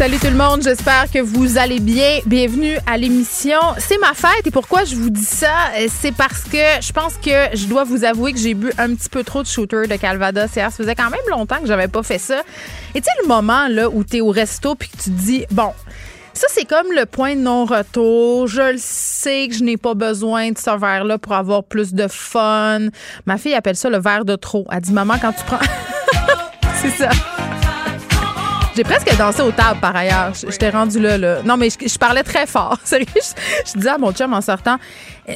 Salut tout le monde, j'espère que vous allez bien. Bienvenue à l'émission. C'est ma fête et pourquoi je vous dis ça, euh, c'est parce que je pense que je dois vous avouer que j'ai bu un petit peu trop de shooter de Calvados hier. Ça faisait quand même longtemps que j'avais pas fait ça. Et tu sais le moment là où tu es au resto puis que tu te dis bon, ça, c'est comme le point de non-retour. Je le sais que je n'ai pas besoin de ce verre-là pour avoir plus de fun. Ma fille appelle ça le verre de trop. Elle dit, maman, quand tu prends... c'est ça. J'ai presque dansé au table par ailleurs. J'étais rendue là, là. Non, mais je, parlais très fort. Sérieux, je, disais à mon chum en sortant,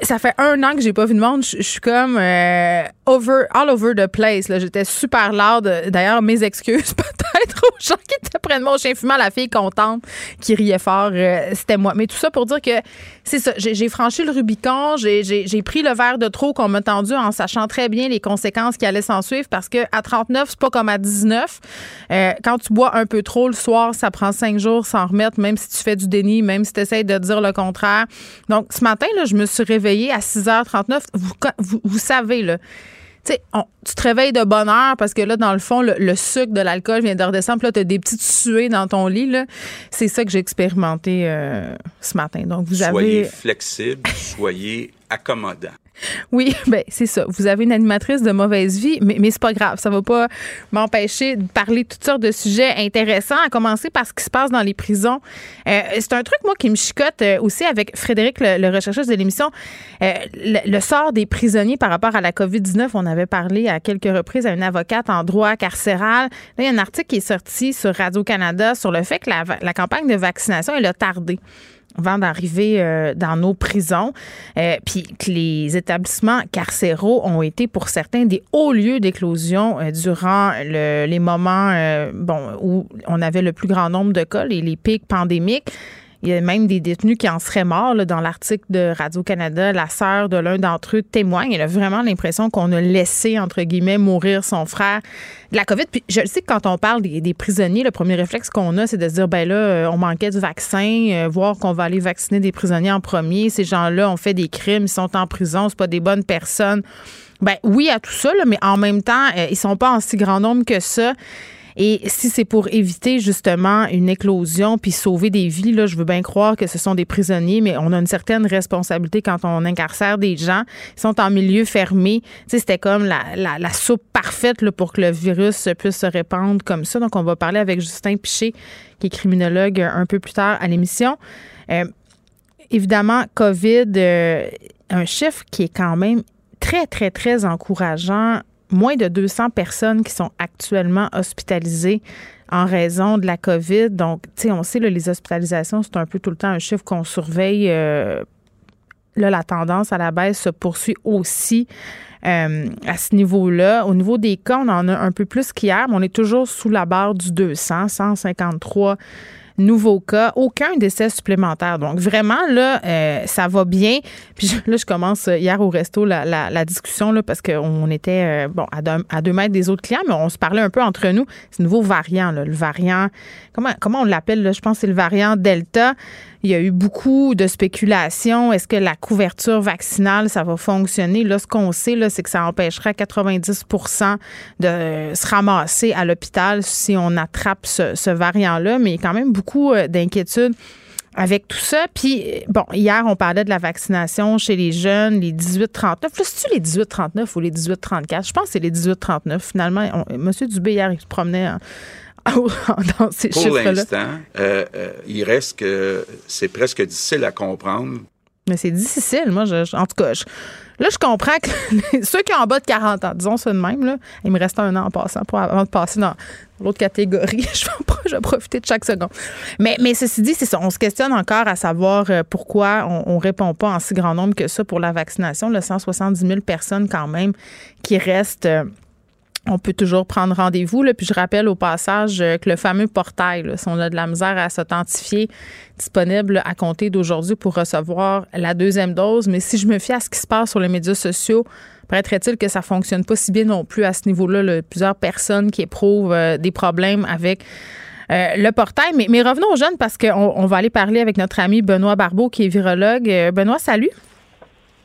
ça fait un an que j'ai pas vu de monde. Je, suis comme euh, over, all over the place. J'étais super loud. D'ailleurs, mes excuses peut-être aux gens qui étaient près de au chien fumant, la fille contente qui riait fort, euh, c'était moi. Mais tout ça pour dire que c'est ça. J'ai franchi le Rubicon. J'ai pris le verre de trop qu'on m'a tendu en sachant très bien les conséquences qui allaient s'en suivre parce que à 39, c'est pas comme à 19. Euh, quand tu bois un peu trop le soir, ça prend cinq jours sans remettre, même si tu fais du déni, même si tu essaies de dire le contraire. Donc, ce matin, là, je me suis réveillée à 6h39. Vous, vous, savez, là. tu te réveilles de bonne heure parce que là, dans le fond, le, sucre de l'alcool vient de redescendre. Puis là, tu as des petites suées dans ton lit. C'est ça que j'ai expérimenté euh, ce matin. Donc, vous soyez flexible, soyez accommodant. Oui, ben c'est ça. Vous avez une animatrice de mauvaise vie, mais, c'est pas grave. Ça va pas m'empêcher de parler de toutes sortes de sujets intéressants, à commencer par ce qui se passe dans les prisons. Euh, c'est un truc, moi, qui me chicote euh, aussi avec Frédéric, le, rechercheur de l'émission. Euh, le, sort des prisonniers par rapport à la COVID-19, on avait parlé à quelques reprises à une avocate en droit carcéral. Là, il y a un article qui est sorti sur Radio-Canada sur le fait que la, la campagne de vaccination, elle a tardé avant d'arriver euh, dans nos prisons, euh, puis que les établissements carcéraux ont été pour certains des hauts lieux d'éclosion euh, durant les moments bon où on avait le plus grand nombre de cas, les, les pics pandémiques. Il y a même des détenus qui en seraient morts. dans l'article de Radio-Canada, la sœur de l'un d'entre eux témoigne. Elle a vraiment l'impression qu'on a laissé, entre guillemets, mourir son frère de la COVID. Puis je sais que quand on parle des, prisonniers, le premier réflexe qu'on a, c'est de se dire, ben là, euh, on manquait du vaccin, euh, voir qu'on va aller vacciner des prisonniers en premier. Ces gens-là ont fait des crimes, ils sont en prison, c'est pas des bonnes personnes. Ben oui à tout ça, mais en même temps, euh, ils sont pas en si grand nombre que ça. Et si c'est pour éviter justement une éclosion puis sauver des vies, là, je veux bien croire que ce sont des prisonniers, mais on a une certaine responsabilité quand on incarcère des gens. Ils sont en milieu fermé. C'était comme la, soupe parfaite pour que le virus puisse se répandre comme ça. Donc, on va parler avec Justin Piché, qui est criminologue, un peu plus tard à l'émission. Euh, évidemment, COVID, euh, un chiffre qui est quand même très, très, très encourageant moins de 200 personnes qui sont actuellement hospitalisées en raison de la COVID. Donc, tu sais, on sait, là, les hospitalisations, c'est un peu tout le temps un chiffre qu'on surveille. Euh, là, la tendance à la baisse se poursuit aussi euh, à ce niveau-là. Au niveau des cas, on en a un peu plus qu'hier, mais on est toujours sous la barre du 200, 153 nouveaux cas, aucun décès supplémentaire. Donc vraiment là, euh, ça va bien. Puis là, je commence euh, hier au resto la, la, discussion là parce qu'on était euh, bon à deux, à deux, mètres des autres clients, mais on se parlait un peu entre nous. C'est nouveau variant, là, le variant. Comment comment on l'appelle Je pense c'est le variant Delta. Il y a eu beaucoup de spéculations. Est-ce que la couverture vaccinale, ça va fonctionner? Là, ce qu'on sait, là, c'est que ça empêcherait 90% de se ramasser à l'hôpital si on attrape ce, variant-là. Mais il y a quand même beaucoup euh, d'inquiétudes avec tout ça. Puis, bon, hier, on parlait de la vaccination chez les jeunes, les 18-39. Là, c'est-tu les 18-39 ou les 18-34? Je pense que c'est les 18-39. Finalement, M. Dubé, hier, il se promenait dans ces Pour l'instant, euh, euh, il reste que c'est presque difficile à comprendre. Mais c'est difficile. Moi, je, en tout cas, là, je comprends que ceux qui ont en bas de 40 ans, disons ça de même, là, il me reste un an en passant pour, avant de passer dans l'autre catégorie. je, vais, profiter de chaque seconde. Mais, mais ceci dit, c'est ça. On se questionne encore à savoir euh, pourquoi on ne répond pas en si grand nombre que ça pour la vaccination. Le 170 000 personnes quand même qui restent on peut toujours prendre rendez-vous. Puis je rappelle au passage euh, que le fameux portail, si on a de la misère à s'authentifier, disponible à compter d'aujourd'hui pour recevoir la deuxième dose. Mais si je me fie à ce qui se passe sur les médias sociaux, paraîtrait-il que ça fonctionne pas si bien non plus à ce niveau-là. Plusieurs personnes qui éprouvent euh, des problèmes avec euh, le portail. Mais, revenons aux jeunes parce qu'on on va aller parler avec notre ami Benoît Barbeau qui est virologue. Benoît, salut.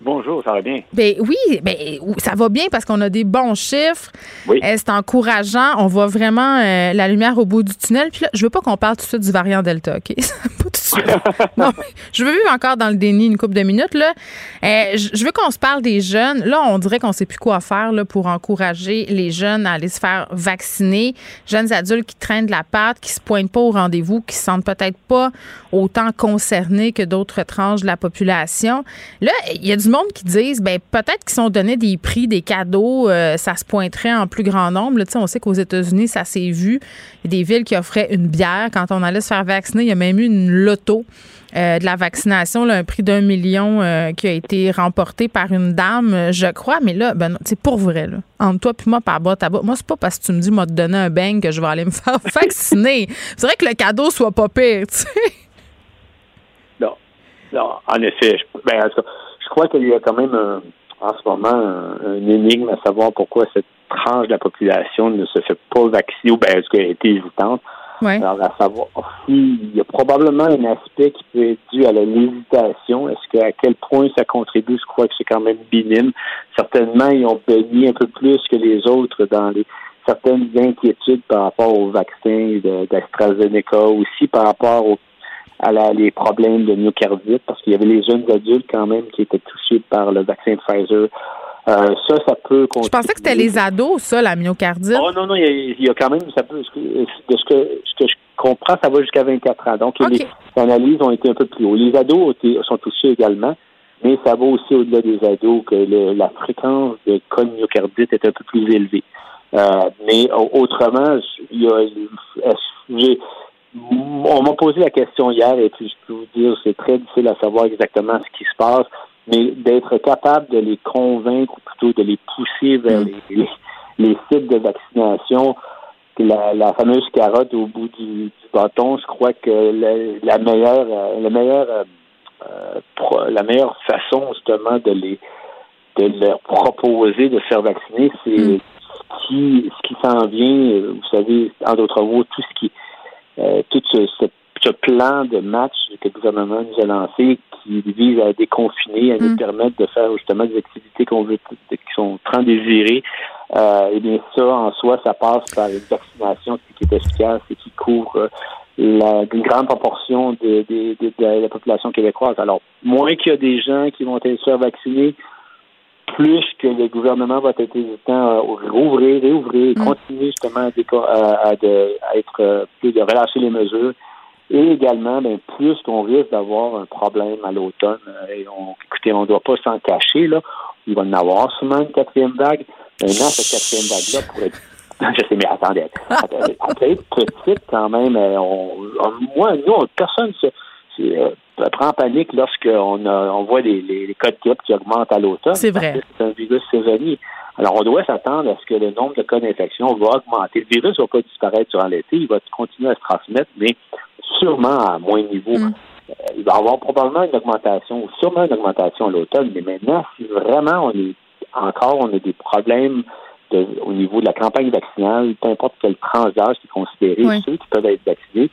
Bonjour, ça va bien? Ben oui, ben, ça va bien parce qu'on a des bons chiffres. Oui. Euh, c'est encourageant. On voit vraiment euh, la lumière au bout du tunnel. Puis là, je veux pas qu'on parle tout de suite du variant Delta, OK? je veux vivre encore dans le déni une couple de minutes. Là. Euh, je veux qu'on se parle des jeunes. Là, on dirait qu'on sait plus quoi faire là, pour encourager les jeunes à aller se faire vacciner. Jeunes adultes qui traînent de la patte, qui se pointent pas au rendez-vous, qui se sentent peut-être pas autant concernés que d'autres tranches de la population. Là, il y a du monde qui disent, ben peut-être qu'ils sont donnés des prix, des cadeaux, euh, ça se pointerait en plus grand nombre. On sait qu'aux États-Unis, ça s'est vu. Il y a des villes qui offraient une bière quand on allait se faire vacciner. Il y a même eu une Euh, de la vaccination, un prix d'un million euh, qui a été remporté par une dame, je crois. Mais là, ben, c'est pour vrai. Entre toi puis moi, par bas, tabac. Moi, c'est pas parce que tu me dis, moi, te donner un bang que je vais aller me faire vacciner. c'est vrai que le cadeau soit pas pire, tu sais. Non. Non, en effet. Je, ben, crois qu'il y a quand même en ce moment une énigme à savoir pourquoi cette tranche de la population ne se fait pas vacciner ou bien est-ce qu'elle a été hésitante. Alors, à savoir s'il y a probablement un aspect qui peut être dû à l'hésitation. Est-ce qu'à quel point ça contribue? Je crois que c'est quand même minime. Certainement, ils ont baigné un peu plus que les autres dans les certaines inquiétudes par rapport au vaccin d'AstraZeneca, aussi par rapport au à les problèmes de myocardite, parce qu'il y avait les jeunes adultes quand même qui étaient touchés par le vaccin Pfizer. Euh, ça, ça peut Je pensais que c'était les ados, ça, la myocardite. Oh non, non, il y a, quand même, ça peut, de ce que, ce que je comprends, ça va jusqu'à 24 ans. Donc, les analyses ont été un peu plus haut. Les ados sont touchés également, mais ça va aussi au-delà des ados que la fréquence de cas de myocardite est un peu plus élevée. Euh, mais autrement, il y a, j'ai on m'a posé la question hier et puis je peux vous dire c'est très difficile à savoir exactement ce qui se passe, mais d'être capable de les convaincre ou plutôt de les pousser vers mm. les, sites de vaccination, la, la, fameuse carotte au bout du, bâton, je crois que la, meilleure la meilleure euh, euh, la meilleure façon justement de les de leur proposer de se faire vacciner, c'est mm. ce qui ce qui s'en vient, vous savez, en d'autres mots, tout ce qui euh, tout ce, plan de match que le gouvernement nous a lancé qui vise à déconfiner, à nous mm. permettre de faire justement des activités qu'on veut, qui sont très désirées. Euh, eh bien, ça, en soi, ça passe par une vaccination qui est efficace et qui couvre euh, la, une grande proportion de, la population québécoise. Alors, moins qu'il y a des gens qui vont être vacciner, plus que le gouvernement va être hésitant à rouvrir, réouvrir, mm. continuer justement à, être euh, plus de relâcher les mesures. Et également, ben, plus qu'on risque d'avoir un problème à l'automne, euh, et on, écoutez, on ne doit pas s'en cacher, là. Il va en avoir sûrement une quatrième vague. Maintenant, cette quatrième vague-là pourrait être je sais, mais attendez, attendez, petite quand même. On, moi, nous, personne se, euh, prend panique lorsqu'on on voit les, les, cas de grippe qui augmentent à l'automne. C'est vrai. C'est un virus saisonnier. Alors, on doit s'attendre à ce que le nombre de cas d'infection va augmenter. Le virus ne va pas disparaître durant l'été, il va continuer à se transmettre, mais sûrement à moins niveau. Mm. Euh, il va y avoir probablement une augmentation, ou sûrement une augmentation à l'automne, mais maintenant, si vraiment on est encore, on a des problèmes au niveau de la campagne vaccinale, peu importe quelle tranche d'âge qui est considérée, ceux qui peuvent être vaccinés,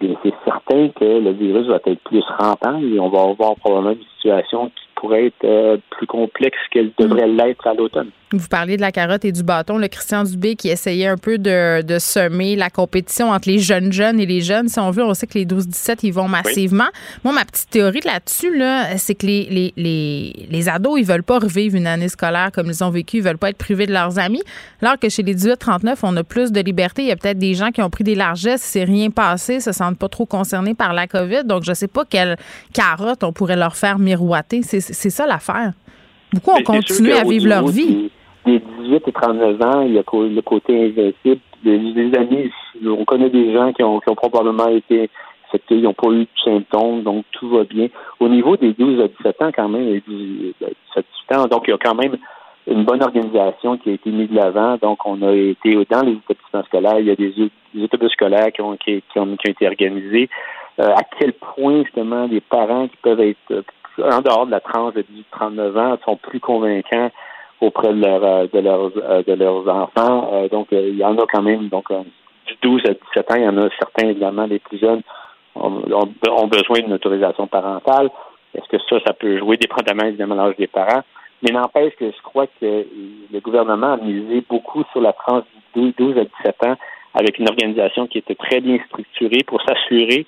c'est certain que le virus va être plus rampant et on va avoir probablement une situation qui pourrait être euh, plus complexe qu'elle devrait mm. l'être à l'automne. Vous parliez de la carotte et du bâton. Le Christian Dubé qui essayait un peu de, de, semer la compétition entre les jeunes jeunes et les jeunes. Si on veut, on sait que les 12-17, ils vont massivement. Moi, ma petite théorie là-dessus, là, c'est que les, les, les, les, ados, ils veulent pas revivre une année scolaire comme ils ont vécu. Ils veulent pas être privés de leurs amis. Alors que chez les 18-39, on a plus de liberté. Il y a peut-être des gens qui ont pris des largesses, c'est rien passé, se sentent pas trop concernés par la COVID. Donc, je sais pas quelle carotte on pourrait leur faire miroiter. C'est ça l'affaire. Beaucoup ont continué à vivre leur vie des 18 et 39 ans, il y a le côté invincible. Des, amis, on connaît des gens qui ont, probablement été infectés, ils n'ont pas eu de symptômes, donc tout va bien. Au niveau des 12 à 17 ans, quand même, 17 ans, donc il y a quand même une bonne organisation qui a été mise de l'avant. Donc, on a été dans les établissements scolaires. Il y a des, autobus scolaires qui ont, qui, ont, été organisés. Euh, à quel point, justement, les parents qui peuvent être en dehors de la tranche de 18-39 ans sont plus convaincants auprès de, leur, euh, de, leurs, de leurs enfants. donc, il y en a quand même, donc, du 12 à 17 ans, il y en a certains, évidemment, les plus jeunes ont, ont besoin d'une autorisation parentale. Est-ce que ça, ça peut jouer dépendamment, évidemment, de l'âge des parents? Mais n'empêche que je crois que le gouvernement a misé beaucoup sur la tranche de 12 à 17 ans avec une organisation qui était très bien structurée pour s'assurer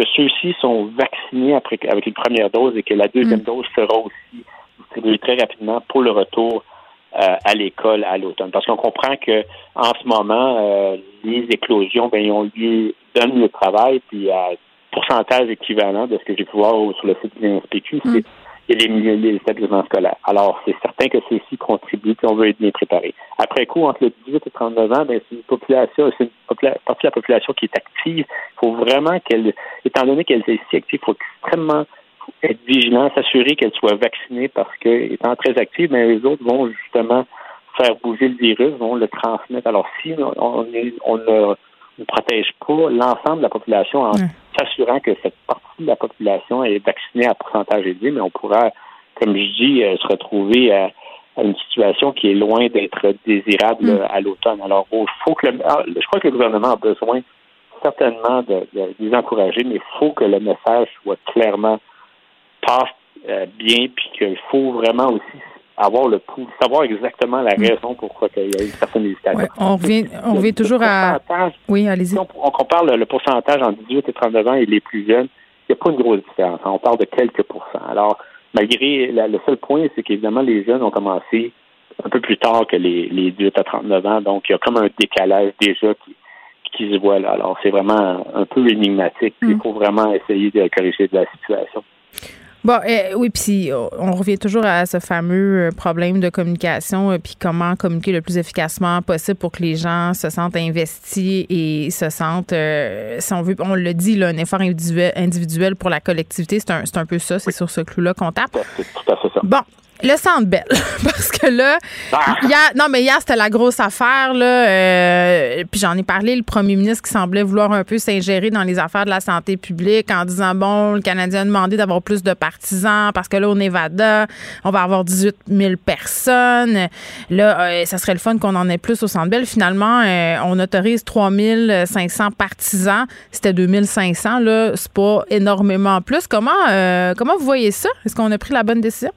que ceux-ci sont vaccinés après, avec une première dose et que la deuxième mm. dose sera aussi distribuée très rapidement pour le retour euh, à l'école à l'automne. Parce qu'on comprend que en ce moment, euh, les éclosions ben, ont lieu dans le travail, puis à pourcentage équivalent de ce que j'ai pu voir sur le site de l'INSPQ, c'est et les, les établissements scolaires. Alors, c'est certain que ceci contribue, puis on veut être bien préparé. Après coup, entre le 18 et 39 ans, ben, c'est une population, c'est une partie de la population qui est active. Il faut vraiment qu'elle, étant donné qu'elle est si active, il faut extrêmement être vigilant, s'assurer qu'elle soit vaccinée parce que, étant très active, ben, les autres vont justement faire bouger le virus, vont le transmettre. Alors, si on, est, on ne protège pas l'ensemble de la population en s'assurant que cette partie de la population est vaccinée à pourcentage élevé, mais on pourra, comme je dis, euh, se retrouver à, une situation qui est loin d'être désirable mm. à l'automne. Alors, il faut que ah, je crois que le gouvernement a besoin certainement de, les encourager, mais il faut que le message soit clairement passe euh, bien, puis qu'il faut vraiment aussi avoir le pouls, savoir exactement la mm. raison pourquoi il y a une certaine hésitation. on revient, on revient toujours à. Oui, allez-y. On, on, compare le, pourcentage entre 18 et 39 ans et les plus jeunes. Il n'y a pas une grosse différence. On parle de quelques pourcents. Alors, malgré le seul point, c'est qu'évidemment, les jeunes ont commencé un peu plus tard que les, les 18 à 39 ans. Donc, il y a comme un décalage déjà qui, qui se voit là. Alors, c'est vraiment un peu énigmatique. Il mm. faut vraiment essayer de corriger de la situation. Bon, euh, oui, puis on revient toujours à ce fameux euh, problème de communication, euh, puis comment communiquer le plus efficacement possible pour que les gens se sentent investis et se sentent, si on veut, on le dit, là, un effort individuel, individuel pour la collectivité, c'est un, un peu ça, c'est sur ce clou-là qu'on tape. Tout à fait ça. Bon, le Centre Bell, parce que là, ah! non, mais hier, c'était la grosse affaire, là. Euh, puis j'en ai parlé, le premier ministre qui semblait vouloir un peu s'ingérer dans les affaires de la santé publique en disant, bon, le Canadien a demandé d'avoir plus de partisans parce que là, au Nevada, on va avoir 18 000 personnes. Là, euh, ça serait le fun qu'on en ait plus au Centre Bell. Finalement, euh, on autorise 3 500 partisans. C'était 2 500, là. C'est pas énormément plus. Comment, comment vous voyez ça? Est-ce qu'on a pris la bonne décision?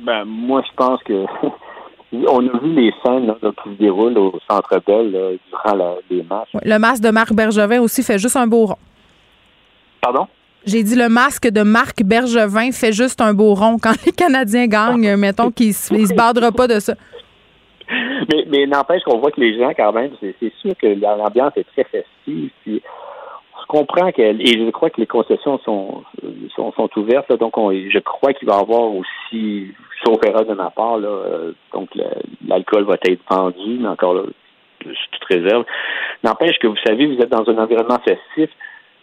Ben, moi, je pense que on a vu les scènes qui se déroulent au Centre Bell durant les matchs. le masque de Marc Bergevin aussi fait juste un beau rond. Pardon? J'ai dit le masque de Marc Bergevin fait juste un beau rond. Quand les Canadiens gagnent, mettons qu'ils ne se bardera pas de ça. Mais, mais n'empêche qu'on voit que les gens, quand même, c'est sûr que l'ambiance est très festive. Puis comprends que, et je crois que les concessions sont, sont, sont ouvertes, donc je crois qu'il va y avoir aussi, sauf erreur de ma part, là, euh, donc l'alcool va être vendu, mais encore là, je suis toute réserve. N'empêche que vous savez, vous êtes dans un environnement festif,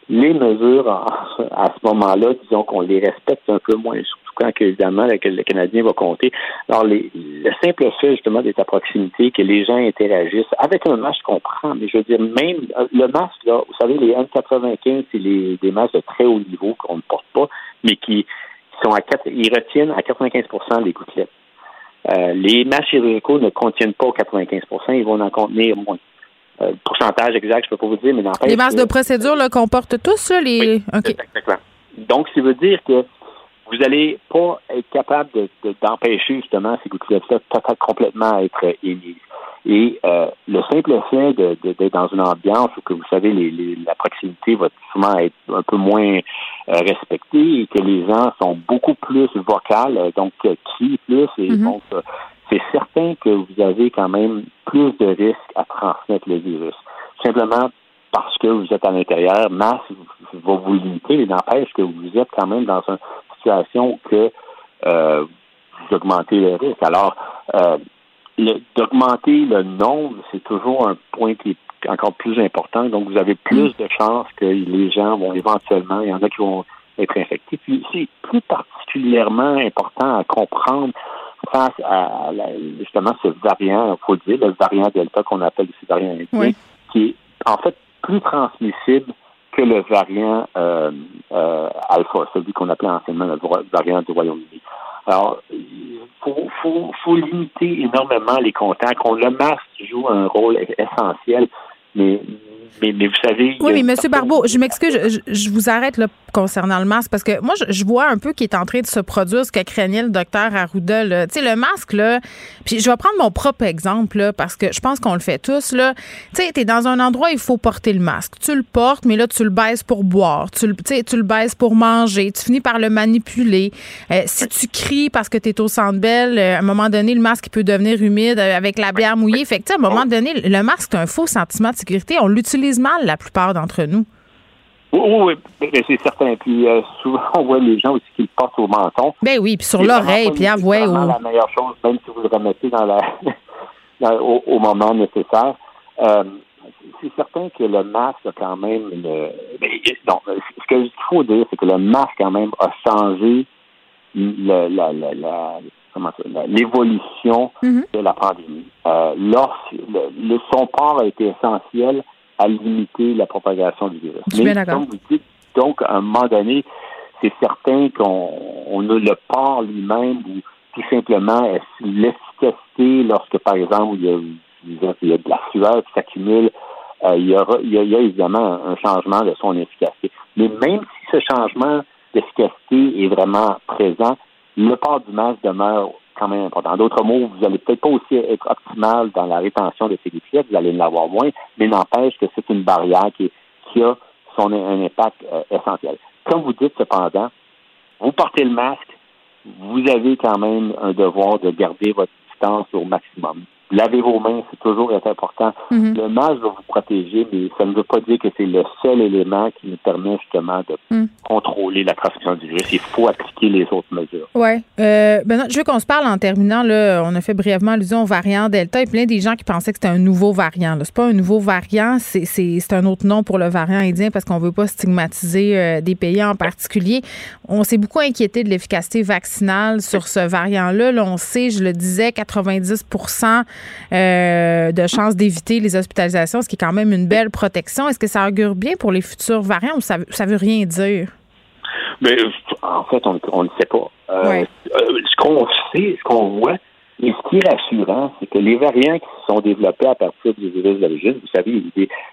les mesures à ce moment-là, disons qu'on les respecte un peu moins, surtout quand évidemment le, le Canadien va compter. Alors les, le simple fait justement d'être à proximité, que les gens interagissent avec un masque, je comprends, mais je veux dire même euh, le masque là, vous savez les N95, c'est les des masques de très haut niveau qu'on ne porte pas, mais qui sont à quatre, ils retiennent à 95% les gouttelettes. Euh, les masques chirurgicaux ne contiennent pas 95%, ils vont en contenir moins. Euh, pourcentage exact, je peux pas vous dire, mais n'empêche. Les masques de procédure là, qu'on porte tous, les. exactement. Donc, ça veut dire que vous allez pas être capable d'empêcher justement ces gouttelettes-là peut-être complètement être émises. Et euh, le simple fait d'être dans une ambiance où que vous savez les, la proximité va souvent être un peu moins euh, respectée et que les gens sont beaucoup plus vocales, donc crient plus et donc c'est certain que vous avez quand même plus de risques à transmettre le virus. Simplement parce que vous êtes à l'intérieur, masse va vous limiter, mais n'empêche que vous êtes quand même dans une situation que euh, vous augmentez le risque. Alors, euh, d'augmenter le nombre, c'est toujours un point qui est encore plus important. Donc, vous avez plus de chances que les gens vont éventuellement, il y en a qui vont être infectés. Puis, c'est plus particulièrement important à comprendre face à, justement ce variant, il faut le dire, le variant Delta qu'on appelle ce variant indien, qui est en fait plus transmissible que le variant euh, euh, alpha, celui qu'on appelait anciennement le variant du Royaume-Uni. Alors, il faut, faut, faut, limiter énormément les contacts. le masque joue un rôle essentiel, mais mais, mais, vous savez. Oui, mais M. Barbeau, je m'excuse, je, vous arrête là, concernant le masque parce que moi, je, vois un peu qui est en train de se produire ce que craignait le docteur Arruda. Tu sais, le masque, là, puis je vais prendre mon propre exemple là, parce que je pense qu'on le fait tous. Tu sais, tu es dans un endroit il faut porter le masque. Tu le portes, mais là, tu le baisses pour boire. Tu le, tu le baisses pour manger. Tu finis par le manipuler. Euh, si tu cries parce que tu es au centre belle, euh, à un moment donné, le masque peut devenir humide euh, avec la bière mouillée. Fait que, à un moment donné, le masque, c'est un faux sentiment de sécurité. On l'utilise mal, la plupart d'entre nous. Oui, oui, c'est certain. Puis euh, souvent, on voit les gens aussi qui le portent au menton. Ben oui, puis sur l'oreille, puis avouez. C'est la meilleure chose, même si vous le remettez dans la, au, moment nécessaire. Euh, c'est certain que le masque a quand même le. Non, ce qu'il faut dire, c'est que le masque quand même a changé la, la, la, l'évolution mm-hmm. de la pandémie. Euh, lorsque le, son port a été essentiel à limiter la propagation du virus. Mais comme vous dites, donc, à un moment donné, c'est certain qu'on a le port lui-même ou tout simplement l'efficacité lorsque, par exemple, il y a, il y a de la sueur qui s'accumule, euh, il, y aura, il, y a, évidemment un changement de son efficacité. Mais même si ce changement d'efficacité est vraiment présent, le port du masque demeure quand même important. D'autres mots, vous allez peut-être pas aussi être optimal dans la rétention de ces liquides, vous allez en avoir moins, mais n'empêche que c'est une barrière qui, a son un impact euh, essentiel. Comme vous dites cependant, vous portez le masque, vous avez quand même un devoir de garder votre distance au maximum. Lavez vos mains, c'est toujours important. Mhm. Le masque va vous protéger, mais ça ne veut pas dire que c'est le seul élément qui nous permet justement de mhm. contrôler la transmission du virus. Il faut appliquer les autres mesures. Oui. Euh, ben je veux qu'on se parle en terminant. Là, on a fait brièvement allusion au variant Delta. Il y a plein des gens qui pensaient que c'était un nouveau variant. Ce n'est pas un nouveau variant, c'est un autre nom pour le variant indien parce qu'on ne veut pas stigmatiser euh, des pays en particulier. On s'est beaucoup inquiété de l'efficacité vaccinale sur ce variant-là. Là, on sait, je le disais, 90 euh, de chances d'éviter les hospitalisations, ce qui est quand même une belle protection. Est-ce que ça augure bien pour les futurs variants ou ça, ça veut rien dire? Mais, en fait, on ne le sait pas. Euh, euh, ce qu'on sait, ce qu'on voit, et ce qui est rassurant, c'est que les variants qui se sont développés à partir du virus d'origine, vous savez,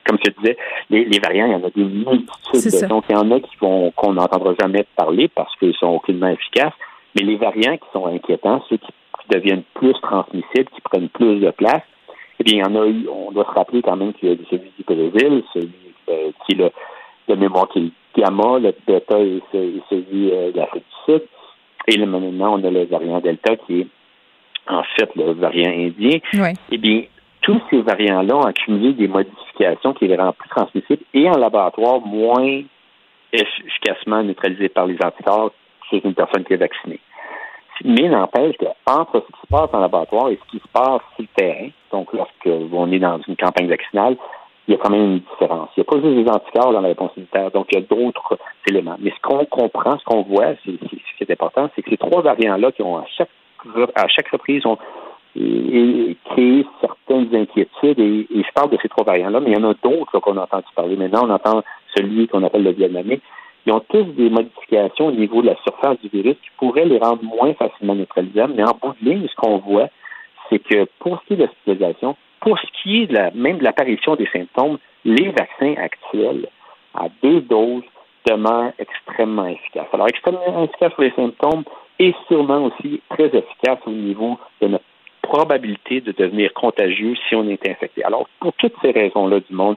comme je disais, les, variants, il y en a des multitudes. Donc, il y en a qui vont qu'on n'entendra jamais parler parce qu'ils sont aucunement efficaces. Mais les variants qui sont inquiétants, ceux qui deviennent plus transmissibles, qui prennent plus de place. Eh bien, il y en a eu, on doit se rappeler quand même qu'il y a celui du Brésil, celui euh, qui est le, de mémoire qui est le gamma, le bêta et, celui euh, de l'Afrique du Sud. Et là, maintenant, on a le variant Delta qui est en fait le variant indien. Eh bien, tous ces variants-là ont accumulé des modifications qui les rendent plus transmissibles et en laboratoire moins efficacement neutralisés par les anticorps chez une personne qui est vaccinée. Mais n'empêche qu'entre ce qui se passe en laboratoire et ce qui se passe sur le terrain, donc lorsque on est dans une campagne vaccinale, il y a quand même une différence. Il n'y a pas juste des anticorps dans la réponse immunitaire, donc il y a d'autres éléments. Mais ce qu'on comprend, ce qu'on voit, c'est, ce qui est important, c'est que ces trois variants-là qui ont à chaque, à chaque reprise ont créé certaines inquiétudes, et, je parle de ces trois variants-là, mais il y en a d'autres qu'on a entendu parler. Maintenant, on entend celui qu'on appelle le vietnamien, ils ont tous des modifications au niveau de la surface du virus qui pourraient les rendre moins facilement neutralisables. Mais en bout de ligne, ce qu'on voit, c'est que pour ce qui est de l'hospitalisation, pour ce qui est de la, même de l'apparition des symptômes, les vaccins actuels à deux doses demeurent extrêmement efficaces. Alors, extrêmement efficaces pour les symptômes et sûrement aussi très efficaces au niveau de notre probabilité de devenir contagieux si on est infecté. Alors, pour toutes ces raisons-là du monde,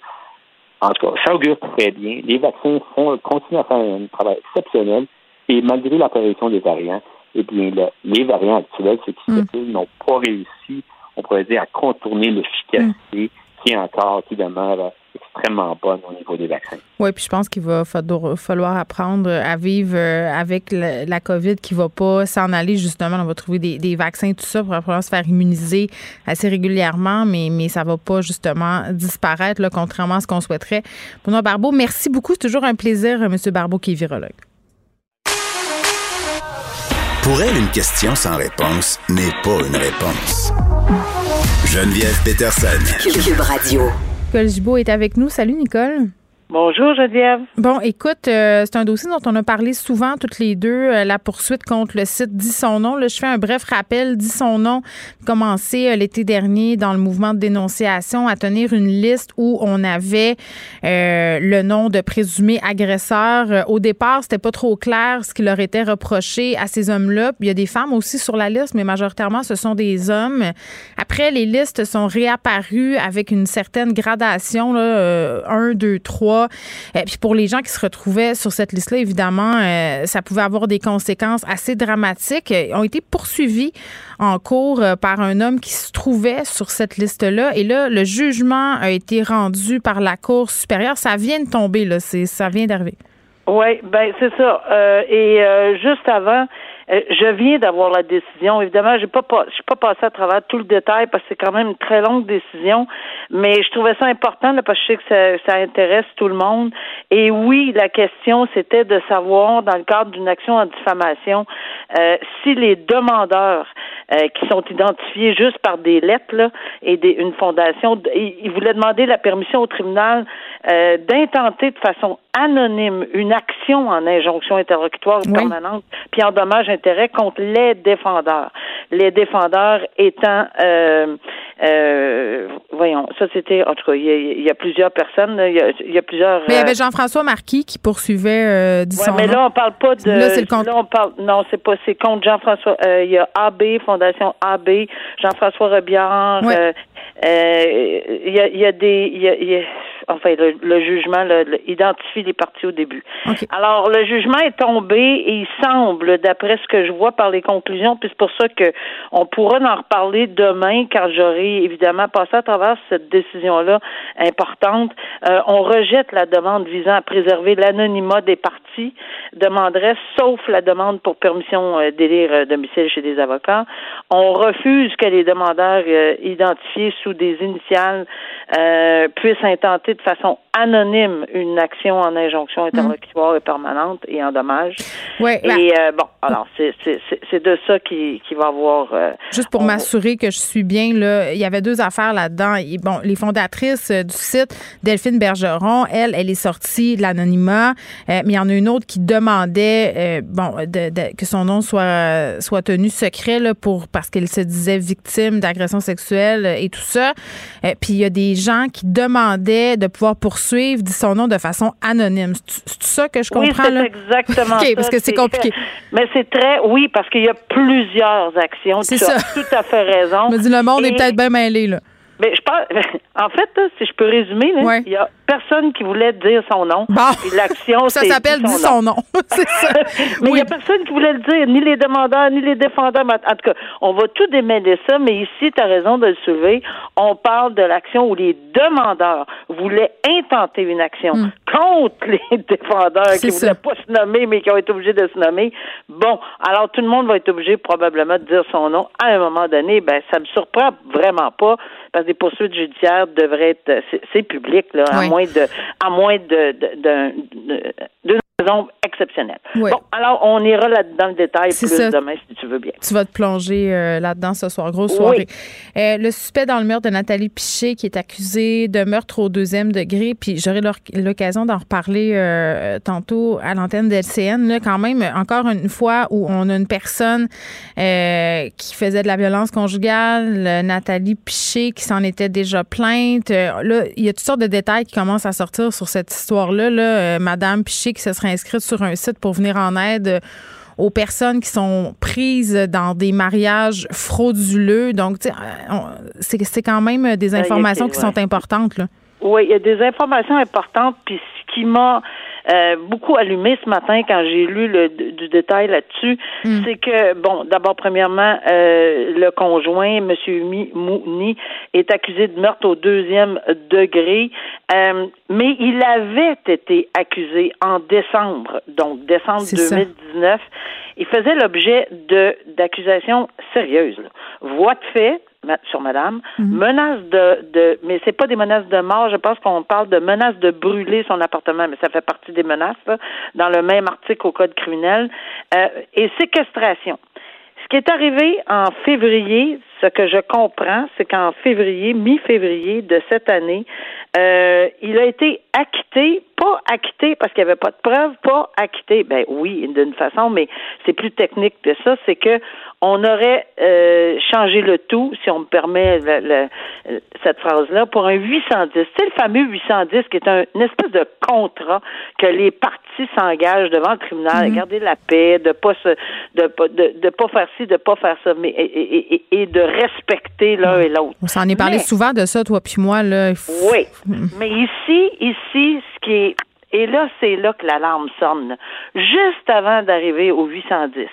en tout cas, ça augure très bien. Les vaccins font, continuent à faire un travail exceptionnel et malgré l'apparition des variants, eh bien, les variants actuels, ceux qui mm. n'ont pas réussi, on pourrait dire, à contourner l'efficacité qui est encore, qui demeure extrêmement bonne au niveau des vaccins. Oui, puis je pense qu'il va falloir apprendre à vivre euh, avec la COVID qui ne va pas s'en aller, justement. On va trouver des, vaccins, tout ça, pour pouvoir se faire immuniser assez régulièrement, mais, mais ça ne va pas, justement, disparaître, là, contrairement à ce qu'on souhaiterait. Benoît Barbeau, merci beaucoup. C'est toujours un plaisir, euh, M. Barbeau, qui est virologue. Pour elle, une question sans réponse n'est pas une réponse. Geneviève Peterson. Cube Radio. Nicole Gibault est avec nous. Salut, Nicole. Bonjour Geneviève. Bon, écoute, euh, c'est un dossier dont on a parlé souvent toutes les deux, euh, la poursuite contre le site Dis son nom. Là, je fais un bref rappel. Dis son nom, commencé euh, l'été dernier dans le mouvement de dénonciation à tenir une liste où on avait le nom de présumé agresseur. au départ, c'était pas trop clair ce qui leur était reproché à ces hommes-là. Il y a des femmes aussi sur la liste, mais majoritairement, ce sont des hommes. Après, les listes sont réapparues avec une certaine gradation, là, 1, 2, 3 et euh, puis pour les gens qui se retrouvaient sur cette liste-là, évidemment, euh, ça pouvait avoir des conséquences assez dramatiques. Ils ont été poursuivis en cours euh, par un homme qui se trouvait sur cette liste-là. Et là, le jugement a été rendu par la Cour supérieure. Ça vient de tomber, là. Ça vient d'arriver. Oui, ben c'est ça. et juste avant, euh, je viens d'avoir la décision. Évidemment, j'ai pas, je suis pas passé à travers tout le détail parce que c'est quand même une très longue décision, mais je trouvais ça important parce que je sais que ça, ça intéresse tout le monde. Et oui, la question c'était de savoir dans le cadre d'une action en diffamation euh, si les demandeurs euh, qui sont identifiés juste par des lettres là, et des, une fondation, ils, voulaient demander la permission au tribunal euh, d'intenter de façon anonyme une action en injonction interlocutoire permanente, puis en dommage intérêt contre les défendeurs. Les défendeurs étant euh, euh, voyons, ça c'était en tout cas, il y, a, plusieurs personnes, il y a, plusieurs. Mais il y avait Jean-François Marquis qui poursuivait euh, ouais, mais là on parle pas de. Là c'est le compte. Là on parle, non c'est pas, c'est contre Jean-François. Euh, il y a AB, Fondation AB, Jean-François Robillard. Euh, il y, a, y a des, il y a, enfin le, jugement identifie les parties au début. Alors le jugement est tombé et il semble, d'après ce que je vois par les conclusions, puis c'est pour ça que on pourra en reparler demain quand j'aurai évidemment passé à travers cette décision-là importante. Euh, on rejette la demande visant à préserver l'anonymat des parties, demanderait sauf la demande pour permission euh, d'élire euh, domicile chez des avocats. On refuse que les demandeurs identifiés sous des initiales puissent intenter de façon anonyme une action en injonction mm. interlocutoire et permanente et en dommage. Ouais, et euh, bon, alors c'est de ça qui, qui va avoir. Euh, Juste pour m'assurer que je suis bien là, il y avait deux affaires là-dedans. Bon, les fondatrices euh, du site, Delphine Bergeron, elle, elle est sortie de l'anonymat, mais il y en a une autre qui demandait, bon, de, que son nom soit soit tenu secret là pour parce qu'elle se disait victime d'agression sexuelle et tout ça. puis il y a des gens qui demandaient de pouvoir poursuivre, dit son nom de façon anonyme. C'est ça que je comprends? Oui, c'est exactement OK, parce que c'est compliqué. Mais c'est très, oui, parce qu'il y a plusieurs actions. C'est ça. as tout à fait raison. Je me dis, le monde est peut-être bien mêlé, là. Mais je pense, en fait, si je peux résumer, il y a personne qui voulait dire son nom. l'action, ça s'appelle dit son nom. c'est ça. mais il n'y a personne qui voulait le dire, ni les demandeurs, ni les défendeurs. En tout cas, on va tout démêler ça, mais ici, tu as raison de le soulever. On parle de l'action où les demandeurs voulaient intenter une action hmm. contre les défendeurs qui ne voulaient pas se nommer, mais qui ont été obligés de se nommer. Bon, alors tout le monde va être obligé probablement de dire son nom à un moment donné. Ben, ça me surprend vraiment pas parce que des poursuites judiciaires devraient être, c'est public, là, à à moins de, de, raison exceptionnelle. Bon, alors on ira là dans le détail plus demain si tu veux bien. Tu vas te plonger euh, là-dedans ce soir, grosse soirée. Euh, le suspect dans le meurtre de Nathalie Piché qui est accusé de meurtre au deuxième degré, puis j'aurai l'occasion d'en reparler euh, tantôt à l'antenne de LCN. Là, quand même, encore une fois où on a une personne qui faisait de la violence conjugale, Nathalie Piché qui s'en était déjà plainte. là, il y a toutes sortes de détails qui commencent à sortir sur cette histoire-là. Là, Madame Piché qui se serait inscrite sur un site pour venir en aide aux personnes qui sont prises dans des mariages frauduleux. Donc, c'est quand même des informations qui sont importantes. Là. Oui, il y a des informations importantes. Puis ce qui m'a euh, beaucoup allumé ce matin quand j'ai lu le, du détail là-dessus, hmm. c'est que, bon, d'abord, premièrement, euh, le conjoint, M. Mouni, est accusé de meurtre au deuxième degré, euh, mais il avait été accusé en décembre, donc décembre 2019. Il faisait l'objet de d'accusations sérieuses. Voix de fait, sur madame. Mhm. Menace de, de mais c'est pas des menaces de mort, je pense qu'on parle de menace de brûler son appartement, mais ça fait partie des menaces dans le même article au code criminel euh, et séquestration. ce qui est arrivé en février, ce que je comprends, c'est qu'en février, mi-février de cette année, euh, il a été acquitté, pas acquitté parce qu'il n'y avait pas de preuves, pas acquitté. Ben oui, d'une façon, mais c'est plus technique que ça. C'est que on aurait euh, changé le tout, si on me permet le, cette phrase-là, pour un 810. C'est le fameux 810 qui est un, une espèce de contrat que les parties s'engagent devant le tribunal, à mhm. garder la paix, de pas se, de, de, de pas faire ci, de pas faire ça, mais et, et, et de respecter l'un et l'autre. On s'en est parlé souvent de ça, toi puis moi là. Oui, mais ici, ici, ce qui est et là, c'est là que l'alarme sonne. Juste avant d'arriver au 810.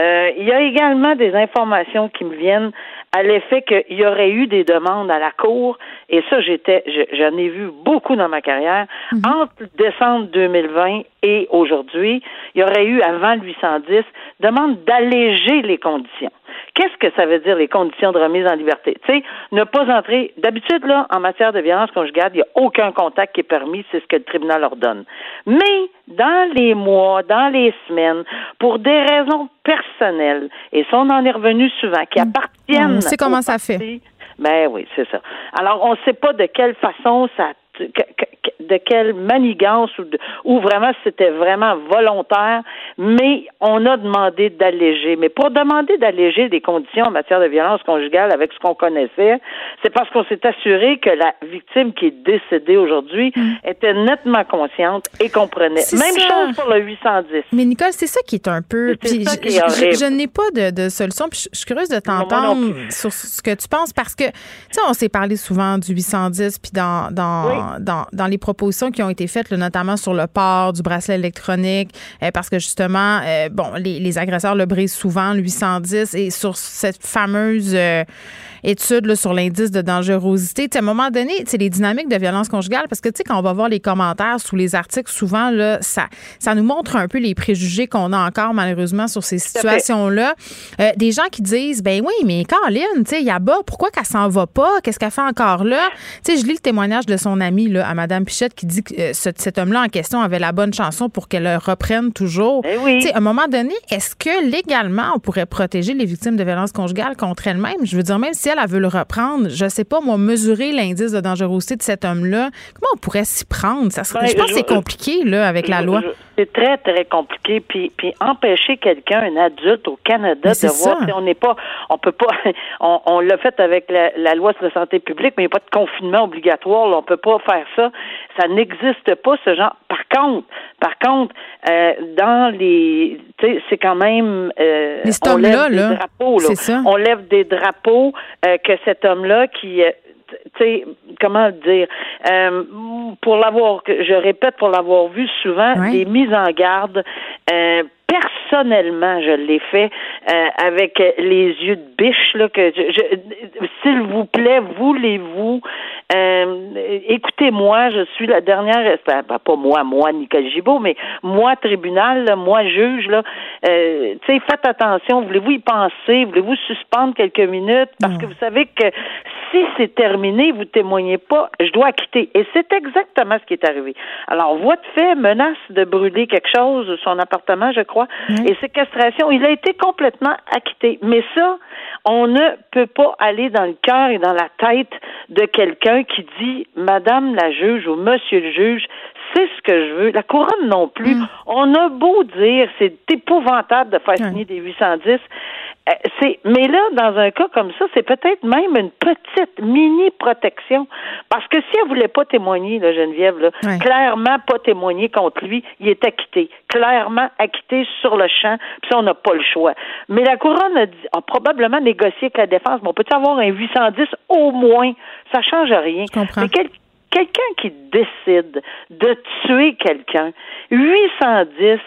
Euh, il y a également des informations qui me viennent à l'effet qu'il y aurait eu des demandes à la Cour, et ça, j'étais, j'en ai vu beaucoup dans ma carrière, mhm. entre décembre 2020 et aujourd'hui, il y aurait eu, avant le 810, demande d'alléger les conditions. Qu'est-ce que ça veut dire, les conditions de remise en liberté? Tu sais, ne pas entrer. D'habitude, là, en matière de violence conjugale, il n'y a aucun contact qui est permis, c'est ce que le tribunal ordonne. Mais, dans les mois, dans les semaines, pour des raisons personnelles, et ça, on en est revenu souvent, qui mm. appartiennent. On sait comment ça fait. Ben oui, c'est ça. Alors, on ne sait pas de quelle façon ça de quelle manigance ou, ou vraiment c'était vraiment volontaire, mais on a demandé d'alléger. Mais pour demander d'alléger des conditions en matière de violence conjugale avec ce qu'on connaissait, c'est parce qu'on s'est assuré que la victime qui est décédée aujourd'hui mm. était nettement consciente et comprenait. Même chose pour le 810. Mais Nicole, c'est ça qui est un peu. Puis je, n'ai pas de, solution. Puis je, suis curieuse de t'entendre sur ce que tu penses parce que, tu sais, on s'est parlé souvent du 810 puis dans, dans dans, les propositions qui ont été faites, notamment sur le port du bracelet électronique, euh, parce que justement, euh, bon, les, agresseurs le brisent souvent, le 810, et sur cette fameuse euh, étude sur l'indice de dangerosité, à un moment donné, les dynamiques de violence conjugale, parce que quand on va voir les commentaires sous les articles, souvent, là, ça, ça nous montre un peu les préjugés qu'on a encore, malheureusement, sur ces situations-là. des gens qui disent, ben oui, mais Caroline, tu sais, il y a bas, pourquoi qu'elle s'en va pas? Qu'est-ce qu'elle fait encore là? Tu sais, je lis le témoignage de son ami à Mme Pichette qui dit que euh, cet homme-là en question avait la bonne chanson pour qu'elle le reprenne toujours. Eh à un moment donné, est-ce que légalement, on pourrait protéger les victimes de violences conjugales contre elles-mêmes? Je veux dire, même si elle, a veut le reprendre, je sais pas, moi, mesurer l'indice de dangerosité de cet homme-là, comment on pourrait s'y prendre? Ça serait, ben, je pense que c'est compliqué là, avec la loi. C'est très, très compliqué. Puis, puis empêcher quelqu'un, un adulte au Canada, de voir, on n'est pas, on peut pas, on, l'a fait avec la, loi sur la santé publique, mais il n'y a pas de confinement obligatoire. Là, on peut pas faire ça. Ça n'existe pas, ce genre. Par contre, par contre, euh, dans les, tu sais, c'est quand même, euh, on lève des drapeaux, là. Ça. On lève des drapeaux euh, que cet homme-là qui euh, tu sais, comment dire, euh, pour l'avoir, je répète, pour l'avoir vu souvent, des mises en garde euh, personnellement, je l'ai fait euh, avec les yeux de biche là que je, s'il vous plaît, voulez-vous euh, écoutez-moi, je suis la dernière ben, pas moi, moi Nicole Gibault, mais moi tribunal, moi juge là, euh, tu sais faites attention, voulez-vous y penser, voulez-vous suspendre quelques minutes? Parce que vous savez que si c'est terminé, vous témoignez pas, je dois quitter. Et c'est exactement ce qui est arrivé. Alors voix de fait menace de brûler quelque chose, son appartement, je crois et séquestration. Il a été complètement acquitté. Mais ça, on ne peut pas aller dans le cœur et dans la tête de quelqu'un qui dit Madame la juge ou Monsieur le juge, c'est ce que je veux. La couronne non plus. Mm. On a beau dire, c'est épouvantable de faire signer des 810. Euh, c'est, mais là, dans un cas comme ça, c'est peut-être même une petite mini protection. Parce que si elle voulait pas témoigner, là, Geneviève, là, clairement pas témoigner contre lui, il est acquitté. Clairement acquitté sur le champ, puis ça, on n'a pas le choix. Mais la couronne a, dit, a probablement négocié avec la défense. Mais on peut avoir un 810 au moins? Ça change rien. Mais quelqu'un qui décide de tuer quelqu'un, 810,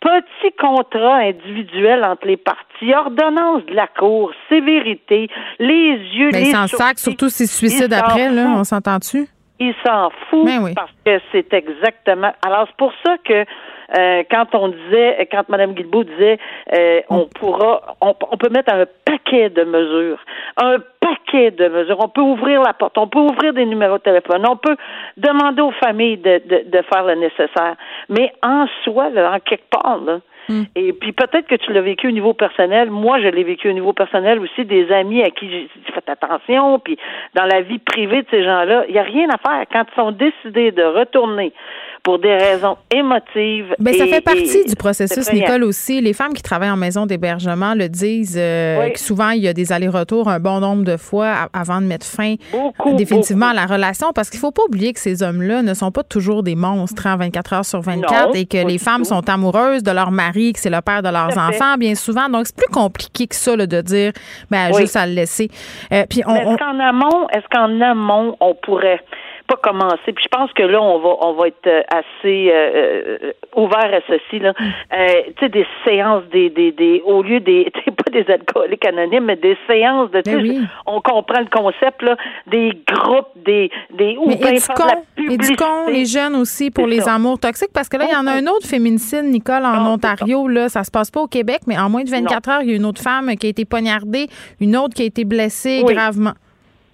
petit contrat individuel entre les parties, ordonnance de la Cour, sévérité, les yeux, Mais les s'en sac, surtout se suicide après, là, on s'entend-tu? Il s'en fout ben parce que c'est exactement. Alors c'est pour ça que euh, quand on disait, quand Mme Guilbeault disait, euh, on pourra, on, peut mettre un paquet de mesures, un paquet de mesures. On peut ouvrir la porte, on peut ouvrir des numéros de téléphone, on peut demander aux familles de, de, de faire le nécessaire. Mais en soi, là, en quelque part, là, Mm. Et puis peut-être que tu l'as vécu au niveau personnel. Moi, je l'ai vécu au niveau personnel aussi, des amis à qui j'ai fait attention, puis dans la vie privée de ces gens-là, il n'y a rien à faire. Quand ils sont décidés de retourner pour des raisons émotives. Mais ben, ça fait partie du processus, Nicole, aussi. Les femmes qui travaillent en maison d'hébergement le disent euh, que souvent, il y a des allers-retours un bon nombre de fois avant de mettre fin définitivement à la relation parce qu'il ne faut pas oublier que ces hommes-là ne sont pas toujours des monstres en hein, 24 heures sur 24 et que les femmes sont amoureuses de leur mari, que c'est le père de leurs enfants, bien souvent. Donc, c'est plus compliqué que ça de dire, ben, juste à le laisser. Euh, puis on, est-ce qu'en amont, est-ce qu'en amont, on pourrait pas commencer. Puis je pense que là, on va on va être euh, assez euh, euh, ouvert à ceci. Là. tu sais, des séances, des, des, des au lieu des pas des alcooliques anonymes, mais des séances de ben on comprend le concept, là, des groupes, des des ou bien éduquons, les jeunes aussi pour les amours toxiques, parce que là, il y en a un autre féminicide, Nicole, en ah, Ontario. Là, ça se passe pas au Québec, mais en moins de 24 heures, il y a une autre femme qui a été poignardée, une autre qui a été blessée gravement.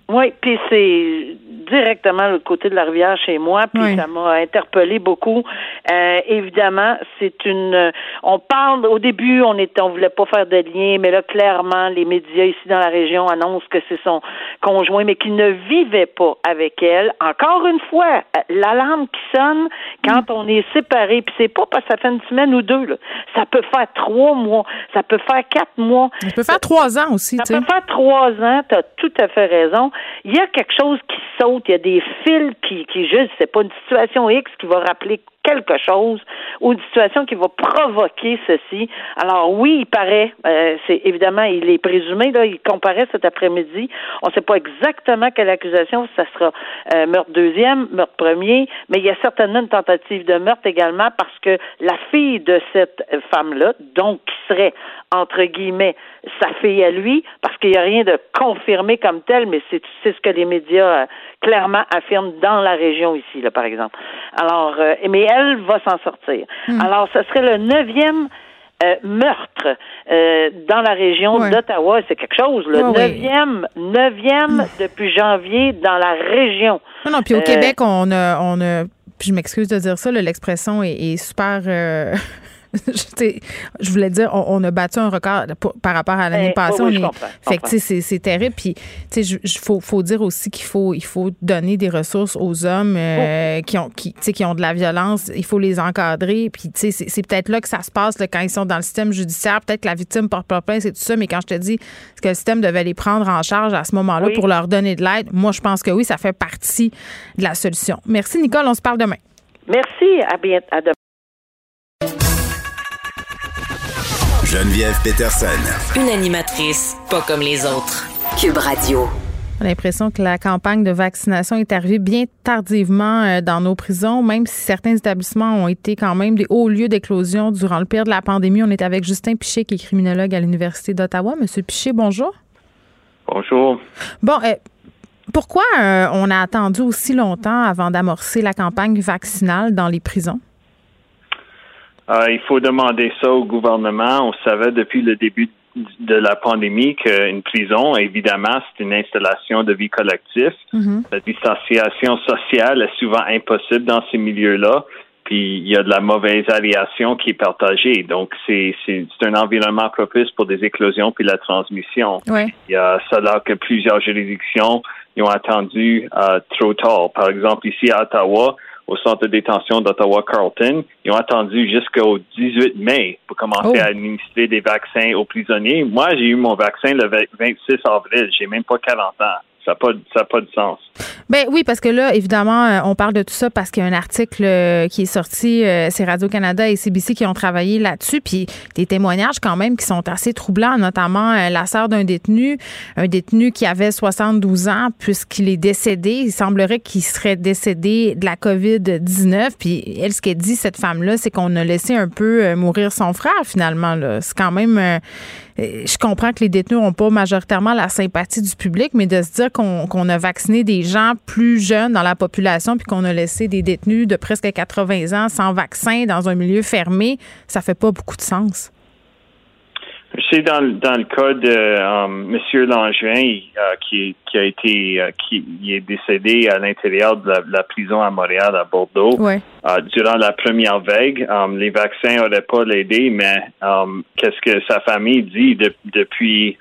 Oui, puis c'est directement le côté de la rivière chez moi, puis ça m'a interpellé beaucoup. Euh, évidemment, c'est une. On parle au début, on était, on voulait pas faire de lien, mais là clairement, les médias ici dans la région annoncent que c'est son conjoint, mais qu'il ne vivait pas avec elle. Encore une fois, l'alarme qui sonne quand on est séparé, puis c'est pas parce que ça fait une semaine ou deux. Là. Ça peut faire trois mois, ça peut faire quatre mois. Ça peut faire trois ans aussi. Ça peut faire trois ans. T'as tout à fait raison il y a quelque chose qui saute, il y a des fils qui, qui juste, c'est pas une situation X qui va rappeler quelque chose ou une situation qui va provoquer ceci. Alors oui, il paraît, euh, c'est évidemment, il est présumé, là, il comparaît cet après-midi. On ne sait pas exactement quelle accusation, ça sera euh, meurtre deuxième, meurtre premier, mais il y a certainement une tentative de meurtre également parce que la fille de cette femme-là, donc qui serait entre guillemets sa fille à lui, parce qu'il n'y a rien de confirmé comme tel, mais c'est ce que les médias euh, clairement affirment dans la région ici, là, par exemple. Alors, mais elle va s'en sortir. Hmm. Alors, ce serait le neuvième euh, meurtre euh, dans la région d'Ottawa. C'est quelque chose, le neuvième, neuvième hmm. depuis janvier dans la région. Non, non, puis au euh, Québec, on a, on a, puis je m'excuse de dire ça, l'expression est, est, super je voulais dire, on, a battu un record par rapport à l'année eh, passée. fait que, c'est terrible. Puis, il faut, faut dire aussi qu'il faut, il faut donner des ressources aux hommes euh, qui, ont, qui, qui ont de la violence. Il faut les encadrer. Puis, c'est peut-être là que ça se passe quand ils sont dans le système judiciaire. Peut-être que la victime porte pas plainte, c'est tout ça. Mais quand je te dis que le système devait les prendre en charge à ce moment-là pour leur donner de l'aide, moi, je pense que oui, ça fait partie de la solution. Merci, Nicole. On se parle demain. Merci. À, bientôt, à demain. Geneviève Peterson. Une animatrice pas comme les autres. Cube Radio. On a l'impression que la campagne de vaccination est arrivée bien tardivement euh, dans nos prisons, même si certains établissements ont été quand même des hauts lieux d'éclosion durant le pire de la pandémie. On est avec Justin Piché, qui est criminologue à l'Université d'Ottawa. Monsieur Piché, bonjour. Bonjour. Bon, euh, pourquoi euh, on a attendu aussi longtemps avant d'amorcer la campagne vaccinale dans les prisons? Euh, il faut demander ça au gouvernement. On savait depuis le début de la pandémie qu'une prison, évidemment, c'est une installation de vie collective. Mm-hmm. La distanciation sociale est souvent impossible dans ces milieux-là. Puis il y a de la mauvaise aviation qui est partagée. Donc c'est c'est un environnement propice pour des éclosions puis la transmission. Il y a cela que plusieurs juridictions ont attendu euh, trop tard. Par exemple ici à Ottawa, au centre de détention d'Ottawa-Carlton. Ils ont attendu jusqu'au 18 mai pour commencer oh. à administrer des vaccins aux prisonniers. Moi, j'ai eu mon vaccin le 26 avril. J'ai même pas 40 ans. Ça n'a pas, pas de sens. Ben oui, parce que là, évidemment, euh, on parle de tout ça parce qu'il y a un article euh, qui est sorti, euh, c'est Radio-Canada et CBC qui ont travaillé là-dessus, puis des témoignages quand même qui sont assez troublants, notamment la sœur d'un détenu, un détenu qui avait 72 ans puisqu'il est décédé. Il semblerait qu'il serait décédé de la COVID-19, puis elle, ce qu'elle dit, cette femme-là, c'est qu'on a laissé un peu mourir son frère, finalement. C'est quand même je comprends que les détenus n'ont pas majoritairement la sympathie du public, mais de se dire qu'on a vacciné des gens plus jeunes dans la population puis qu'on a laissé des détenus de presque 80 ans sans vaccin dans un milieu fermé, ça fait pas beaucoup de sens. Sais dans, dans le cas de um, Monsieur Langevin, euh, qui, qui a été euh, qui est décédé à l'intérieur de la, prison à Montréal, à Bordeaux, euh, durant la première vague, um, les vaccins n'auraient pas l'aidé, mais um, qu'est-ce que sa famille dit depuis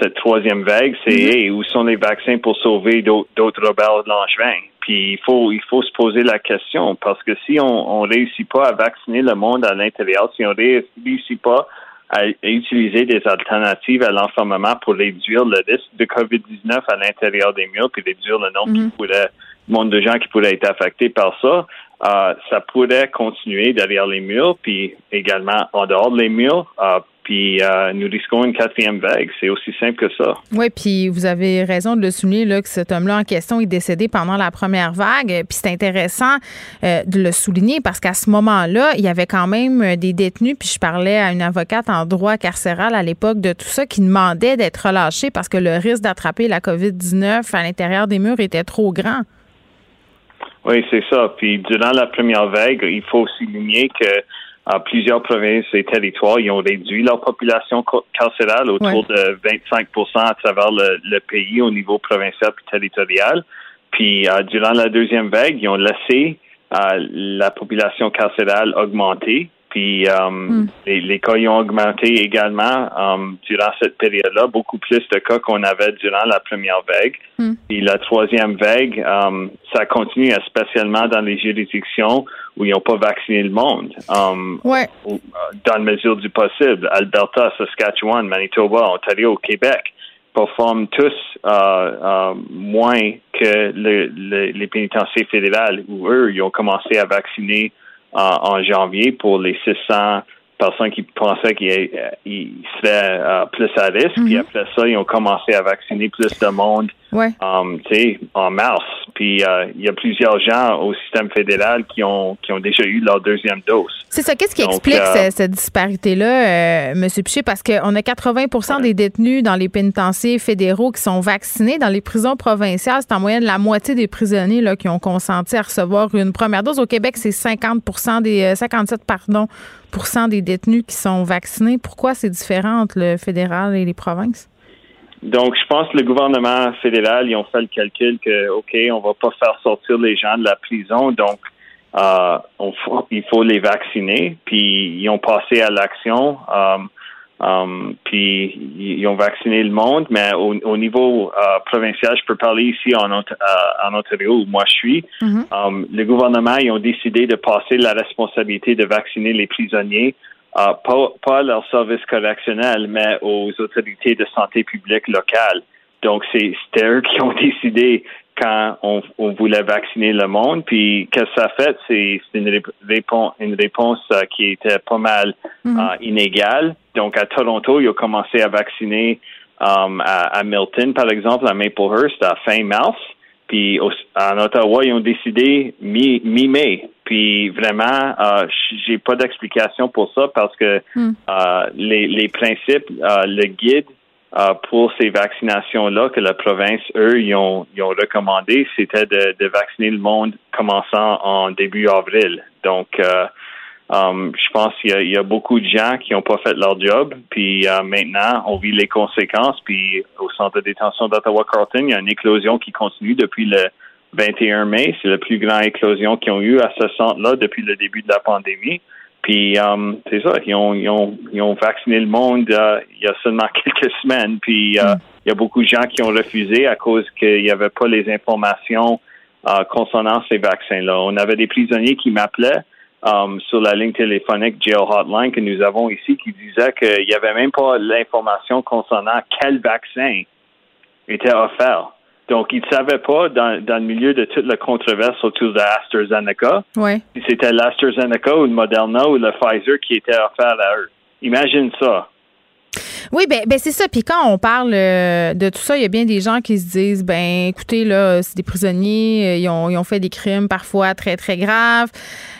cette troisième vague, c'est mm-hmm. où sont les vaccins pour sauver d'autres rebelles Langevin? Puis il faut il faut se poser la question parce que si on ne réussit pas à vacciner le monde à l'intérieur, si on ne réussit pas à, utiliser des alternatives à l'enfermement pour réduire le risque de COVID-19 à l'intérieur des murs, puis réduire le nombre mm monde de gens qui pourraient être affectés par ça, euh, ça pourrait continuer derrière les murs, puis également en dehors des murs, euh, puis euh, nous risquons une quatrième vague. C'est aussi simple que ça. Oui, puis vous avez raison de le souligner là, que cet homme-là en question est décédé pendant la première vague. Puis c'est intéressant euh, de le souligner parce qu'à ce moment-là, il y avait quand même euh, des détenus. Puis je parlais à une avocate en droit carcéral à l'époque de tout ça qui demandait d'être relâché parce que le risque d'attraper la COVID-19 à l'intérieur des murs était trop grand. Oui, c'est ça. Puis durant la première vague, il faut souligner que plusieurs provinces et territoires, ils ont réduit leur population carcérale autour de 25% à travers le, pays au niveau provincial et territorial. Puis, euh, durant la deuxième vague, ils ont laissé euh, la population carcérale augmenter. Puis euh, hmm. les, cas ont augmenté également durant cette période-là, beaucoup plus de cas qu'on avait durant la première vague. Hmm. Puis la troisième vague, ça continue, spécialement dans les juridictions où ils n'ont pas vacciné le monde. Um, ouais. Euh, dans la mesure du possible, Alberta, Saskatchewan, Manitoba, Ontario, Québec performent tous euh, euh, moins que les pénitenciers fédérales où eux, ils ont commencé à vacciner en janvier pour les 600 personnes qui pensaient qu'ils seraient plus à risque. Puis mm-hmm. après ça, ils ont commencé à vacciner plus de monde ouais. um, en mars. Puis euh, il y a plusieurs gens au système fédéral qui ont qui ont déjà eu leur deuxième dose. C'est ça. Qu'est-ce qui explique euh, cette, disparité-là, euh, M. Piché? Parce qu'on a 80 des détenus dans les pénitenciers fédéraux qui sont vaccinés. Dans les prisons provinciales, c'est en moyenne la moitié des prisonniers là, qui ont consenti à recevoir une première dose. Au Québec, c'est 50 des 57 pardon, des détenus qui sont vaccinés. Pourquoi c'est différent entre le fédéral et les provinces? Donc, je pense que le gouvernement fédéral, ils ont fait le calcul que, OK, on va pas faire sortir les gens de la prison, donc euh, il faut les vacciner. Puis, ils ont passé à l'action. Euh, um, puis, ils ont vacciné le monde. Mais au, niveau euh, provincial, je peux parler ici en, en Ontario, où moi je suis. Um, le gouvernement, ils ont décidé de passer la responsabilité de vacciner les prisonniers euh, pas, pas leur service correctionnel, mais aux autorités de santé publique locales. Donc, c'est eux qui ont décidé quand on, voulait vacciner le monde. Puis, qu'est-ce que ça fait? C'est une, réponse, une réponse euh, qui était pas mal mm-hmm. euh, inégale. Donc, à Toronto, ils ont commencé à vacciner à, Milton, par exemple, à Maplehurst, à fin mars. Puis en Ottawa, ils ont décidé mi-mai. Puis vraiment, euh, j'ai pas d'explication pour ça parce que hmm. euh, les, les, principes, euh, le guide euh, pour ces vaccinations-là que la province, eux, ils ont, ils ont recommandé, c'était de, de vacciner le monde commençant en début avril. Donc, euh, Um, je pense qu'il y, a beaucoup de gens qui n'ont pas fait leur job, puis uh, maintenant, on vit les conséquences. Puis au centre de détention d'Ottawa-Carlton, il y a une éclosion qui continue depuis le 21 mai. C'est la plus grande éclosion qu'ils ont eu à ce centre-là depuis le début de la pandémie. Puis um, c'est ça, ils ont, ils, ont, ils ont vacciné le monde uh, il y a seulement quelques semaines. Puis uh, mm. il y a beaucoup de gens qui ont refusé à cause qu'il n'y avait pas les informations concernant ces vaccins-là. On avait des prisonniers qui m'appelaient Um, sur la ligne téléphonique Jail Hotline que nous avons ici qui disait qu'il n'y avait même pas l'information concernant quel vaccin était offert. Donc, ils ne savaient pas, dans, dans, le milieu de toute la controverse autour de AstraZeneca, si c'était l'AstraZeneca ou le Moderna ou le Pfizer qui était offert à eux. Imagine ça. Oui, ben, ben c'est ça. Puis quand on parle euh, de tout ça, il y a bien des gens qui se disent, ben écoutez, là, c'est des prisonniers, euh, ils ont, ils ont fait des crimes parfois très, très graves.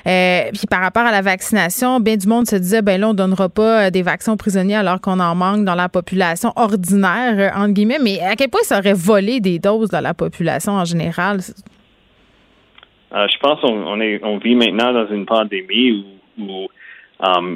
Euh, puis par rapport à la vaccination, bien du monde se disait, ben là, on donnera pas des vaccins aux prisonniers alors qu'on en manque dans la population ordinaire, entre guillemets. Mais à quel point ça aurait volé des doses dans la population en général? je pense qu'on on vit maintenant dans une pandémie où, où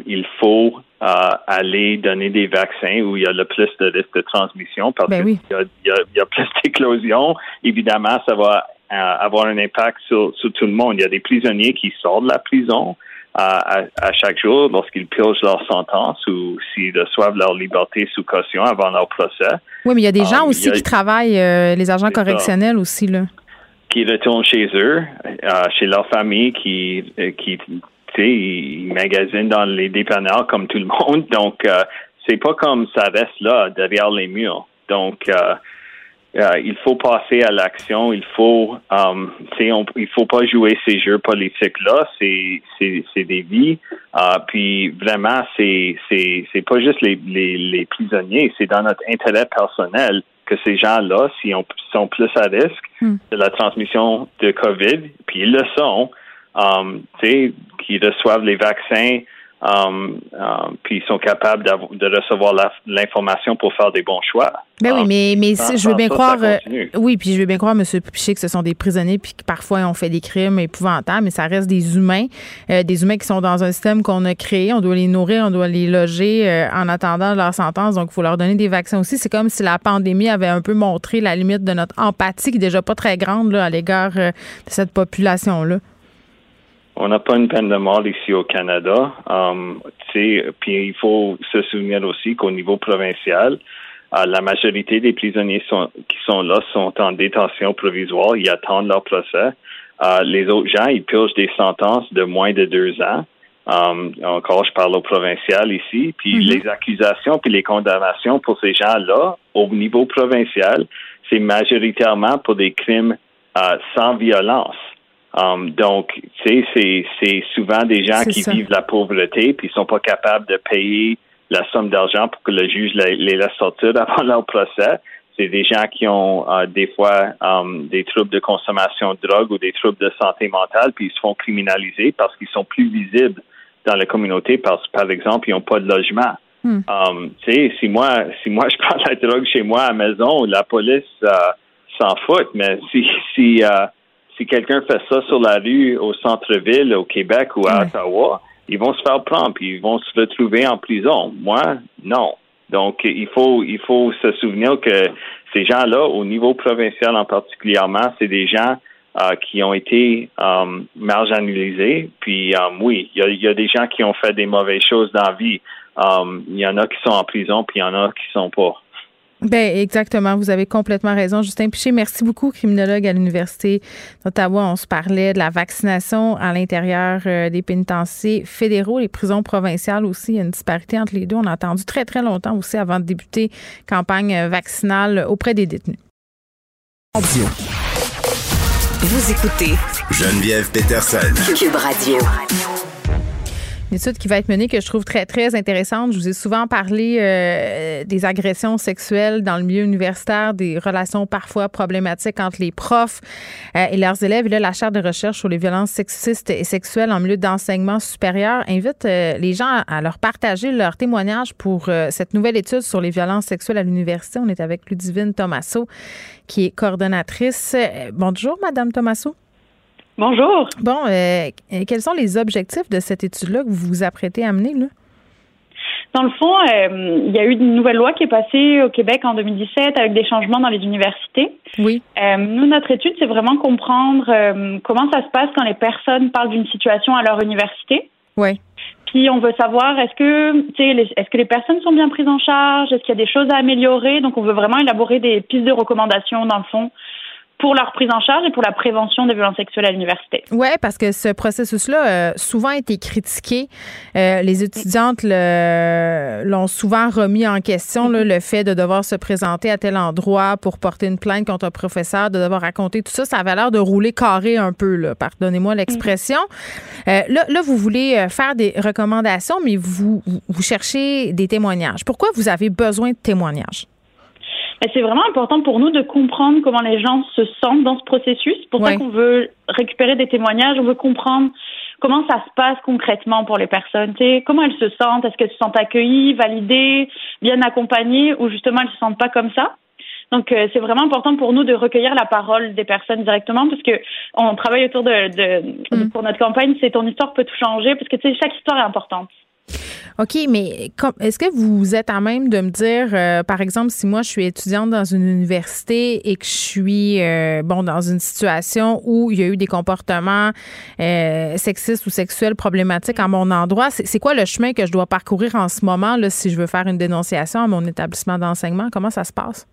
il faut aller donner des vaccins où il y a le plus de risque de transmission parce ben qu'il y, y, a plus d'éclosions. Évidemment, ça va avoir un impact sur, sur, tout le monde. Il y a des prisonniers qui sortent de la prison à, à, chaque jour lorsqu'ils purgent leur sentence ou s'ils reçoivent leur liberté sous caution avant leur procès. Oui, mais il y a des gens aussi qui travaillent, euh, les agents correctionnels aussi, là. Qui retournent chez eux, euh, chez leur famille, qui, euh, qui ils magasinent dans les dépanneurs comme tout le monde. Donc, c'est pas comme ça reste là, derrière les murs. Donc, euh, il faut passer à l'action. Il faut, um, on, il faut pas jouer ces jeux politiques là. C'est, c'est, des vies. Uh, puis vraiment, c'est, c'est, c'est pas juste les, les, les prisonniers. C'est dans notre intérêt personnel que ces gens-là, s'ils sont plus à risque hmm. de la transmission de COVID, puis ils le sont, um, qui reçoivent les vaccins Um, um, puis ils sont capables de recevoir l'information pour faire des bons choix. Ben oui, mais, mais je veux bien croire. Euh, oui, puis je veux bien croire, M. Piché, que ce sont des prisonniers, puis que parfois on fait des crimes épouvantables, mais ça reste des humains, euh, des humains qui sont dans un système qu'on a créé. On doit les nourrir, on doit les loger euh, en attendant leur sentence. Donc, il faut leur donner des vaccins aussi. C'est comme si la pandémie avait un peu montré la limite de notre empathie, qui n'est déjà pas très grande là, à l'égard de cette population-là. On n'a pas une peine de mort ici au Canada. Um, puis il faut se souvenir aussi qu'au niveau provincial, uh, la majorité des prisonniers sont, qui sont là sont en détention provisoire. Ils attendent leur procès. Uh, les autres gens, ils purgent des sentences de moins de deux ans. Um, encore, je parle au provincial ici. Puis mm-hmm. les accusations puis les condamnations pour ces gens-là, au niveau provincial, c'est majoritairement pour des crimes uh, sans violence. Um, donc, tu sais, c'est souvent des gens qui vivent la pauvreté puis ils sont pas capables de payer la somme d'argent pour que le juge les, laisse sortir avant leur procès. C'est des gens qui ont euh, des fois um, des troubles de consommation de drogue ou des troubles de santé mentale, puis ils se font criminaliser parce qu'ils sont plus visibles dans la communauté parce par exemple, ils n'ont pas de logement. Hmm. Um, tu sais, si moi, si moi je prends la drogue chez moi à la maison, la police euh, s'en fout, mais si, si euh, si quelqu'un fait ça sur la rue au centre-ville, au Québec ou à Ottawa, ils vont se faire prendre puis ils vont se retrouver en prison. Moi, non. Donc, il faut, il faut se souvenir que ces gens-là, au niveau provincial en particulièrement, c'est des gens euh, qui ont été euh, marginalisés. Puis, euh, oui, il y a, y a, des gens qui ont fait des mauvaises choses dans la vie. Il y en a qui sont en prison, puis il y en a qui sont pas. Ben exactement, vous avez complètement raison, Justin Piché. Merci beaucoup, criminologue à l'université d'Ottawa. On se parlait de la vaccination à l'intérieur euh, des pénitenciers fédéraux, les prisons provinciales aussi. Il y a une disparité entre les deux. On a attendu très très longtemps aussi avant de débuter campagne vaccinale auprès des détenus. Radio. Vous écoutez Geneviève Peterson. Cube Radio. Une étude qui va être menée que je trouve très, très intéressante. Je vous ai souvent parlé euh, des agressions sexuelles dans le milieu universitaire, des relations parfois problématiques entre les profs euh, et leurs élèves. Et là, la chaire de recherche sur les violences sexistes et sexuelles en milieu d'enseignement supérieur invite euh, les gens à leur partager leur témoignage pour cette nouvelle étude sur les violences sexuelles à l'université. On est avec Ludivine Tomasso, qui est coordonnatrice. bonjour, Madame Tomasso. Bonjour. Bon, euh, quels sont les objectifs de cette étude-là que vous vous apprêtez à mener? Là? Dans le fond, euh, il y a eu une nouvelle loi qui est passée au Québec en 2017 avec des changements dans les universités. Oui. Euh, nous, notre étude, c'est vraiment comprendre comment ça se passe quand les personnes parlent d'une situation à leur université. Oui. Puis on veut savoir est-ce que est-ce que les personnes sont bien prises en charge, est-ce qu'il y a des choses à améliorer? Donc on veut vraiment élaborer des pistes de recommandations dans le fond pour leur prise en charge et pour la prévention des violences sexuelles à l'université. Oui, parce que ce processus-là a euh, souvent été critiqué. Euh, les étudiantes l'ont souvent remis en question, le fait de devoir se présenter à tel endroit pour porter une plainte contre un professeur, de devoir raconter tout ça. Ça avait l'air de rouler carré un peu, pardonnez-moi l'expression. Euh, là, là, vous voulez faire des recommandations, mais vous, vous cherchez des témoignages. Pourquoi vous avez besoin de témoignages? C'est vraiment important pour nous de comprendre comment les gens se sentent dans ce processus. C'est pour ça qu'on veut récupérer des témoignages, on veut comprendre comment ça se passe concrètement pour les personnes. comment elles se sentent, est-ce qu'elles se sentent accueillies, validées, bien accompagnées, ou justement elles se sentent pas comme ça? Donc, euh, c'est vraiment important pour nous de recueillir la parole des personnes directement parce que on travaille autour de, de mm. pour notre campagne, c'est ton histoire peut tout changer parce que tu sais, chaque histoire est importante. OK, mais est-ce que vous êtes à même de me dire, euh, par exemple, si moi je suis étudiante dans une université et que je suis euh, bon dans une situation où il y a eu des comportements euh, sexistes ou sexuels problématiques à mon endroit, c'est quoi le chemin que je dois parcourir en ce moment là, si je veux faire une dénonciation à mon établissement d'enseignement? Comment ça se passe?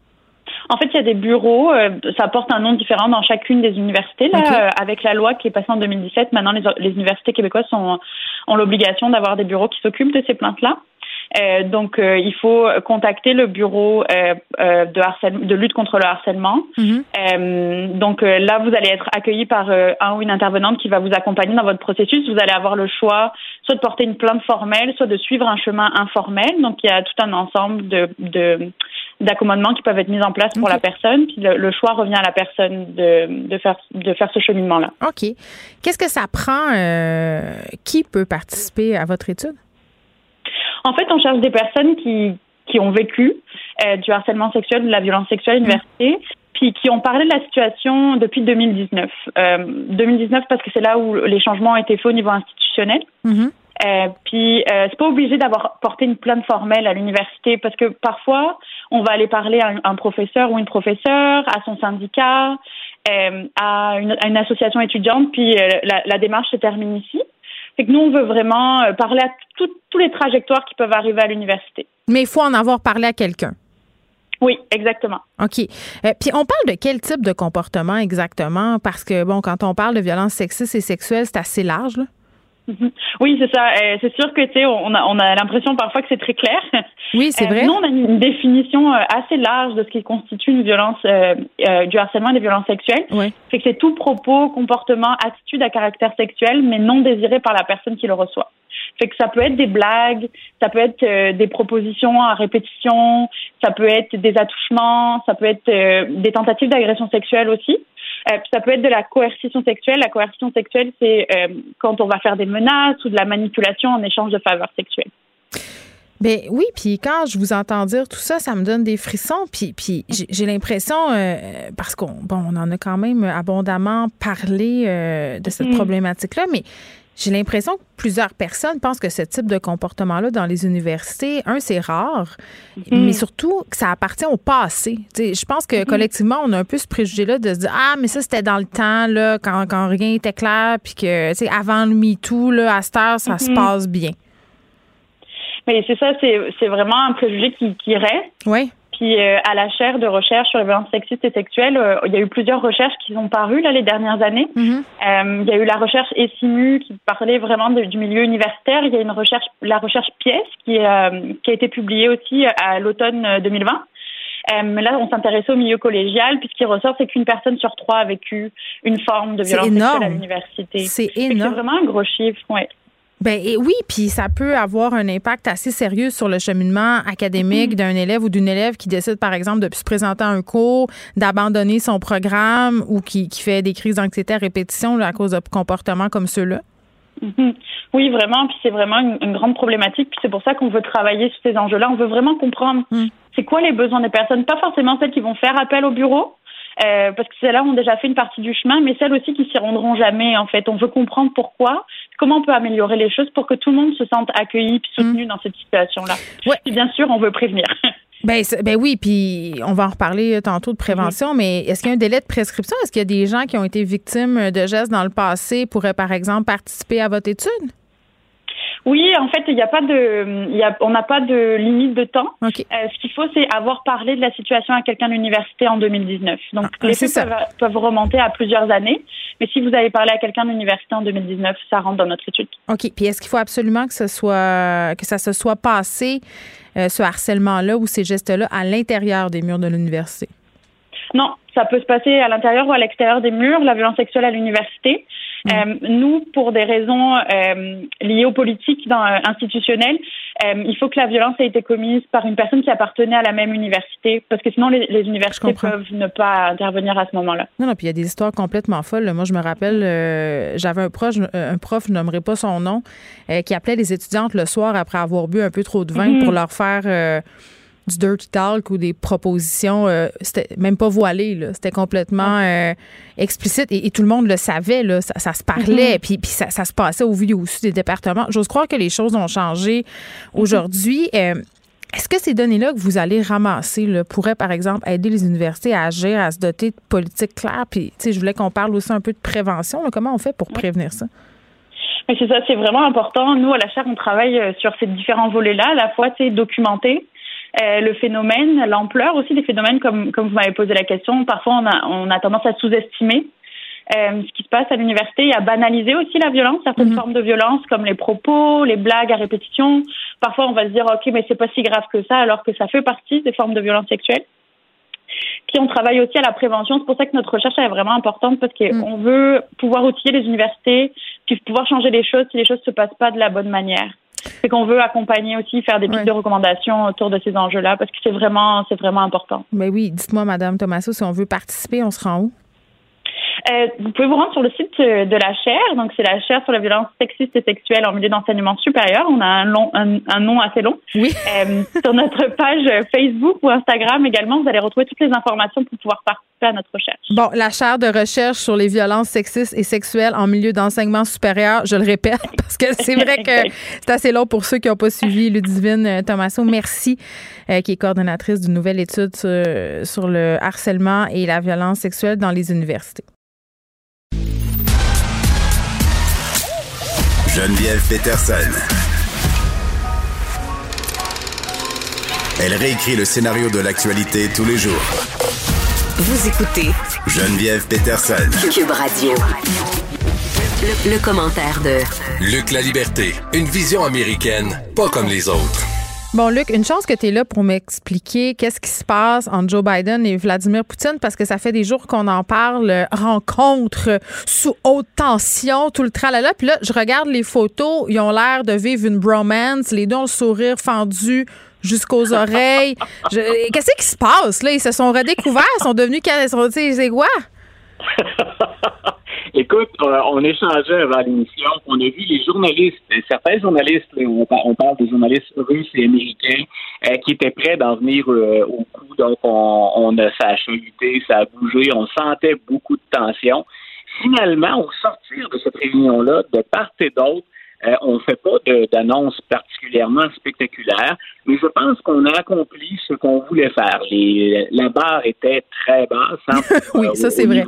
En fait, il y a des bureaux, ça porte un nom différent dans chacune des universités. Là, avec la loi qui est passée en 2017, maintenant les, les universités québécoises sont ont l'obligation d'avoir des bureaux qui s'occupent de ces plaintes-là. Euh, donc, euh, il faut contacter le bureau euh, euh de, harcèlement, de lutte contre le harcèlement. Mhm. Euh, donc là, vous allez être accueilli par un ou une intervenante qui va vous accompagner dans votre processus. Vous allez avoir le choix soit de porter une plainte formelle, soit de suivre un chemin informel. Donc, il y a tout un ensemble de, de d'accommodements qui peuvent être mis en place pour la personne. Puis le, choix revient à la personne de, de faire de faire ce cheminement-là. OK. Qu'est-ce que ça prend? qui peut participer à votre étude? En fait, on cherche des personnes qui, qui ont vécu euh, du harcèlement sexuel, de la violence sexuelle à l'université, puis qui ont parlé de la situation depuis 2019. Euh, 2019 parce que c'est là où les changements ont été faits au niveau institutionnel. Mm-hmm. Euh, puis euh, c'est pas obligé d'avoir porté une plainte formelle à l'université parce que parfois on va aller parler à un, professeur ou une professeure, à son syndicat, euh, à, une, à, une, association étudiante, puis la, la, démarche se termine ici. C'est que nous, on veut vraiment parler à tous les trajectoires qui peuvent arriver à l'université. Mais il faut en avoir parlé à quelqu'un. Oui, exactement. OK. Euh, puis on parle de quel type de comportement exactement? Parce que, bon, quand on parle de violence sexiste et sexuelle, c'est assez large, là. Oui, c'est ça. Euh, c'est sûr que tu sais, on a, on a l'impression parfois que c'est très clair. Oui, c'est euh, vrai. Nous, on a une définition euh, assez large de ce qui constitue une violence, du harcèlement et des violences sexuelles. Oui. C'est que c'est tout propos, comportement, attitude à caractère sexuel, mais non désiré par la personne qui le reçoit. Fait que ça peut être des blagues, ça peut être des propositions à répétition, ça peut être des attouchements, ça peut être des tentatives d'agression sexuelle aussi. Euh, ça peut être de la coercition sexuelle. La coercition sexuelle, c'est euh, quand on va faire des menaces ou de la manipulation en échange de faveurs sexuelles. Ben oui, puis quand je vous entends dire tout ça, ça me donne des frissons. Puis, puis j'ai l'impression, euh, parce qu'on bon, on en a quand même abondamment parlé de cette mm. problématique-là, mais j'ai l'impression que plusieurs personnes pensent que ce type de comportement-là dans les universités, un, c'est rare, mhm. mais surtout que ça appartient au passé. je pense que mhm. collectivement, on a un peu ce préjugé-là de se dire Ah, mais ça, c'était dans le temps, là, quand, quand rien était clair, puis que avant le MeToo, là, à cette heure, ça se mhm. passe bien. Mais c'est ça, c'est vraiment un préjugé qui, qui reste. Oui. Puis euh, à la chaire de recherche sur les violences sexistes et sexuelles, euh, il y a eu plusieurs recherches qui ont paru là les dernières années. Mm-hmm. Euh, il y a eu la recherche ESIMU qui parlait vraiment du milieu universitaire. Il y a une recherche, la recherche pièce qui, qui a été publiée aussi à l'automne 2020. Mais là, on s'intéressait au milieu collégial, puis ce qui ressort, c'est qu'une personne sur trois a vécu une forme de violence sexuelle à l'université. C'est énorme. C'est vraiment un gros chiffre, ouais. Ben oui, puis ça peut avoir un impact assez sérieux sur le cheminement académique mm-hmm. d'un élève ou d'une élève qui décide, par exemple, de se présenter à un cours, d'abandonner son programme ou qui, qui fait des crises d'anxiété à répétition à cause de comportements comme ceux-là? Mm-hmm. Oui, vraiment. Puis c'est vraiment une, grande problématique. Puis c'est pour ça qu'on veut travailler sur ces enjeux-là. On veut vraiment comprendre mm. c'est quoi les besoins des personnes, pas forcément celles qui vont faire appel au bureau, euh, parce que celles-là ont déjà fait une partie du chemin, mais celles aussi qui s'y rendront jamais. En fait, on veut comprendre pourquoi, comment on peut améliorer les choses pour que tout le monde se sente accueilli et soutenu mm. dans cette situation-là. Ouais. Et bien sûr, on veut prévenir. Ben, ben oui, puis on va en reparler tantôt de prévention, mais est-ce qu'il y a un délai de prescription? Est-ce qu'il y a des gens qui ont été victimes de gestes dans le passé pourraient, par exemple, participer à votre étude? Oui, en fait, il n'y a pas de, il y a, on n'a pas de limite de temps. Euh, ce qu'il faut, c'est avoir parlé de la situation à quelqu'un de l'université en 2019. Donc, ah, les faits peuvent, remonter à plusieurs années. Mais si vous avez parlé à quelqu'un de l'université en 2019, ça rentre dans notre étude. OK. Puis est-ce qu'il faut absolument que ce soit, que ça se soit passé, euh, ce harcèlement-là ou ces gestes-là, à l'intérieur des murs de l'université? Non, ça peut se passer à l'intérieur ou à l'extérieur des murs, la violence sexuelle à l'université. Mm. Euh, nous, pour des raisons euh, liées aux politiques dans, euh, institutionnelles, il faut que la violence ait été commise par une personne qui appartenait à la même université, parce que sinon les, universités peuvent ne pas intervenir à ce moment-là. Non, non, puis il y a des histoires complètement folles. Moi, je me rappelle, j'avais un prof, un prof, je nommerai pas son nom, qui appelait les étudiantes le soir après avoir bu un peu trop de vin mm-hmm. pour leur faire du dirty talk ou des propositions, euh, c'était même pas voilé, là. C'était complètement euh, explicite et, tout le monde le savait, là. Ça, se parlait, mm-hmm. puis, puis ça, se passait au vu aussi des départements. J'ose croire que les choses ont changé aujourd'hui. Euh, est-ce que ces données-là que vous allez ramasser là, pourraient, par exemple, aider les universités à agir, à se doter de politiques claires? Puis, tu sais, je voulais qu'on parle aussi un peu de prévention. Comment on fait pour prévenir ça? c'est ça, c'est vraiment important. Nous, à la chaire, on travaille sur ces différents volets-là, à la fois, c'est documenter, euh, le phénomène, l'ampleur aussi des phénomènes, comme, comme vous m'avez posé la question. Parfois, on a, on a tendance à sous-estimer euh, ce qui se passe à l'université et à banaliser aussi la violence, certaines mhm. formes de violence comme les propos, les blagues à répétition. Parfois, on va se dire, OK, mais c'est pas si grave que ça, alors que ça fait partie des formes de violence sexuelle. Puis on travaille aussi à la prévention. C'est pour ça que notre recherche est vraiment importante parce qu'on mhm. veut pouvoir outiller les universités, puis pouvoir changer les choses si les choses se passent pas de la bonne manière c'est qu'on veut accompagner aussi, faire des pistes de recommandations autour de ces enjeux-là parce que c'est vraiment, c'est vraiment important. Mais oui, dites-moi, Madame Thomaso, si on veut participer, on se rend où? Euh, vous pouvez vous rendre sur le site euh, de la chaire. Donc, c'est la chaire sur la violence sexiste et sexuelle en milieu d'enseignement supérieur. On a un, long, un, nom assez long. Oui. Euh, sur notre page Facebook ou Instagram également, vous allez retrouver toutes les informations pour pouvoir participer à notre recherche. Bon, la chaire de recherche sur les violences sexistes et sexuelles en milieu d'enseignement supérieur, je le répète, parce que c'est vrai que c'est assez long pour ceux qui n'ont pas suivi Ludivine Thomaso. Merci, qui est coordonnatrice d'une nouvelle étude sur le harcèlement et la violence sexuelle dans les universités. Geneviève Peterson. Elle réécrit le scénario de l'actualité tous les jours. Vous écoutez Geneviève Peterson. Cube Radio. Le, le commentaire de Luc La Liberté, une vision américaine, pas comme les autres. Bon, Luc, une chance que tu es là pour m'expliquer qu'est-ce qui se passe entre Joe Biden et Vladimir Poutine, parce que ça fait des jours qu'on en parle, rencontre sous haute tension, tout le tralala. Puis là, je regarde les photos, ils ont l'air de vivre une bromance, les deux ont le sourire fendu jusqu'aux oreilles. Qu'est-ce qui se passe, là? Ils se sont redécouverts, ils sont devenus... C'est quoi? Écoute, euh, on échangeait avant l'émission, on a vu les journalistes, certains journalistes, on, parle des journalistes russes et américains, euh, qui étaient prêts d'en venir euh, au coup. Donc, on, a, ça a chuté, ça a bougé, on sentait beaucoup de tension. Finalement, au sortir de cette réunion-là, de part et d'autre, euh, on ne fait pas d'annonce particulièrement spectaculaire, mais je pense qu'on a accompli ce qu'on voulait faire. Les, la barre était très basse. Hein, oui, ça c'est vrai.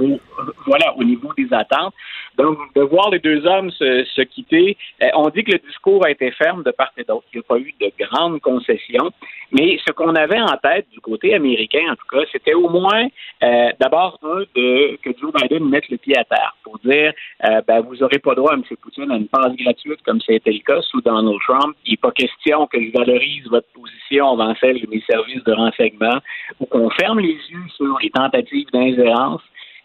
voilà, au niveau des attentes. Donc, de voir les deux hommes se, se quitter, euh, on dit que le discours a été ferme de part et d'autre. Il n'y a pas eu de grandes concessions. Mais ce qu'on avait en tête du côté américain, en tout cas, c'était au moins euh, d'abord un de que Joe Biden mette le pied à terre pour dire euh, ben, vous n'aurez pas droit, M. Poutine, à une passe gratuite comme c'était le cas sous Donald Trump. Il n'est pas question que je valorise votre position avant celle de mes services de renseignement ou qu'on ferme les yeux sur les tentatives d'ingérence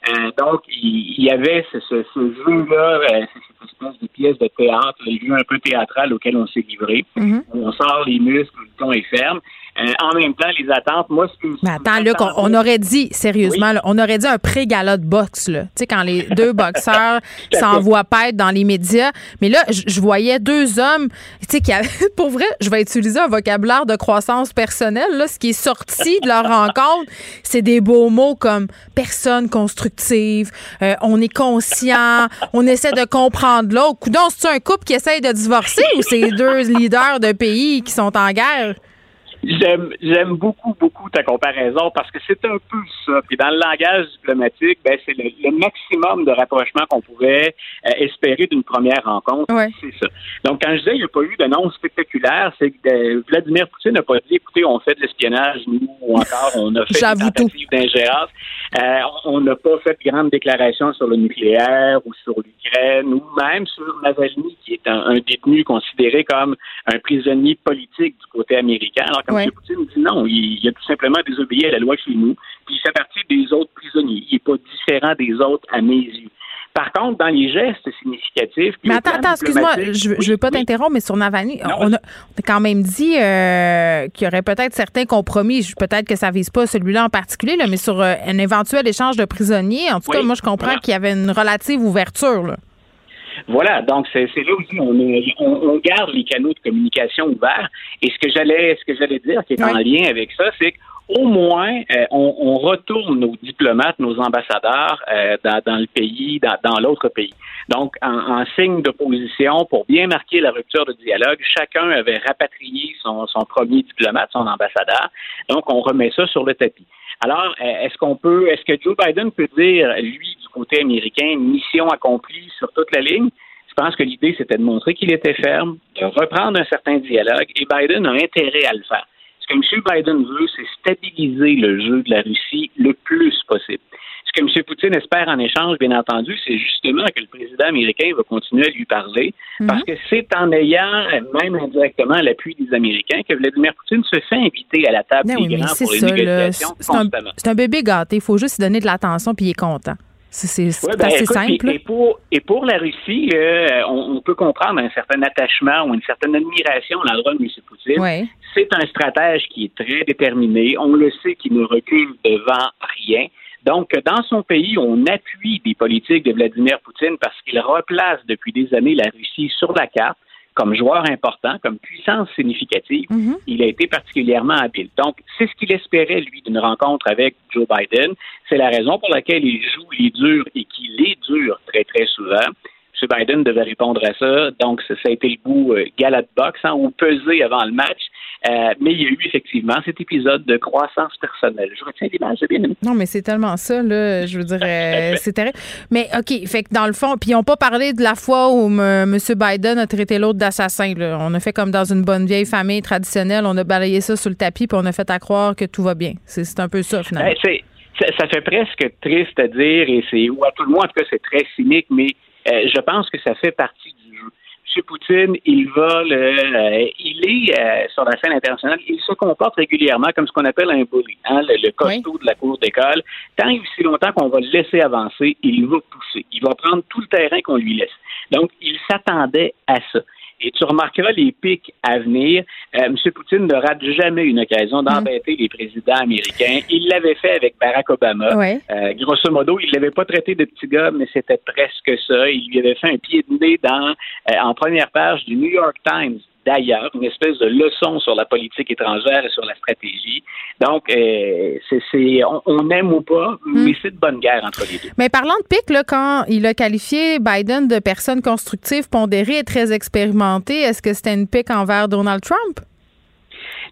euh, donc, il, y avait ce, ce, jeu-là, euh, cette espèce de pièce de théâtre, le jeu un peu théâtral auquel on s'est livré. Mm-hmm. On sort les muscles, le ton est ferme. Euh, en même temps, les attentes, moi, ce que. Mais attends, Luc, on, aurait dit, sérieusement, on aurait dit un pré-gala de boxe, là. Tu sais, quand les deux boxeurs s'envoient être dans les médias. Mais là, je voyais deux hommes, tu sais, qui avaient, pour vrai, je vais utiliser un vocabulaire de croissance personnelle, là. Ce qui est sorti de leur rencontre, c'est des beaux mots comme personne constructive, euh, on est conscient, on essaie de comprendre l'autre. Donc, c'est un couple qui essaye de divorcer ou c'est deux leaders de pays qui sont en guerre? J'aime, j'aime beaucoup, beaucoup ta comparaison parce que c'est un peu ça. Puis dans le langage diplomatique, ben, c'est le, maximum de rapprochement qu'on pouvait euh, espérer d'une première rencontre. C'est ça. Donc, quand je disais qu'il n'y a pas eu d'annonce spectaculaire, c'est que euh, Vladimir Poutine n'a pas dit, écoutez, on fait de l'espionnage, nous, ou encore on a fait des tentatives d'ingérence. Euh, on n'a pas fait de grandes déclarations sur le nucléaire ou sur l'Ukraine ou même sur Navalny, qui est un, détenu considéré comme un prisonnier politique du côté américain. Alors, M. Poutine dit non, il, a tout simplement désobéi à la loi chez nous, puis il fait partie des autres prisonniers. Il n'est pas différent des autres à mes yeux. Par contre, dans les gestes significatifs. Mais attends, attends, excuse-moi, je ne veux pas t'interrompre, mais sur Navalny, on, a, quand même dit euh, qu'il y aurait peut-être certains compromis. Peut-être que ça ne vise pas celui-là en particulier, mais sur euh, un éventuel échange de prisonniers. En tout cas, moi, je comprends qu'il y avait une relative ouverture. Là. Voilà, donc c'est là aussi on, on, garde les canaux de communication ouverts. Et ce que j'allais ce que j'allais dire qui est en lien avec ça, c'est qu'au moins euh, on, retourne nos diplomates, nos ambassadeurs euh, dans, le pays, dans, l'autre pays. Donc, en, signe d'opposition, pour bien marquer la rupture de dialogue, chacun avait rapatrié son, son premier diplomate, son ambassadeur. Donc, on remet ça sur le tapis. Alors, euh, est-ce qu'on peut, est-ce que Joe Biden peut dire, lui, côté américain, mission accomplie sur toute la ligne? Je pense que l'idée, c'était de montrer qu'il était ferme, de reprendre un certain dialogue, et Biden a intérêt à le faire. Ce que M. Biden veut, c'est stabiliser le jeu de la Russie le plus possible que M. Poutine espère en échange, bien entendu, c'est justement que le président américain va continuer à lui parler, mhm. parce que c'est en ayant, même indirectement, l'appui des Américains que Vladimir Poutine se fait inviter à la table ben des grands pour les négociations constamment. C'est un, bébé gâté, il faut juste lui donner de l'attention puis il est content. C'est ben, assez simple. Et, pour, et pour la Russie, euh, on, peut comprendre un certain attachement ou une certaine admiration à l'endroit de M. Poutine. C'est un stratège qui est très déterminé. On le sait qu'il ne recule devant rien. Donc, dans son pays, on appuie des politiques de Vladimir Poutine parce qu'il replace depuis des années la Russie sur la carte comme joueur important, comme puissance significative. Mm-hmm. Il a été particulièrement habile. Donc, c'est ce qu'il espérait, lui, d'une rencontre avec Joe Biden. C'est la raison pour laquelle il joue les durs et qu'il est dur très, très souvent. M. Biden devait répondre à ça. Donc, ça, a été le goût euh, de boxe, hein, ou peser avant le match. Euh, mais il y a eu effectivement cet épisode de croissance personnelle. Je retiens l'image, j'ai bien aimé. Non, mais c'est tellement ça, là. Je veux dire, euh, c'est terrible. Mais OK, fait que dans le fond, puis ils n'ont pas parlé de la fois où M. Biden a traité l'autre d'assassin. On a fait comme dans une bonne vieille famille traditionnelle. On a balayé ça sur le tapis, puis on a fait à croire que tout va bien. C'est un peu ça, finalement. Ben, ça, fait presque triste à dire, et c'est, ou à tout le moins, en tout cas, c'est très cynique, mais euh, je pense que ça fait partie du jeu. Poutine, il va, euh, il est euh, sur la scène internationale, il se comporte régulièrement comme ce qu'on appelle un bully, hein, le, costaud de la cour d'école. Tant et aussi longtemps qu'on va le laisser avancer, il va pousser. Il va prendre tout le terrain qu'on lui laisse. Donc, il s'attendait à ça. Et tu remarqueras les pics à venir. Euh, M. Poutine ne rate jamais une occasion d'embêter les présidents américains. Il l'avait fait avec Barack Obama. Euh, grosso modo, il l'avait pas traité de petit gars, mais c'était presque ça. Il lui avait fait un pied de nez dans, euh, en première page du New York Times d'ailleurs, une espèce de leçon sur la politique étrangère et sur la stratégie. Donc, euh, c'est, on, aime ou pas, mais hmm. c'est de bonne guerre entre les deux. Mais parlant de pic, là, quand il a qualifié Biden de personne constructive, pondérée et très expérimentée, est-ce que c'était une pique envers Donald Trump?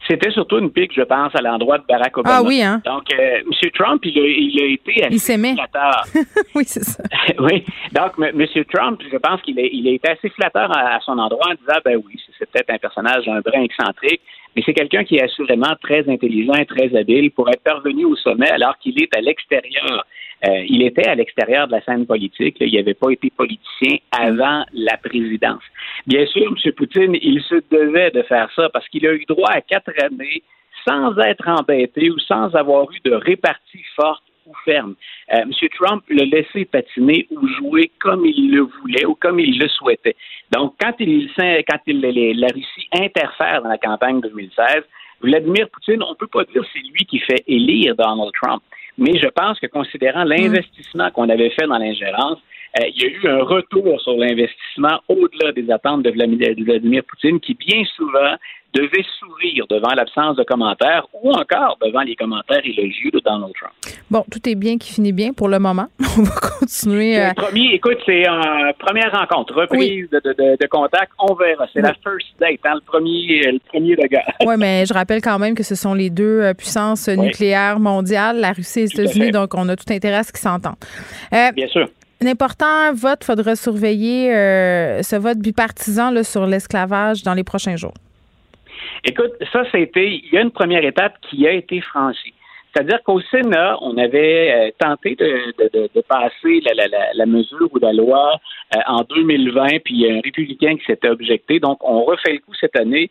C'était surtout une pique, je pense, à l'endroit de Barack Obama. Ah oui, hein? Donc, euh, M. Trump, il a, il a été assez flatteur. oui, c'est ça. oui. Donc, M. Trump, je pense qu'il a, il a été assez flatteur à, son endroit en disant, ben oui, c'est peut-être un personnage un brin excentrique, mais c'est quelqu'un qui est assurément très intelligent et très habile pour être parvenu au sommet alors qu'il est à l'extérieur euh, il était à l'extérieur de la scène politique. Il n'avait pas été politicien avant la présidence. Bien sûr, M. Poutine, il se devait de faire ça parce qu'il a eu droit à quatre années sans être embêté ou sans avoir eu de répartie forte ou ferme. Euh, M. Trump l'a laissé patiner ou jouer comme il le voulait ou comme il le souhaitait. Donc, quand, il, quand la Russie interfère dans la campagne 2016, Vladimir Poutine, on ne peut pas dire c'est lui qui fait élire Donald Trump. Mais je pense que considérant l'investissement qu'on avait fait dans l'ingérence, euh, il y a eu un retour sur l'investissement au-delà des attentes de Vladimir Poutine qui, bien souvent, devait sourire devant l'absence de commentaires ou encore devant les commentaires élogieux de Donald Trump. Bon, tout est bien qui finit bien pour le moment. On va continuer. Euh... Premier, écoute, c'est une première rencontre, reprise de, de, de, contact. On verra. C'est la first date, hein, le premier, le premier regard. oui, mais je rappelle quand même que ce sont les deux euh, puissances nucléaires mondiales, la Russie et les États-Unis, donc on a tout intérêt à ce qu'ils s'entendent. Euh, bien sûr. Un important vote, faudra surveiller euh, ce vote bipartisan là, sur l'esclavage dans les prochains jours. Écoute, ça, c'était, il y a une première étape qui a été franchie. C'est-à-dire qu'au Sénat, on avait euh, tenté de, passer la, mesure ou la loi euh, en 2020, puis il y a un républicain qui s'était objecté. Donc, on refait le coup cette année.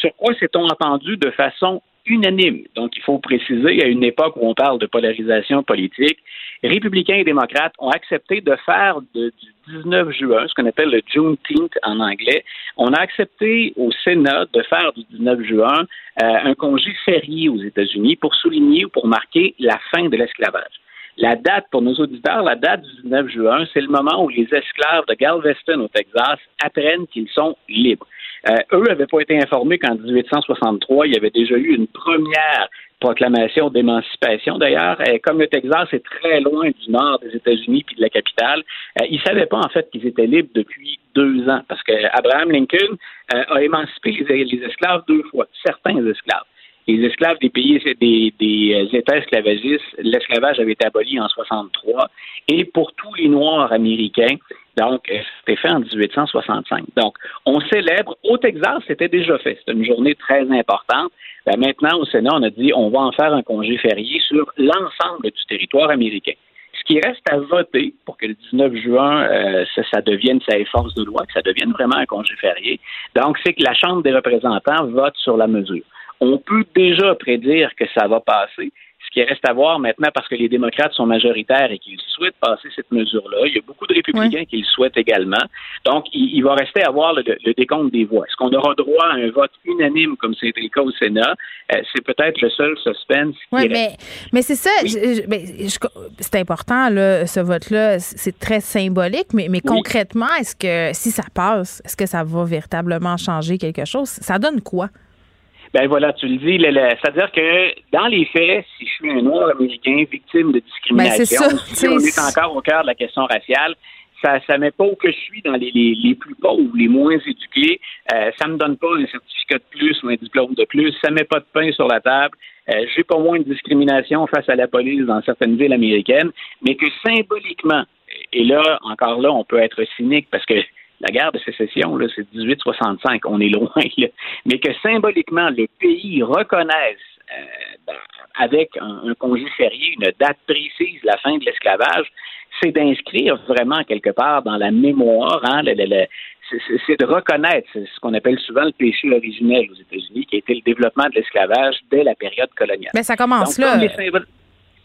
Sur quoi s'est-on entendu de façon unanime. Donc, il faut préciser, à une époque où on parle de polarisation politique, républicains et démocrates ont accepté de faire du 19 juin, ce qu'on appelle le Juneteenth en anglais, on a accepté au Sénat de faire du 19 juin euh, un congé férié aux États-Unis pour souligner ou pour marquer la fin de l'esclavage. La date, pour nos auditeurs, la date du 19 juin, c'est le moment où les esclaves de Galveston au Texas apprennent qu'ils sont libres. Euh, eux n'avaient pas été informés qu'en 1863, il y avait déjà eu une première proclamation d'émancipation. D'ailleurs, euh, comme le Texas est très loin du nord des États-Unis puis de la capitale, euh, ils ne savaient pas en fait qu'ils étaient libres depuis deux ans parce que Abraham Lincoln a émancipé les esclaves deux fois, certains esclaves les esclaves des pays des, des euh, États esclavagistes, l'esclavage avait été aboli en 63 et pour tous les Noirs américains, donc euh, c'était fait en 1865. Donc on célèbre au Texas, c'était déjà fait, c'était une journée très importante. Ben, maintenant au Sénat, on a dit on va en faire un congé férié sur l'ensemble du territoire américain. Ce qui reste à voter pour que le 19 juin, euh, ça, ça, devienne, ça ait force de loi, que ça devienne vraiment un congé férié. Donc, c'est que la Chambre des représentants vote sur la mesure on peut déjà prédire que ça va passer. Ce qui reste à voir maintenant, parce que les démocrates sont majoritaires et qu'ils souhaitent passer cette mesure-là, il y a beaucoup de républicains qui le souhaitent également. Donc, il, va rester à voir le, décompte des voix. Est-ce qu'on aura droit à un vote unanime comme c'était le cas au Sénat? Euh, c'est peut-être le seul suspense. Oui, mais, mais c'est ça. C'est important, là, ce vote-là. C'est très symbolique, mais, mais concrètement, est-ce que si ça passe, est-ce que ça va véritablement changer quelque chose? Ça donne quoi? Ben voilà, tu le dis. C'est-à-dire que dans les faits, si je suis un noir américain victime de discrimination, ben si on est encore au cœur de la question raciale, ça ne met pas où que je suis dans les, les, les plus pauvres, les moins éduqués. Euh, ça me donne pas un certificat de plus ou un diplôme de plus. Ça met pas de pain sur la table. Euh, j'ai pas moins de discrimination face à la police dans certaines villes américaines, mais que symboliquement, et là, encore là, on peut être cynique parce que la guerre de sécession, c'est 1865, on est loin, mais que symboliquement, le pays reconnaisse euh, avec un, congé férié une date précise, la fin de l'esclavage, c'est d'inscrire vraiment quelque part dans la mémoire, hein, c'est de reconnaître ce qu'on appelle souvent le péché originel aux États-Unis, qui a été le développement de l'esclavage dès la période coloniale. Mais ça commence là.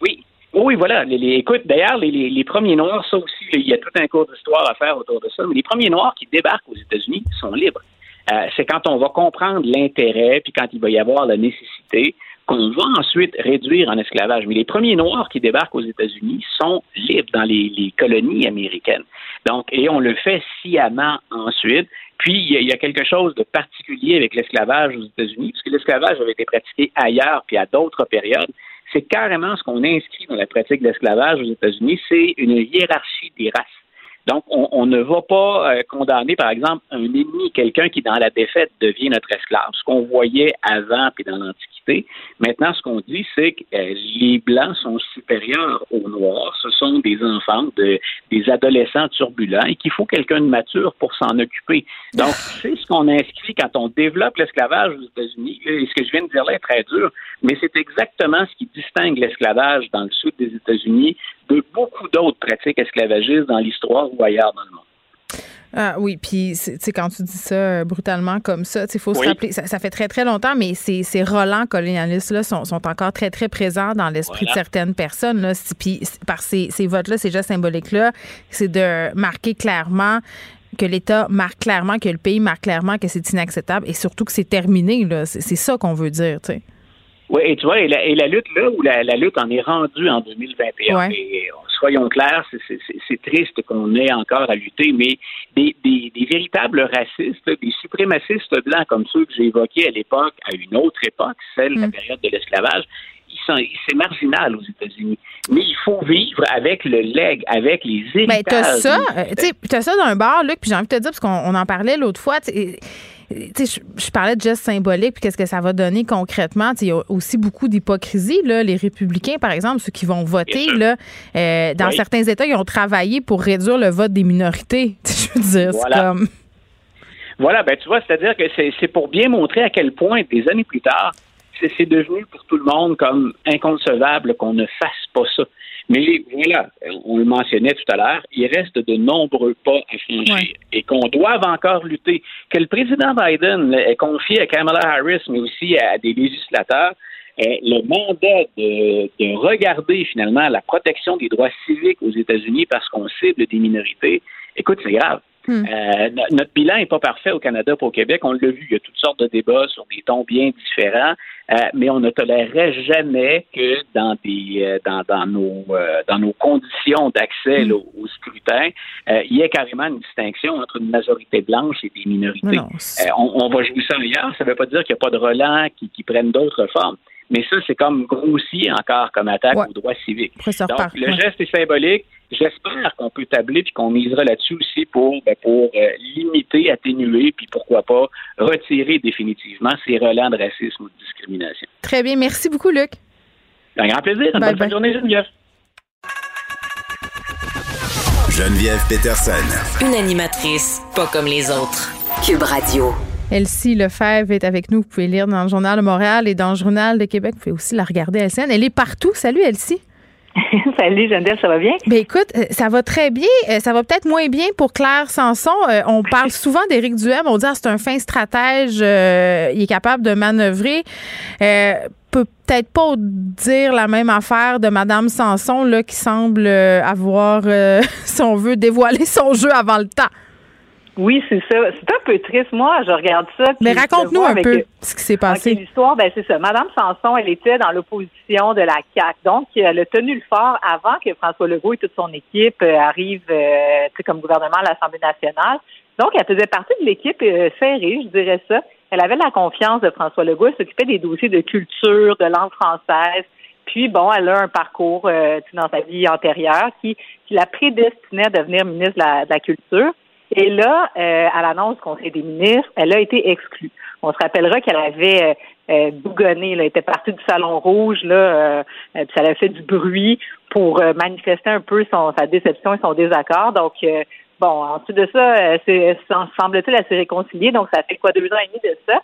Oui, oui, voilà. Écoute, d'ailleurs, les, premiers Noirs, ça aussi, il y a tout un cours d'histoire à faire autour de ça, mais les premiers Noirs qui débarquent aux États-Unis sont libres. Euh, c'est quand on va comprendre l'intérêt, puis quand il va y avoir la nécessité, qu'on va ensuite réduire en esclavage. Mais les premiers Noirs qui débarquent aux États-Unis sont libres dans les, colonies américaines. Donc, et on le fait sciemment ensuite. Puis, il y, a, quelque chose de particulier avec l'esclavage aux États-Unis, puisque l'esclavage avait été pratiqué ailleurs, puis à d'autres périodes c'est carrément ce qu'on inscrit dans la pratique de l'esclavage aux États-Unis, c'est une hiérarchie des races. Donc, on, ne va pas euh, condamner, par exemple, un ennemi, quelqu'un qui, dans la défaite, devient notre esclave. Ce qu'on voyait avant puis dans l'Antiquité. Maintenant, ce qu'on dit, c'est que euh, les Blancs sont supérieurs aux Noirs. Ce sont des enfants, de, des adolescents turbulents et qu'il faut quelqu'un de mature pour s'en occuper. Donc, c'est ce qu'on inscrit quand on développe l'esclavage aux États-Unis. Et ce que je viens de dire là est très dur, mais c'est exactement ce qui distingue l'esclavage dans le sud des États-Unis de beaucoup d'autres pratiques esclavagistes dans l'histoire ou ailleurs dans le monde. Ah oui, puis tu quand tu dis ça euh, brutalement comme ça, il faut se rappeler, ça, fait très très longtemps, mais ces, ces relents colonialistes-là sont, sont, encore très très présents dans l'esprit de certaines personnes. Là. Puis par ces, ces votes-là, ces gestes symboliques-là, c'est de marquer clairement que l'État marque clairement, que le pays marque clairement que c'est inacceptable et surtout que c'est terminé. C'est ça qu'on veut dire. tu sais. Oui, et tu vois, et la, lutte là où la, lutte en est rendue en 2021, et soyons clairs, c'est triste qu'on ait encore à lutter, mais des, véritables racistes, des suprémacistes blancs comme ceux que j'ai évoqués à l'époque, à une autre époque, celle de la mm. période de l'esclavage, c'est marginal aux États-Unis. Mais il faut vivre avec le leg, avec les héritages. Ben, t'as ça, euh, tu as ça dans un bar, Luc, puis j'ai envie de te dire, parce qu'on en parlait l'autre fois, je, je parlais de gestes symboliques, puis qu'est-ce que ça va donner concrètement. Il y a aussi beaucoup d'hypocrisie. Les républicains, par exemple, ceux qui vont voter, là, euh, dans certains États, ils ont travaillé pour réduire le vote des minorités. Je veux dire, c'est comme... Voilà, ben tu vois, c'est-à-dire que c'est pour bien montrer à quel point, des années plus tard, c'est devenu pour tout le monde comme inconcevable qu'on ne fasse pas ça. Mais voilà, on le mentionnait tout à l'heure, il reste de nombreux pas à franchir et qu'on doit encore lutter. Que le président Biden ait confié à Kamala Harris, mais aussi à des législateurs, le mandat de, de, regarder finalement la protection des droits civiques aux États-Unis parce qu'on cible des minorités, écoute, c'est grave. Hmm. Euh, notre bilan n'est pas parfait au Canada pour au Québec. On l'a vu, il y a toutes sortes de débats sur des tons bien différents, euh, mais on ne tolérerait jamais que dans des euh, dans, dans nos dans nos conditions d'accès hmm. au, scrutin, il y ait carrément une distinction entre une majorité blanche et des minorités. On, va jouer ça ailleurs. Ça ne veut pas dire qu'il n'y a pas de relents qui, qui prennent d'autres formes. Mais ça, c'est comme grossi encore comme attaque aux droits civiques. Donc, le geste est symbolique. J'espère qu'on peut tabler puis qu'on misera là-dessus aussi pour, ben, pour euh, limiter, atténuer, puis pourquoi pas retirer définitivement ces relents de racisme ou de discrimination. Très bien. Merci beaucoup, Luc. Un grand plaisir. bonne fin de journée, Geneviève. Geneviève Peterson. Une animatrice pas comme les autres. Cube Radio. Elsie Lefebvre est avec nous. Vous pouvez lire dans le Journal de Montréal et dans le Journal de Québec. Vous pouvez aussi la regarder à scène. Elle est partout. Salut, Elsie. Salut Geneviève, ça va bien? Ben écoute, euh, ça va très bien. Euh, ça va peut-être moins bien pour Claire Sanson. Euh, on parle souvent d'Éric Duhem. On dit ah, c'est un fin stratège. il est capable de manœuvrer. peut peut-être pas dire la même affaire de Madame Sanson là, qui semble avoir, si on veut, dévoilé son jeu avant le temps. Oui, c'est ça. C'est un peu triste. Moi, je regarde ça. Mais raconte-nous un peu ce qui s'est passé. L'histoire, ben c'est ça. Madame Sanson, elle était dans l'opposition de la CAC. Donc, elle a tenu le fort avant que François Legault et toute son équipe euh, arrivent euh, comme gouvernement à l'Assemblée nationale. Donc, elle faisait partie de l'équipe euh, serrée, je dirais ça. Elle avait la confiance de François Legault. Elle s'occupait des dossiers de culture, de langue française. Puis, bon, elle a un parcours dans sa vie antérieure qui, qui la prédestinait à devenir ministre de la Culture. Et là, euh, à l'annonce du Conseil des ministres, elle a été exclue. On se rappellera qu'elle avait euh, euh, bougonné, elle était partie du Salon Rouge, là, euh, puis ça avait fait du bruit pour manifester un peu son, sa déception et son désaccord. Donc, bon, ensuite de ça, c'est, semble-t-il, elle s'est réconciliée. Donc, ça fait quoi, deux ans et demi de ça?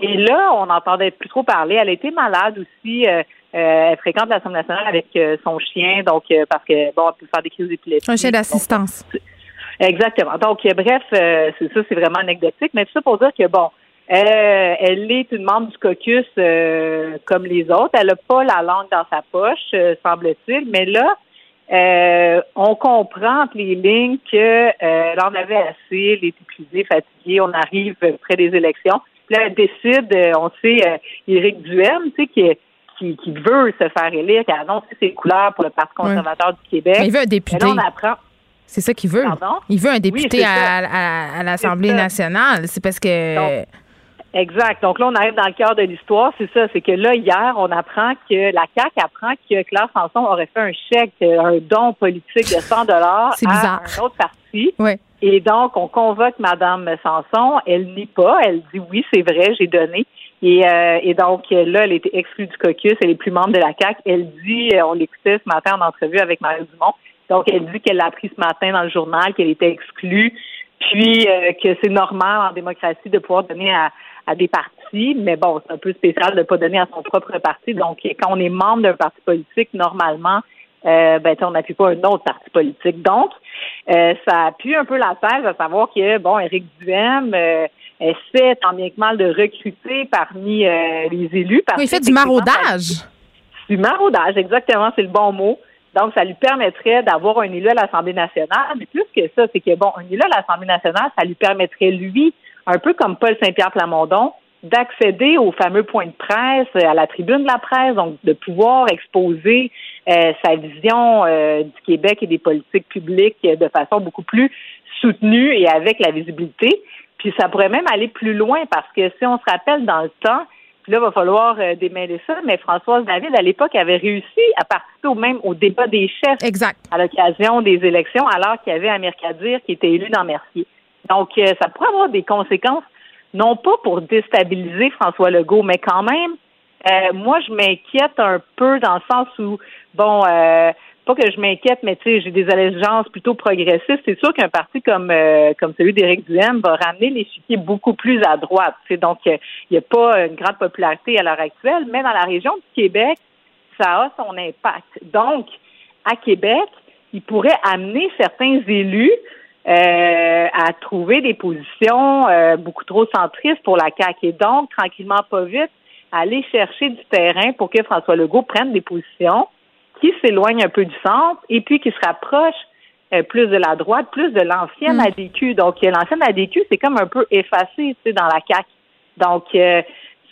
Et là, on n'entendait plus trop parler. Elle a été malade aussi. elle fréquente l'Assemblée nationale avec son chien, donc parce que bon, elle peut faire des crises d'épilepsie. Un chien d'assistance. Exactement. Donc, euh, bref, euh, c'est ça, c'est vraiment anecdotique, mais tout ça pour dire que, bon, euh, elle est une membre du caucus comme les autres. Elle n'a pas la langue dans sa poche, semble-t-il, mais là, on comprend entre les lignes que elle en avait assez, elle est épuisée, fatiguée, on arrive près des élections. Puis là, elle décide, on sait, Éric Duhem, tu sais, qui qui, qui, veut se faire élire, qui a annoncé ses couleurs pour le Parti conservateur du Québec. Mais il veut un député. là, on apprend. C'est ça qu'il veut. Il veut un député à, l'Assemblée nationale. C'est parce que. exact. Donc là, on arrive dans le cœur de l'histoire. C'est ça. C'est que là, hier, on apprend que la CAQ apprend que Claire Sanson aurait fait un chèque, un don politique de 100 dollars à un autre parti. Et donc, on convoque Mme Sanson. Elle nie pas. Elle dit oui, c'est vrai, j'ai donné. Et, euh, et, donc, là, elle était exclue du caucus. Elle n'est plus membre de la CAQ. Elle dit, on l'écoutait ce matin en entrevue avec Marie Dumont, donc, elle dit qu'elle l'a appris ce matin dans le journal, qu'elle était exclue, puis euh, que c'est normal en démocratie de pouvoir donner à, des partis, mais bon, c'est un peu spécial de ne pas donner à son propre parti. Donc, quand on est membre d'un parti politique, normalement, euh, ben, on n'appuie pas un autre parti politique. Donc, euh, ça appuie un peu la thèse à savoir que, bon, Éric Duhem euh, essaie tant bien que mal de recruter parmi les élus. oui, il fait du maraudage. Du maraudage, exactement, c'est le bon mot. Donc, ça lui permettrait d'avoir un élu à l'Assemblée nationale. Mais plus que ça, c'est que, bon, un élu à l'Assemblée nationale, ça lui permettrait, lui, un peu comme Paul Saint-Pierre Plamondon, d'accéder au fameux point de presse, à la tribune de la presse, donc de pouvoir exposer euh, sa vision euh, du Québec et des politiques publiques de façon beaucoup plus soutenue et avec la visibilité. Puis ça pourrait même aller plus loin parce que si on se rappelle dans le temps, puis là, il va falloir euh, démêler ça. Mais Françoise David, à l'époque, avait réussi à participer au même au débat des chefs exact. à l'occasion des élections, alors qu'il y avait Amir Kadir qui était élu dans Mercier. Donc, euh, ça pourrait avoir des conséquences, non pas pour déstabiliser François Legault, mais quand même, euh, moi, je m'inquiète un peu dans le sens où, bon, euh, pas que je m'inquiète, mais tu sais, j'ai des allégeances plutôt progressistes. C'est sûr qu'un parti comme euh, comme celui d'Éric Duhem va ramener les l'échiquier beaucoup plus à droite. Donc, il n'y a pas une grande popularité à l'heure actuelle, mais dans la région du Québec, ça a son impact. Donc, à Québec, il pourrait amener certains élus euh, à trouver des positions euh, beaucoup trop centristes pour la CAQ. Et donc, tranquillement, pas vite, aller chercher du terrain pour que François Legault prenne des positions qui s'éloigne un peu du centre et puis qui se rapproche euh, plus de la droite, plus de l'ancienne Mm. ADQ. Donc, euh, l'ancienne ADQ, c'est comme un peu effacé, tu sais, dans la CAQ. Donc, euh,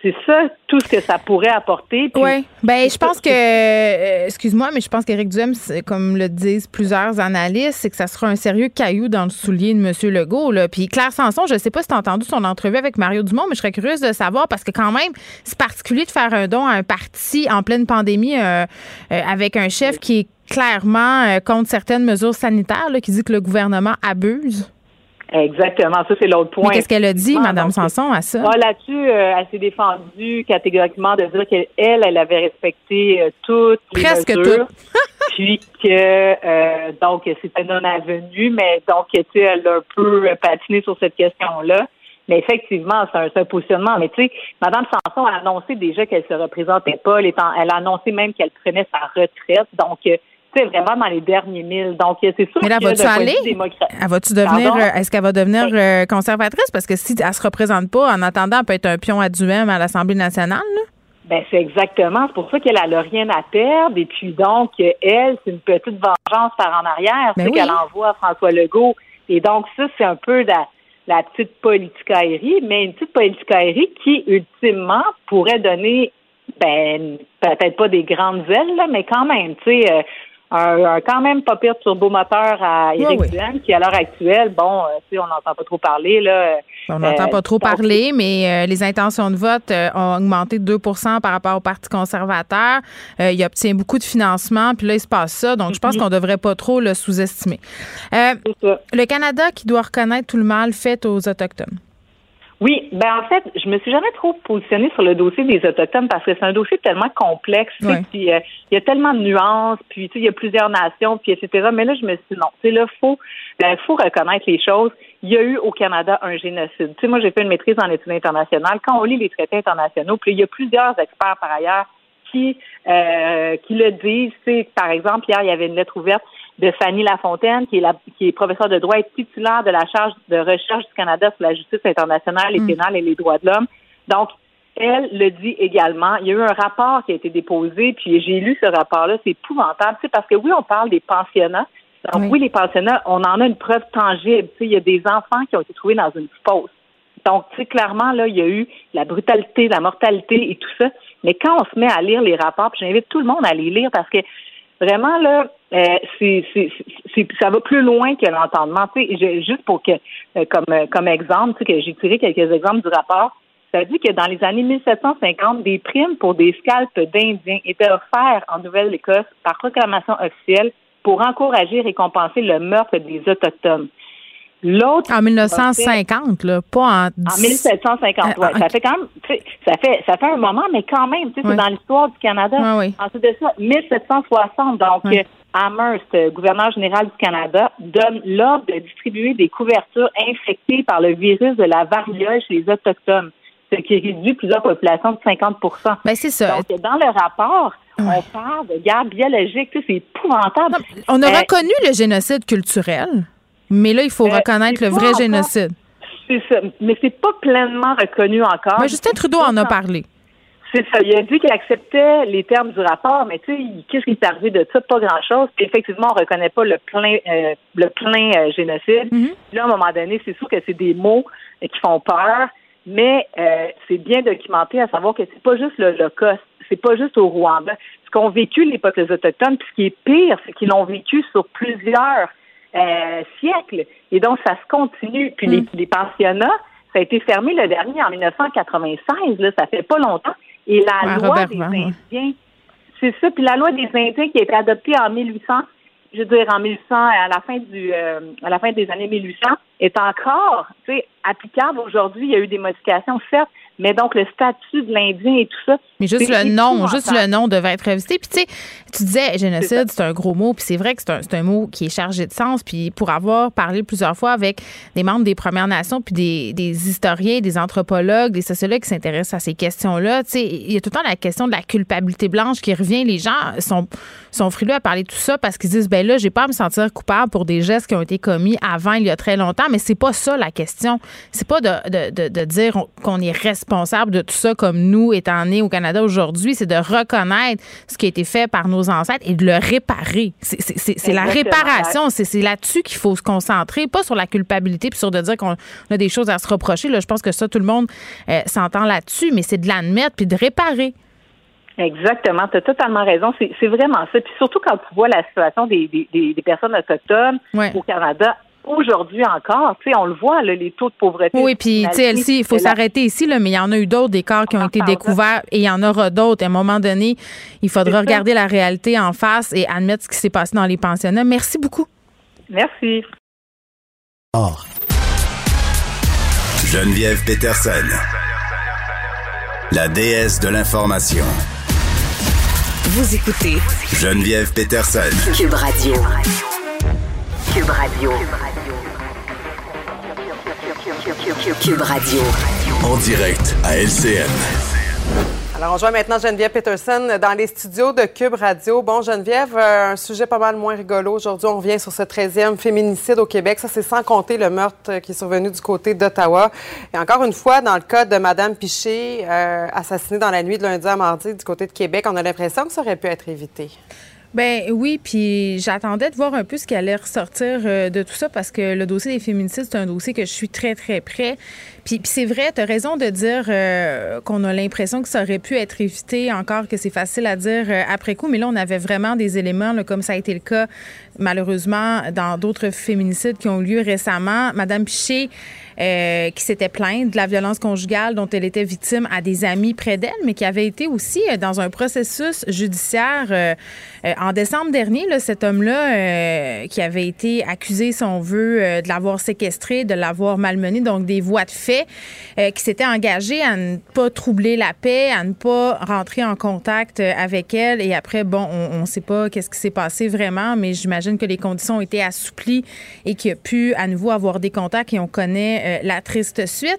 c'est ça, tout ce que ça pourrait apporter. Oui. Ben, je pense que, euh, excuse-moi, mais je pense qu'Éric Duhem, comme le disent plusieurs analystes, c'est que ça sera un sérieux caillou dans le soulier de M. Legault. Là. Puis Claire Sanson, je ne sais pas si tu as entendu son entrevue avec Mario Dumont, mais je serais curieuse de savoir parce que quand même, c'est particulier de faire un don à un parti en pleine pandémie euh, euh, avec un chef qui est clairement contre certaines mesures sanitaires, là, qui dit que le gouvernement abuse. Exactement, ça, c'est l'autre point. Qu'est-ce qu'elle a dit, Mme donc, Sanson, à ça? Ah, Là-dessus, euh, elle s'est défendue catégoriquement de dire qu'elle, elle avait respecté euh, toutes les Presque mesures. puis que, euh, donc, c'était non avenu, mais donc, tu sais, elle a un peu euh, patiné sur cette question-là. Mais effectivement, c'est un, un positionnement. Mais tu sais, Mme Sanson a annoncé déjà qu'elle se représentait pas. Elle, elle a annoncé même qu'elle prenait sa retraite. Donc, sais, vraiment dans les derniers milles. Donc, c'est sûr Mais là, que aller? démocrate- Elle va-tu devenir, euh, est-ce qu'elle va devenir euh, conservatrice? Parce que si elle se représente pas, en attendant, elle peut être un pion à Duhem à l'Assemblée nationale. là. Ben, c'est exactement. C'est pour ça qu'elle a rien à perdre. Et puis, donc, elle, c'est une petite vengeance par en arrière. Ben c'est oui. qu'elle envoie à François Legault. Et donc, ça, c'est un peu la, la petite politicaillerie, mais une petite politicaillerie qui, ultimement, pourrait donner, ben, peut-être pas des grandes ailes, là, mais quand même, tu sais, euh, un, un quand même pas pire turbomoteur à Éric oui. Duhaime, qui, à l'heure actuelle, bon, euh, tu sais, on n'entend pas trop parler, là. On n'entend Euh, pas trop donc, parler, mais euh, les intentions de vote euh, ont augmenté de 2% par rapport au Parti conservateur. Euh, il obtient beaucoup de financement, puis là, il se passe ça. Donc, je pense qu'on ne devrait pas trop le sous-estimer. Euh, le Canada qui doit reconnaître tout le mal fait aux Autochtones. Oui, ben en fait, je me suis jamais trop positionnée sur le dossier des autochtones parce que c'est un dossier tellement complexe, tu sais, Ouais. puis euh, il y a tellement de nuances, puis tu sais, il y a plusieurs nations, puis etc. Mais là, je me suis dit non, tu sais là, faut, euh, faut reconnaître les choses. Il y a eu au Canada un génocide. Tu sais, moi, j'ai fait une maîtrise en études internationales. Quand on lit les traités internationaux, puis il y a plusieurs experts par ailleurs qui euh, qui le disent. Tu sais, par exemple, hier, il y avait une lettre ouverte de Fanny Lafontaine, qui est, la, qui est professeure de droit et titulaire de la charge de recherche du Canada sur la justice internationale et Mm. pénale et les droits de l'homme. Donc, elle le dit également. Il y a eu un rapport qui a été déposé, puis j'ai lu ce rapport-là. C'est épouvantable, tu sais, parce que oui, on parle des pensionnats. Donc, Oui. oui, les pensionnats, on en a une preuve tangible. Tu sais, il y a des enfants qui ont été trouvés dans une fosse. Donc, tu sais, clairement, là, il y a eu la brutalité, la mortalité et tout ça. Mais quand on se met à lire les rapports, puis j'invite tout le monde à les lire parce que vraiment, là, euh, c'est, ça va plus loin que l'entendement. Tu sais, juste pour que, euh, comme, euh, comme exemple, tu sais, que j'ai tiré quelques exemples du rapport, ça dit que dans les années 1750, des primes pour des scalps d'Indiens étaient offerts en Nouvelle-Écosse par proclamation officielle pour encourager et récompenser le meurtre des Autochtones. L'autre En 1950, là, pas en... en 1750, ouais. Ah, Ça ok. fait quand même, ça fait, ça fait un moment, mais quand même, tu sais, c'est dans l'histoire du Canada. Ensuite de ça, 1760, donc, euh, Amherst, euh, gouverneur général du Canada, donne l'ordre de distribuer des couvertures infectées par le virus de la variole chez les Autochtones, ce qui réduit plusieurs populations de 50% Ben, c'est ça. Donc, dans le rapport, on parle de guerre biologique, c'est épouvantable. On a Euh, reconnu le génocide culturel, mais là, il faut Euh, reconnaître le vrai encore- génocide. C'est ça, mais c'est pas pleinement reconnu encore. Mais Justin Trudeau en a parlé. C'est ça. Il a dit qu'il acceptait les termes du rapport, mais tu sais, qu'est-ce qui est arrivé de ça? Pas grand-chose. Puis effectivement, on reconnaît pas le plein, euh, le plein euh, génocide. Mhm. Là, à un moment donné, c'est sûr que c'est des mots qui font peur, mais c'est bien documenté à savoir que c'est pas juste l'Holocauste, c'est pas juste au Rwanda. Ce qu'ont vécu les peuples autochtones, puis ce qui est pire, c'est qu'ils l'ont vécu sur plusieurs euh, siècles. Et donc, ça se continue. Puis les, les pensionnats, ça a été fermé le dernier en 1996, là, ça fait pas longtemps. Et la Ouais, loi Robert des ouais. Indiens, c'est ça. Puis la loi des Indiens qui a été adoptée en 1800, je veux dire en 1800, à la fin du, euh, à la fin des années 1800, est encore, tu sais, applicable aujourd'hui. Il y a eu des modifications, certes, mais donc le statut de l'Indien et tout ça. Mais juste le nom, juste le nom devait être revisité. Puis tu sais, tu disais génocide, c'est un gros mot, puis c'est vrai que c'est un, c'est un mot qui est chargé de sens. Puis pour avoir parlé plusieurs fois avec des membres des Premières Nations, puis des, des historiens, des anthropologues, des sociologues qui s'intéressent à ces questions-là, tu sais, il y a tout le temps la question de la culpabilité blanche qui revient. Les gens sont, sont frileux à parler de tout ça parce qu'ils disent, ben là, j'ai pas à me sentir coupable pour des gestes qui ont été commis avant, il y a très longtemps, mais c'est pas ça la question. C'est pas de, de, de, de dire qu'on est responsables de tout ça, comme nous, étant nés au Canada aujourd'hui, c'est de reconnaître ce qui a été fait par nos ancêtres et de le réparer. C'est la réparation. C'est là-dessus qu'il faut se concentrer, pas sur la culpabilité puis sur de dire qu'on a des choses à se reprocher. Là, je pense que ça, tout le monde euh, s'entend là-dessus, mais c'est de l'admettre puis de réparer. Exactement, tu as totalement raison. C'est vraiment ça. Puis surtout quand tu vois la situation des, des, des personnes autochtones au Canada aujourd'hui encore, tu sais, on le voit, les taux de pauvreté. Oui, puis, tu sais, Elsie, il faut s'arrêter ici, là, mais il y en a eu d'autres, des corps qui ont été découverts et il y en aura d'autres. À un moment donné, il faudra regarder la réalité en face et admettre ce qui s'est passé dans les pensionnats. Merci beaucoup. Merci. Geneviève Peterson, la déesse de l'information. Vous écoutez Geneviève Peterson, Cube Radio. Cube Radio. Cube Radio. En direct à LCN. Alors, on joue maintenant Geneviève Peterson dans les studios de Cube Radio. Bon, Geneviève, euh, un sujet pas mal moins rigolo. Aujourd'hui, on revient sur ce 13e féminicide au Québec. Ça, c'est sans compter le meurtre qui est survenu du côté d'Ottawa. Et encore une fois, dans le cas de Mme Piché, euh, assassinée dans la nuit de lundi à mardi du côté de Québec, on a l'impression que ça aurait pu être évité. Ben oui, puis j'attendais de voir un peu ce qui allait ressortir euh, de tout ça parce que le dossier des féminicides, c'est un dossier que je suis très, très près. Puis, c'est vrai, tu as raison de dire euh, qu'on a l'impression que ça aurait pu être évité, encore que c'est facile à dire euh, après coup, mais là, on avait vraiment des éléments, comme ça a été le cas malheureusement dans d'autres féminicides qui ont eu lieu récemment. Madame Piché, euh, qui s'était plainte de la violence conjugale dont elle était victime à des amis près d'elle, mais qui avait été aussi euh, dans un processus judiciaire euh, en décembre dernier. Là, cet homme-là, qui avait été accusé, si on veut, de l'avoir séquestré, de l'avoir malmené, donc des voies de fait, qui s'était engagé à ne pas troubler la paix, à ne pas rentrer en contact avec elle. Et après, bon, on ne sait pas qu'est-ce qui s'est passé vraiment, mais j'imagine que les conditions ont été assouplies et qu'il a pu à nouveau avoir des contacts et on connaît euh, la triste suite.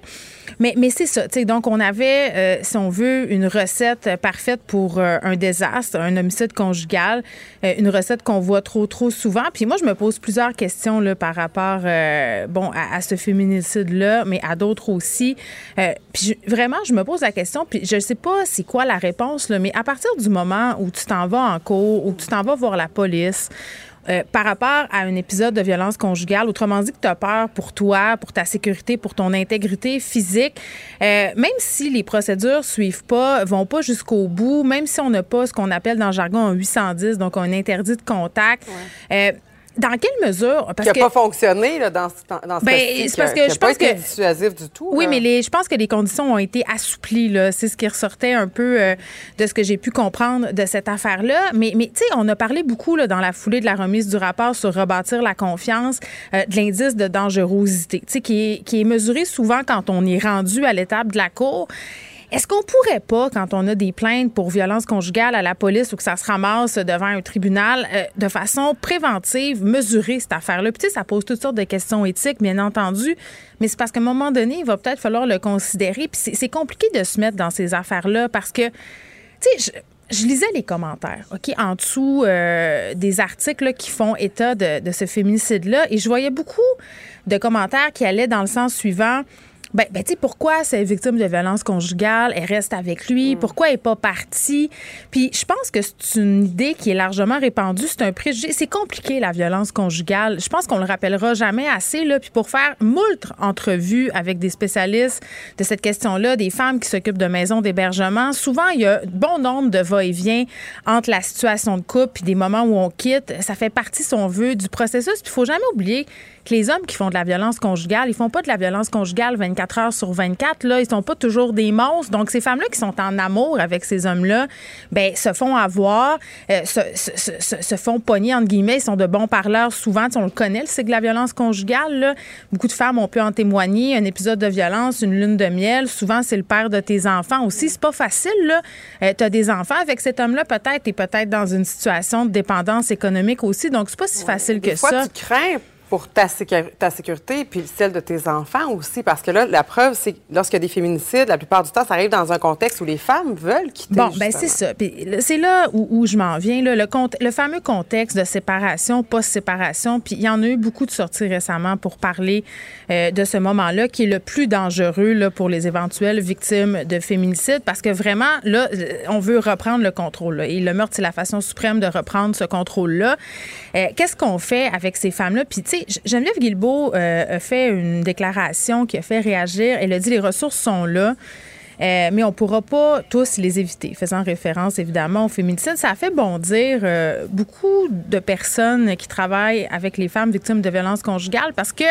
Mais, mais c'est ça. Donc, on avait, euh, si on veut, une recette parfaite pour euh, un désastre, un homicide conjugal, une recette qu'on voit trop, trop souvent. Puis moi, je me pose plusieurs questions là, par rapport bon, à, ce féminicide-là, mais à d'autres aussi. puis vraiment, je me pose la question, puis je ne sais pas c'est quoi la réponse, là, mais à partir du moment où tu t'en vas en cours, où tu t'en vas voir la police, euh, par rapport à un épisode de violence conjugale, autrement dit que tu as peur pour toi, pour ta sécurité, pour ton intégrité physique, euh, même si les procédures suivent pas, vont pas jusqu'au bout, même si on n'a pas ce qu'on appelle dans le jargon un 810, donc un interdit de contact, euh, dans quelle mesure? Parce qui n'a pas fonctionné là, dans, dans ce ben, parce que je pense que dissuasif du tout. Oui, mais les, je pense que les conditions ont été assouplies. C'est ce qui ressortait un peu euh, de ce que j'ai pu comprendre de cette affaire-là. Mais, mais tu sais, on a parlé beaucoup là, dans la foulée de la remise du rapport sur rebâtir la confiance euh, de l'indice de dangerosité, qui est, qui est mesuré souvent quand on est rendu à l'étape de la cour. Est-ce qu'on pourrait pas, quand on a des plaintes pour violence conjugale à la police ou que ça se ramasse devant un tribunal, euh, de façon préventive, mesurer cette affaire-là? Puis, ça pose toutes sortes de questions éthiques, bien entendu, mais c'est parce qu'à un moment donné, il va peut-être falloir le considérer. Puis, c'est compliqué de se mettre dans ces affaires-là parce que, tu sais, je, lisais les commentaires, OK, en dessous euh, des articles qui font état de, de ce féminicide-là, et je voyais beaucoup de commentaires qui allaient dans le sens suivant. Ben, ben tu sais, pourquoi cette victime de violence conjugale, elle reste avec lui? Mm. Pourquoi elle n'est pas partie? Puis je pense que c'est une idée qui est largement répandue. C'est un préjugé. C'est compliqué, la violence conjugale. Je pense qu'on le rappellera jamais assez. Là. Puis pour faire moult entrevues avec des spécialistes de cette question-là, des femmes qui s'occupent de maisons d'hébergement, souvent, il y a bon nombre de va-et-vient entre la situation de couple et des moments où on quitte. Ça fait partie, si on veut, du processus. Puis il faut jamais oublier que les hommes qui font de la violence conjugale, ils font pas de la violence conjugale 24 heures sur 24. Là, ils sont pas toujours des monstres. Donc, ces femmes-là qui sont en amour avec ces hommes-là, ben, se font avoir, euh, se, font pogner, entre guillemets. Ils sont de bons parleurs souvent. on le connaît, c'est de la violence conjugale. Là. Beaucoup de femmes ont pu en témoigner. Un épisode de violence, une lune de miel. Souvent, c'est le père de tes enfants aussi. C'est pas facile, là. Euh, tu as des enfants avec cet homme-là, peut-être. et peut-être dans une situation de dépendance économique aussi. Donc, c'est pas si facile que fois, ça. Tu crains pour ta, ta sécurité puis celle de tes enfants aussi. Parce que là, la preuve, c'est que lorsqu'il y a des féminicides, la plupart du temps, ça arrive dans un contexte où les femmes veulent quitter. Bon, ben c'est ça. c'est là où, je m'en viens. Là, le, le fameux contexte de séparation, post-séparation. Puis il y en a eu beaucoup de sorties récemment pour parler euh, de ce moment-là qui est le plus dangereux là, pour les éventuelles victimes de féminicide. Parce que vraiment, là, on veut reprendre le contrôle. Et le meurtre, c'est la façon suprême de reprendre ce contrôle-là. Euh, qu'est-ce qu'on fait avec ces femmes-là? Puis, tu sais, Geneviève Guilbeault euh, a fait une déclaration qui a fait réagir. Elle a dit les ressources sont là. Euh, mais on ne pourra pas tous les éviter, faisant référence évidemment au féminicide. Ça a fait bondir euh, beaucoup de personnes qui travaillent avec les femmes victimes de violences conjugales parce que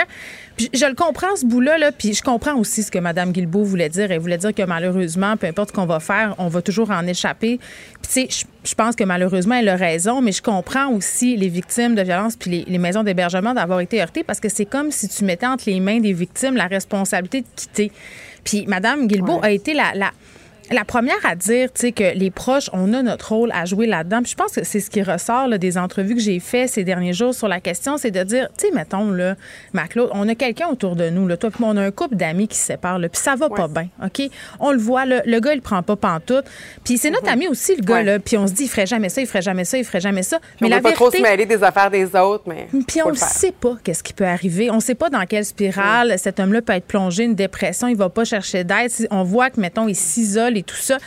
je le comprends ce bout-là, là, puis je comprends aussi ce que Mme Guilbeault voulait dire. Elle voulait dire que malheureusement, peu importe ce qu'on va faire, on va toujours en échapper. Puis sais, je pense que malheureusement, elle a raison, mais je comprends aussi les victimes de violences puis les, maisons d'hébergement d'avoir été heurtées parce que c'est comme si tu mettais entre les mains des victimes la responsabilité de quitter. Puis Mme Guilbeault a été la, la la première à dire, tu sais, que les proches, on a notre rôle à jouer là-dedans. Puis je pense que c'est ce qui ressort des entrevues que j'ai fait ces derniers jours sur la question, c'est de dire, tu sais, mettons, là, Maclaude, on a quelqu'un autour de nous, là, toi, puis on a un couple d'amis qui se séparent, là, puis ça va pas bien, OK? On le voit, là, le gars, il prend pas pantoute. Puis c'est notre mm-hmm. ami aussi, le gars, là, puis on se dit, il ferait jamais ça, il ferait jamais ça, il ferait jamais ça. Mais on la veut pas trop se mêler des affaires des autres, mais. Puis on ne sait pas qu'est-ce qui peut arriver. On sait pas dans quelle spirale mm. cet homme-là peut être plongé, une dépression, il va pas chercher d'aide. On voit que, mettons, il s'isole et tout ça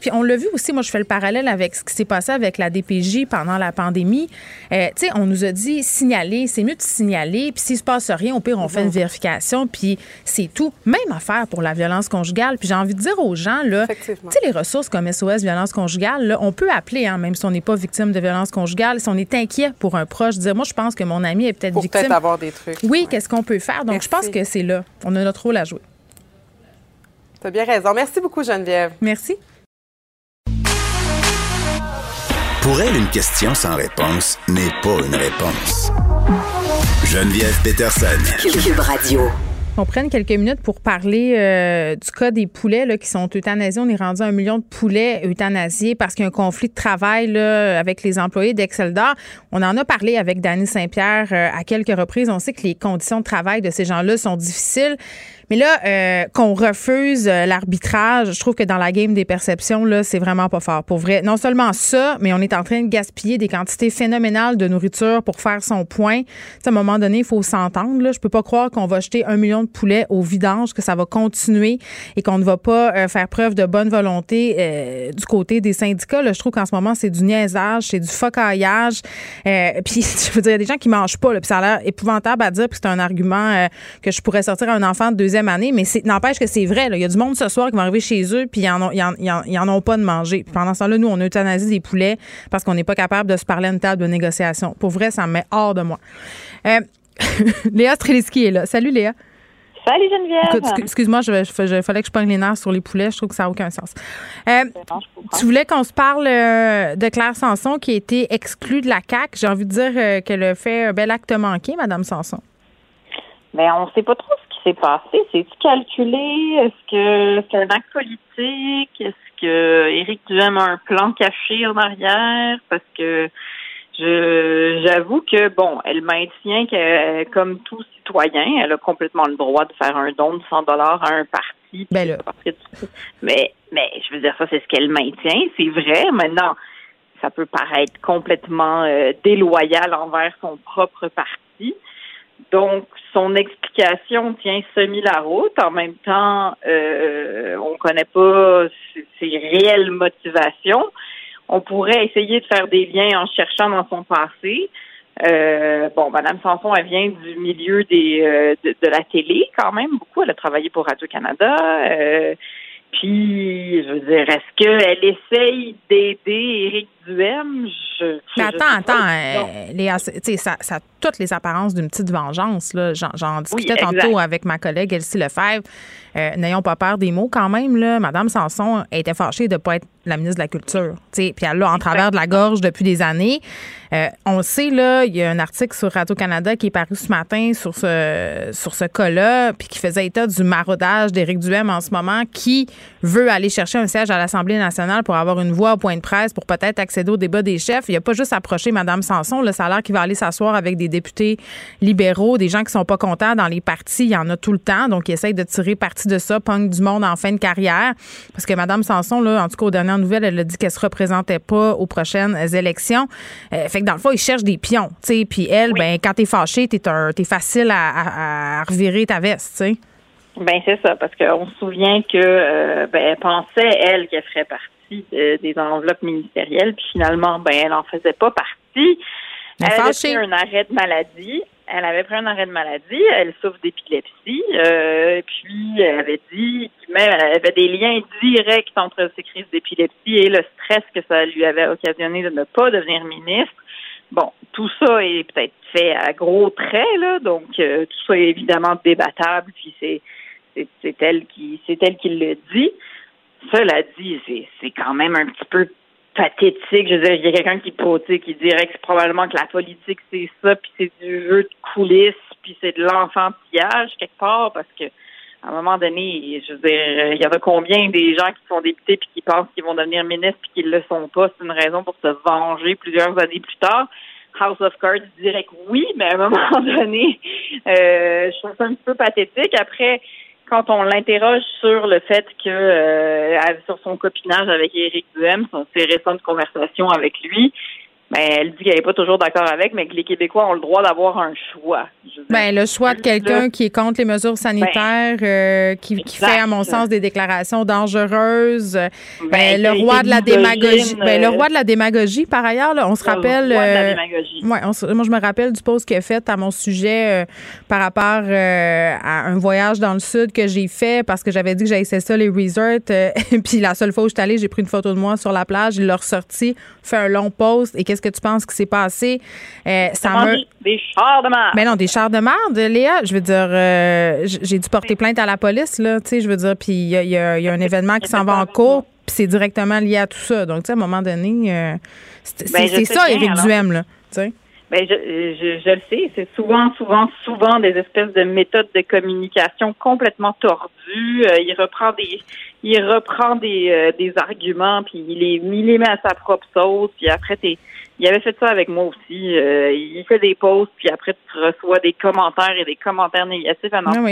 puis on l'a vu aussi, moi je fais le parallèle avec ce qui s'est passé avec la DPJ pendant la pandémie. Euh, tu sais, on nous a dit signaler, c'est mieux de signaler, puis s'il se passe rien, au pire on fait une vérification, puis c'est tout. Même affaire pour la violence conjugale. Puis j'ai envie de dire aux gens là, tu sais les ressources comme SOS violence conjugale, là, on peut appeler hein, même si on n'est pas victime de violence conjugale, si on est inquiet pour un proche, dire moi je pense que mon ami est peut-être victime. Peut-être avoir des trucs. Oui, qu'est-ce qu'on peut faire? Donc je pense que c'est là, on a notre rôle à jouer. Tu as bien raison. Merci beaucoup, Geneviève. Merci. Pour elle, une question sans réponse n'est pas une réponse. Geneviève Peterson. Cube Radio. On prenne quelques minutes pour parler euh, du cas des poulets là, qui sont euthanasiés. On est rendu à un million de poulets euthanasiés parce qu'il y a un conflit de travail là, avec les employés d'Exceldor. On en a parlé avec Danny Saint-Pierre euh, à quelques reprises. On sait que les conditions de travail de ces gens-là sont difficiles. Mais là, euh, qu'on refuse euh, l'arbitrage, je trouve que dans la game des perceptions, là, c'est vraiment pas fort. Pour vrai, non seulement ça, mais on est en train de gaspiller des quantités phénoménales de nourriture pour faire son point. à un moment donné, il faut s'entendre. Là. Je peux pas croire qu'on va jeter un million de poulets au vidange, que ça va continuer et qu'on ne va pas euh, faire preuve de bonne volonté du côté des syndicats. Là, je trouve qu'en ce moment, c'est du niaisage, c'est du focaillage. puis, je veux dire, il y a des gens qui mangent pas. Là, puis ça a l'air épouvantable à dire, puis c'est un argument que je pourrais sortir à un enfant de deuxième année, mais n'empêche que c'est vrai. Il y a du monde ce soir qui va arriver chez eux, puis ils n'en ont, ont, pas de manger. pendant ce temps-là, nous, on euthanasie des poulets parce qu'on n'est pas capable de se parler à une table de négociation. Pour vrai, ça me met hors de moi. Euh, Léa Streliski est là. Salut, Léa. Salut Geneviève. Excuse-moi, il fallait que je pogne les nerfs sur les poulets. Je trouve que ça n'a aucun sens. Euh, tu voulais qu'on se parle euh, de Claire Sanson qui a été exclue de la CAC. J'ai envie de dire qu'elle a fait un bel acte manqué, Madame Sanson. Mais ben, on ne sait pas trop s'est passé? C'est-tu calculé? Est-ce que c'est un acte politique? Est-ce que Éric Duhem a un plan caché en arrière? Parce que je j'avoue que bon, elle maintient que comme tout citoyen, elle a complètement le droit de faire un don de 100 dollars à un parti. Ben mais mais je veux dire ça, c'est ce qu'elle maintient, c'est vrai. Maintenant, ça peut paraître complètement euh, déloyal envers son propre parti. Donc, son explication tient semi la route. En même temps, euh, on connaît pas ses, réelles motivations. On pourrait essayer de faire des liens en cherchant dans son passé. Euh, bon, Madame Sanson, elle vient du milieu des euh, de, la télé quand même beaucoup. Elle a travaillé pour Radio Canada. Euh, puis, je veux dire, est-ce qu'elle essaye d'aider Éric Je, Mais attends, attends, euh, Léa, ça, ça a toutes les apparences d'une petite vengeance. J'en discutais tantôt avec ma collègue Elsie Lefebvre. Euh, n'ayons pas peur des mots quand même. Là. Madame Sanson était fâchée de ne pas être la ministre de la Culture. Puis elle l'a en travers de la gorge depuis des années. Euh, on sait, là, il y a un article sur Radio-Canada qui est paru ce matin sur ce, sur ce cas-là, puis qui faisait état du maraudage d'Éric Duhem en ce moment, qui veut aller chercher un siège à l'Assemblée nationale pour avoir une voix au point de presse pour peut-être accéder accéder au débat des chefs. Il a pas juste approché Mme Sanson. Là, ça a l'air qu'il va aller s'asseoir avec des députés libéraux, des gens qui sont pas contents dans les partis. Il y en a tout le temps. Donc, il essaye de tirer parti de ça, punk du monde en fin de carrière. Parce que Mme Sanson, là, en tout cas, aux dernières nouvelles, elle a dit qu'elle se représentait pas aux prochaines élections. Euh, fait que dans le fond, il cherche des pions. Puis elle, ben, quand t'es fâché, t'es, es facile à, revirer ta veste. sais. Ben c'est ça, parce qu'on se souvient que euh, ben, elle pensait, elle, qu'elle ferait partie des enveloppes ministérielles, puis finalement, ben elle en faisait pas partie. Elle avait pris un arrêt de maladie. Elle avait pris un arrêt de maladie. Elle souffre d'épilepsie. Euh, puis elle avait dit même elle avait des liens directs entre ses crises d'épilepsie et le stress que ça lui avait occasionné de ne pas devenir ministre. Bon, tout ça est peut-être fait à gros traits, là, donc euh, tout ça est évidemment débattable, puis c'est c'est elle qui c'est elle qui le dit. Cela dit, c'est c'est quand même un petit peu pathétique. Je veux dire, il y a quelqu'un qui, qui dirait que probablement que la politique, c'est ça, puis c'est du jeu de coulisses, puis c'est de l'enfantillage quelque part, parce que à un moment donné, je veux dire, il y en a combien des gens qui sont députés puis qui pensent qu'ils vont devenir ministres puis qu'ils le sont pas? C'est une raison pour se venger plusieurs années plus tard. House of Cards dirait que oui, mais à un moment donné, euh, je trouve ça un peu pathétique. Après, quand on l'interroge sur le fait que euh, sur son copinage avec Éric Duhem, ses récentes conversations avec lui, ben, elle dit qu'elle n'est pas toujours d'accord avec, mais que les Québécois ont le droit d'avoir un choix. Ben, le choix de quelqu'un qui est contre les mesures sanitaires, ben, euh, qui, qui, fait, à mon sens, des déclarations dangereuses. Ben, ben le roi de la démagogie. Ben, le roi de la démagogie, par ailleurs, là, on se rappelle. Le roi de la euh, démagogie. Moi, je me rappelle du post qu'il a fait à mon sujet euh, par rapport à un voyage dans le sud que j'ai fait parce que j'avais dit que j'avais ça, les resorts. puis la seule fois où je suis allée, j'ai pris une photo de moi sur la plage, il l'a ressorti, fait un long post. Et qu'est-ce que tu penses qui s'est passé? Euh, ça Des chars de merde. Mais ben non, des chars de merde, Léa. Je veux dire, euh, j'ai dû porter plainte à la police, là. Tu sais, je veux dire, puis il y a, un événement qui s'en va en cours, puis c'est directement lié à tout ça. Donc, tu sais, à un moment donné, euh, c'est ben, ça, Éric Duhem, là. Tu sais. Ben, je, je, je, le sais, c'est souvent, souvent, souvent des espèces de méthodes de communication complètement tordues. il reprend des, il reprend des, des arguments, puis il les, il les met à sa propre sauce, puis après, t'es, il avait fait ça avec moi aussi. Euh, il fait des posts, puis après, tu reçois des commentaires et des commentaires négatifs à n'en ah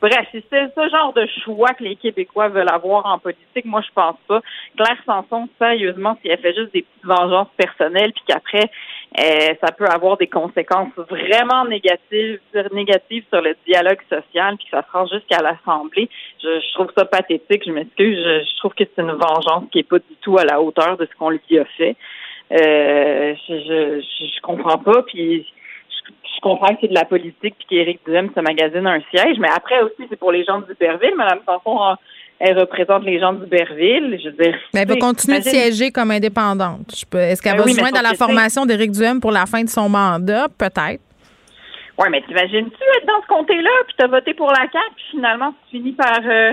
Bref, c'est ce genre de choix que les Québécois veulent avoir en politique. Moi, je pense pas. Claire Sanson, sérieusement, si elle fait juste des petites vengeances personnelles, puis qu'après, euh, ça peut avoir des conséquences vraiment négatives, négatives sur le dialogue social, puis que ça se rend jusqu'à l'Assemblée. Je, trouve ça pathétique. Je m'excuse. Je, je, trouve que c'est une vengeance qui est pas du tout à la hauteur de ce qu'on lui a fait. Euh, je, je, je, comprends pas. Puis je, comprends que c'est de la politique puis qu'Éric Duhem se magasine un siège. Mais après aussi, c'est pour les gens d'Uberville. Madame Sanson, elle représente les gens d'Uberville. Je veux dire. Mais elle va continuer de siéger comme indépendante. Est-ce qu'elle ben va se joindre à la formation d'Éric Duhem pour la fin de son mandat? Peut-être. Oui, mais t'imagines-tu être dans ce comté-là, puis t'as voté pour la CAQ, puis finalement, tu finis par euh,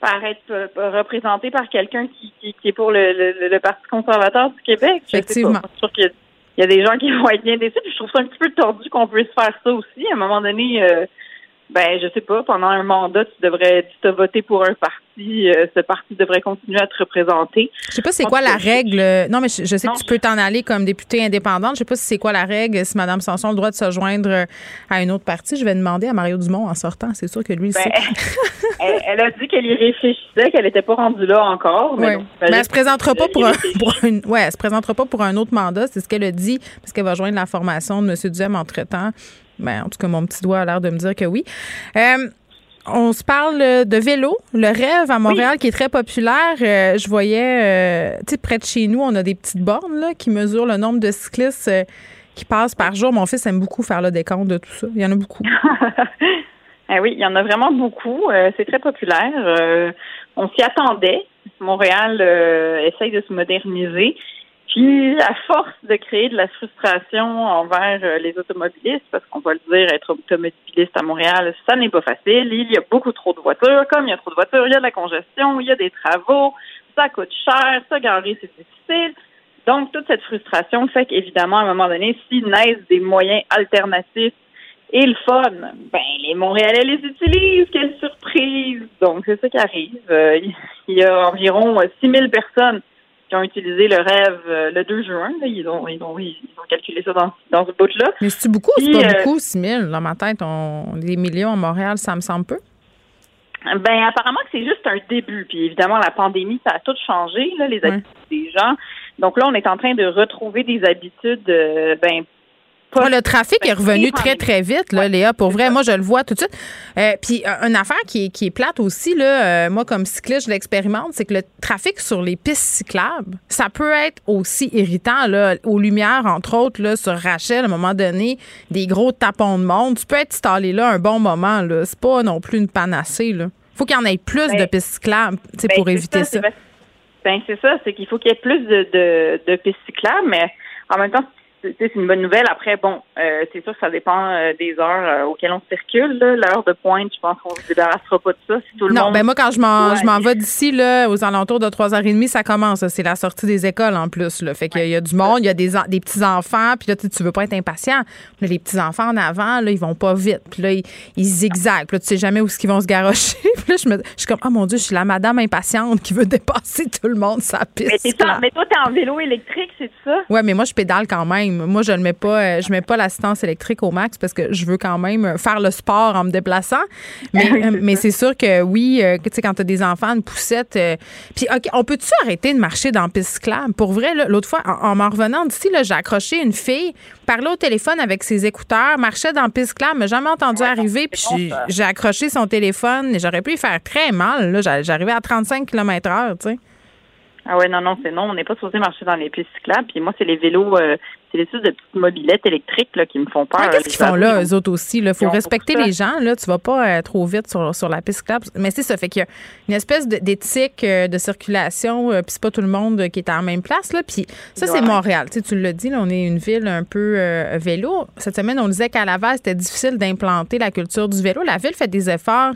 par être euh, représenté par quelqu'un qui, qui, est pour le, le, Parti conservateur du Québec. Effectivement. Je suis qu'il y, a des gens qui vont être bien déçus. je trouve ça un petit peu tordu qu'on puisse faire ça aussi. À un moment donné, euh, ben, je sais pas, pendant un mandat, tu devrais, tu t'as voté pour un parti, euh, ce parti devrait continuer à te représenter. Je sais pas c'est quoi la règle. Non, mais je, sais que tu peux t'en aller comme député indépendante. Je sais pas si c'est quoi la règle, si Mme Sanson a le droit de se joindre à une autre parti. Je vais demander à Mario Dumont en sortant. C'est sûr que lui, ben, elle, a dit qu'elle y réfléchissait, qu'elle n'était pas rendue là encore. Mais, elle se présentera pas pour, un, une, ouais, elle se présentera pas pour un autre mandat. C'est ce qu'elle a dit, parce qu'elle va joindre la formation de M. Duhem entre-temps. Ben, en tout cas, mon petit doigt a l'air de me dire que oui. Euh, on se parle de vélo, le rêve à Montréal qui est très populaire. Euh, je voyais, euh, tu sais, près de chez nous, on a des petites bornes là, qui mesurent le nombre de cyclistes qui passent par jour. Mon fils aime beaucoup faire le décompte de tout ça. Il y en a beaucoup. ah oui, il y en a vraiment beaucoup. c'est très populaire. on s'y attendait. Montréal essaye de se moderniser. Puis, à force de créer de la frustration envers euh, les automobilistes, parce qu'on va le dire, être automobiliste à Montréal, ça n'est pas facile. Il y a beaucoup trop de voitures. Comme il y a trop de voitures, il y a de la congestion, il y a des travaux, ça coûte cher, ça garer, c'est difficile. Donc, toute cette frustration fait qu'évidemment, à un moment donné, s'ils naissent des moyens alternatifs et le fun, ben les Montréalais les utilisent, quelle surprise! Donc, c'est ça qui arrive. Euh, il y a environ 6000 personnes qui ont utilisé le rêve euh, le 2 juin. Ils, ont, ils, ont, ils ont calculé ça dans, dans ce bout-là. Mais c'est beaucoup ou c'est pas beaucoup, 6 000? Dans ma tête, on, des millions à Montréal, ça me semble peu. Ben apparemment que c'est juste un début. Puis évidemment, la pandémie, ça a tout changé, là, les habitudes des gens. Donc là, on est en train de retrouver des habitudes ben le trafic est revenu très, très vite, là, Léa. Pour vrai, moi, je le vois tout de suite. Euh, puis, une affaire qui est, qui est plate aussi, là, euh, moi, comme cycliste, je l'expérimente, c'est que le trafic sur les pistes cyclables, ça peut être aussi irritant, là, aux lumières, entre autres, là, sur Rachel, à un moment donné, des gros tapons de monde. Tu peux être installé là un bon moment, là. C'est pas non plus une panacée, là. Faut qu'il y en ait plus de ben, pistes cyclables, tu sais, pour ben, éviter ça. Ben, c'est ça, c'est qu'il faut qu'il y ait plus de, de, de pistes cyclables, mais en même temps, c'est une bonne nouvelle. Après, bon, euh, c'est sûr que ça dépend euh, des heures euh, auxquelles on circule. L'heure de pointe, je pense qu'on ne se débarrassera pas de ça. Si tout le non, monde... ben moi, quand je m'en, vais d'ici, là, aux alentours de 3h30, ça commence. C'est la sortie des écoles en plus. Là. Fait qu'il y a du monde, il y a des, des petits-enfants, puis là, tu, veux pas être impatient. les petits-enfants en avant, là, ils vont pas vite. Puis là, ils, ils zigzaguent. Puis là, tu sais jamais où qu'ils vont se garrocher. puis là, je, me, je suis comme, oh mon Dieu, je suis la madame impatiente qui veut dépasser tout le monde sa piste. Mais, toi, mais toi, t'es en vélo électrique, c'est ça? Ouais, mais moi, je pédale quand même. Moi, je ne mets pas euh, je mets pas l'assistance électrique au max parce que je veux quand même faire le sport en me déplaçant. Mais, euh, mais c'est sûr que oui, euh, tu sais, quand tu as des enfants, une poussette. puis, OK, on peut-tu arrêter de marcher dans piste cyclable? Pour vrai, l'autre fois, en, m'en revenant d'ici, j'ai accroché une fille, parlait au téléphone avec ses écouteurs, marchait dans piste cyclable, mais jamais entendu arriver. Puis, j'ai accroché son téléphone et j'aurais pu lui faire très mal. J'arrivais à 35 km/h, tu sais. Ah ouais, non, non, c'est non. On n'est pas supposé marcher dans les pistes cyclables. Puis moi, c'est les vélos, euh, c'est les sortes de petites mobilettes électriques là, qui me font peur. Qu'est-ce qu'ils font là, eux autres aussi? Il faut respecter les gens. Là, tu vas pas euh, trop vite sur, sur la piste cyclable. Mais c'est ça, fait qu'il y a une espèce d'éthique euh, de circulation. puis c'est pas tout le monde qui est en même place. Là. Puis ça, c'est Montréal. Tu, sais, tu l'as dit, là, on est une ville un peu vélo. Cette semaine, on disait qu'à Laval, c'était difficile d'implanter la culture du vélo. La ville fait des efforts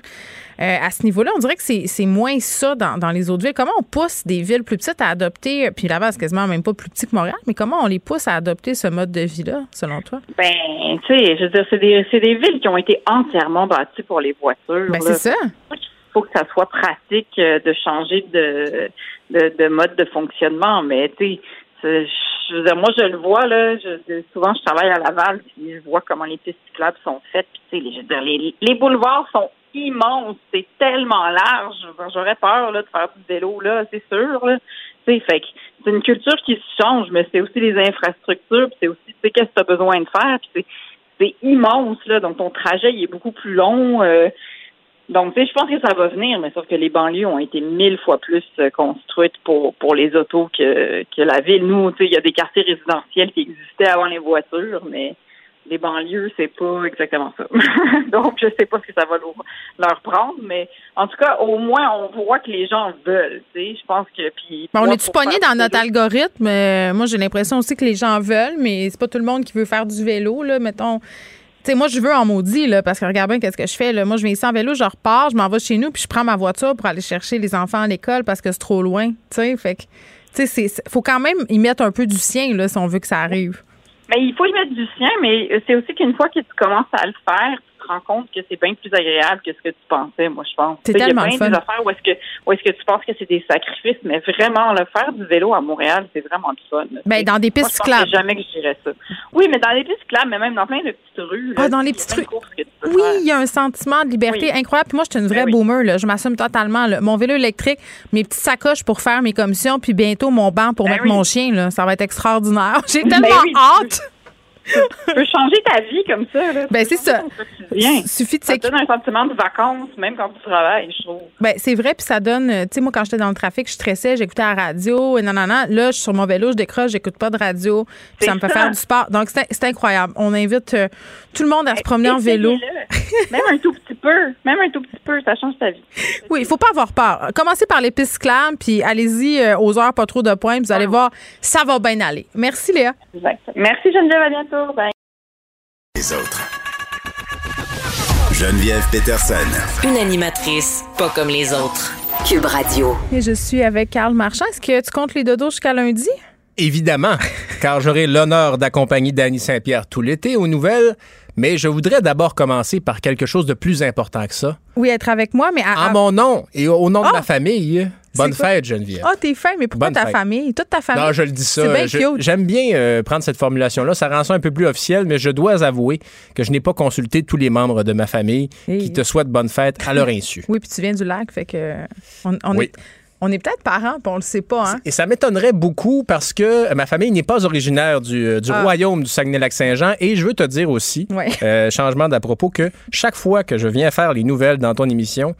euh, à ce niveau-là, on dirait que c'est moins ça dans, les autres villes. Comment on pousse des villes plus petites à adopter, puis Laval, c'est quasiment même pas plus petit que Montréal, mais comment on les pousse à adopter ce mode de vie-là, selon toi? Ben, tu sais, je veux dire, c'est des, des, villes qui ont été entièrement bâties pour les voitures. Ben, c'est ça. Il faut que ça soit pratique euh, de changer de, de, mode de fonctionnement, mais tu sais, je veux dire, moi, je le vois, là. Je, souvent, je travaille à Laval, puis je vois comment les pistes cyclables sont faites. Puis, tu sais, les, les, boulevards sont immense, c'est tellement large. J'aurais peur là, de faire du vélo, là, c'est sûr. Là. fait que c'est une culture qui se change, mais c'est aussi les infrastructures, c'est aussi qu'est-ce que tu as besoin de faire. C'est immense, là, donc ton trajet il est beaucoup plus long. Euh, donc, tu sais, je pense que ça va venir, mais sauf que les banlieues ont été mille fois plus euh, construites pour pour les autos que, que la ville. Nous, tu sais, il y a des quartiers résidentiels qui existaient avant les voitures, mais les banlieues, c'est pas exactement ça. Donc, je sais pas ce que ça va leur, prendre, mais en tout cas, au moins, on voit que les gens veulent. Tu sais, je pense que puis. on est-tu pogné dans notre algorithme? Moi, j'ai l'impression aussi que les gens veulent, mais c'est pas tout le monde qui veut faire du vélo. Là, mettons. Tu sais, moi, je veux en maudit, là, parce que regarde bien qu'est-ce que je fais. Là. Moi, je viens ici en vélo, je repars, je m'en vais chez nous, puis je prends ma voiture pour aller chercher les enfants à l'école parce que c'est trop loin. Tu sais, fait que, tu sais, faut quand même y mettre un peu du sien, là, si on veut que ça arrive. Mais il faut y mettre du sien, mais c'est aussi qu'une fois que tu commences à le faire, te rends compte que c'est bien plus agréable que ce que tu pensais, moi, je pense. C'est tellement Il y a des affaires où est-ce que, où est-ce que tu penses que c'est des sacrifices, mais vraiment, le faire du vélo à Montréal, c'est vraiment du fun. Ben, dans des pistes cyclables. jamais que je dirais ça. Oui, mais dans les pistes cyclables, mais même dans plein de petites rues. ah, dans les petites rues. Oui, il y a un sentiment de liberté incroyable. Puis moi, je suis une vraie ben boomer, là. Je m'assume totalement, Mon vélo électrique, mes petites sacoches pour faire mes commissions, puis bientôt mon banc pour ben mettre mon chien, là. Ça va être extraordinaire. J'ai tellement hâte tu peux changer ta vie comme ça. Là. Ben, c'est ça. Suffit de ça te donne un sentiment de vacances, même quand tu travailles, je trouve. Ben, c'est vrai, puis ça donne. Tu sais, moi, quand j'étais dans le trafic, je stressais, j'écoutais la radio, et non, non, non. Là, je suis sur mon vélo, je décroche, j'écoute pas de radio, puis ça me fait faire du sport. Donc, c'est incroyable. On invite euh, tout le monde à se promener en vélo. même un tout petit peu. Même un tout petit peu, ça change ta vie. Oui, il faut pas avoir peur. Commencez par les pistes cyclables, puis allez-y euh, aux heures pas trop de points, vous allez ah. voir, ça va bien aller. Merci, Léa. Merci, Geneviève. À bientôt. Les autres. Geneviève Peterson. Une animatrice pas comme les autres. Cube Radio. Et je suis avec Carl Marchand. Est-ce que tu comptes les dodos jusqu'à lundi? Évidemment, car j'aurai l'honneur d'accompagner Danny Saint-Pierre tout l'été aux nouvelles. Mais je voudrais d'abord commencer par quelque chose de plus important que ça. Oui, être avec moi, mais à, mon nom et au nom de ma ah! famille. Bonne fête, Geneviève. Ah, t'es fin, mais pourquoi Bonne ta fête. famille? Toute ta famille? Non, je le dis ça. Bien cute. J'aime bien euh, prendre cette formulation-là. Ça rend ça un peu plus officiel, mais je dois avouer que je n'ai pas consulté tous les membres de ma famille qui te souhaitent bonne fête à leur insu. Oui, puis tu viens du lac, fait que on, on Oui. est, on est peut-être parents, puis on le sait pas, hein? Et ça m'étonnerait beaucoup parce que ma famille n'est pas originaire du, euh, du Ah. royaume du Saguenay-Lac-Saint-Jean. Et je veux te dire aussi, Ouais. euh, changement d'à propos, que chaque fois que je viens faire les nouvelles dans ton émission,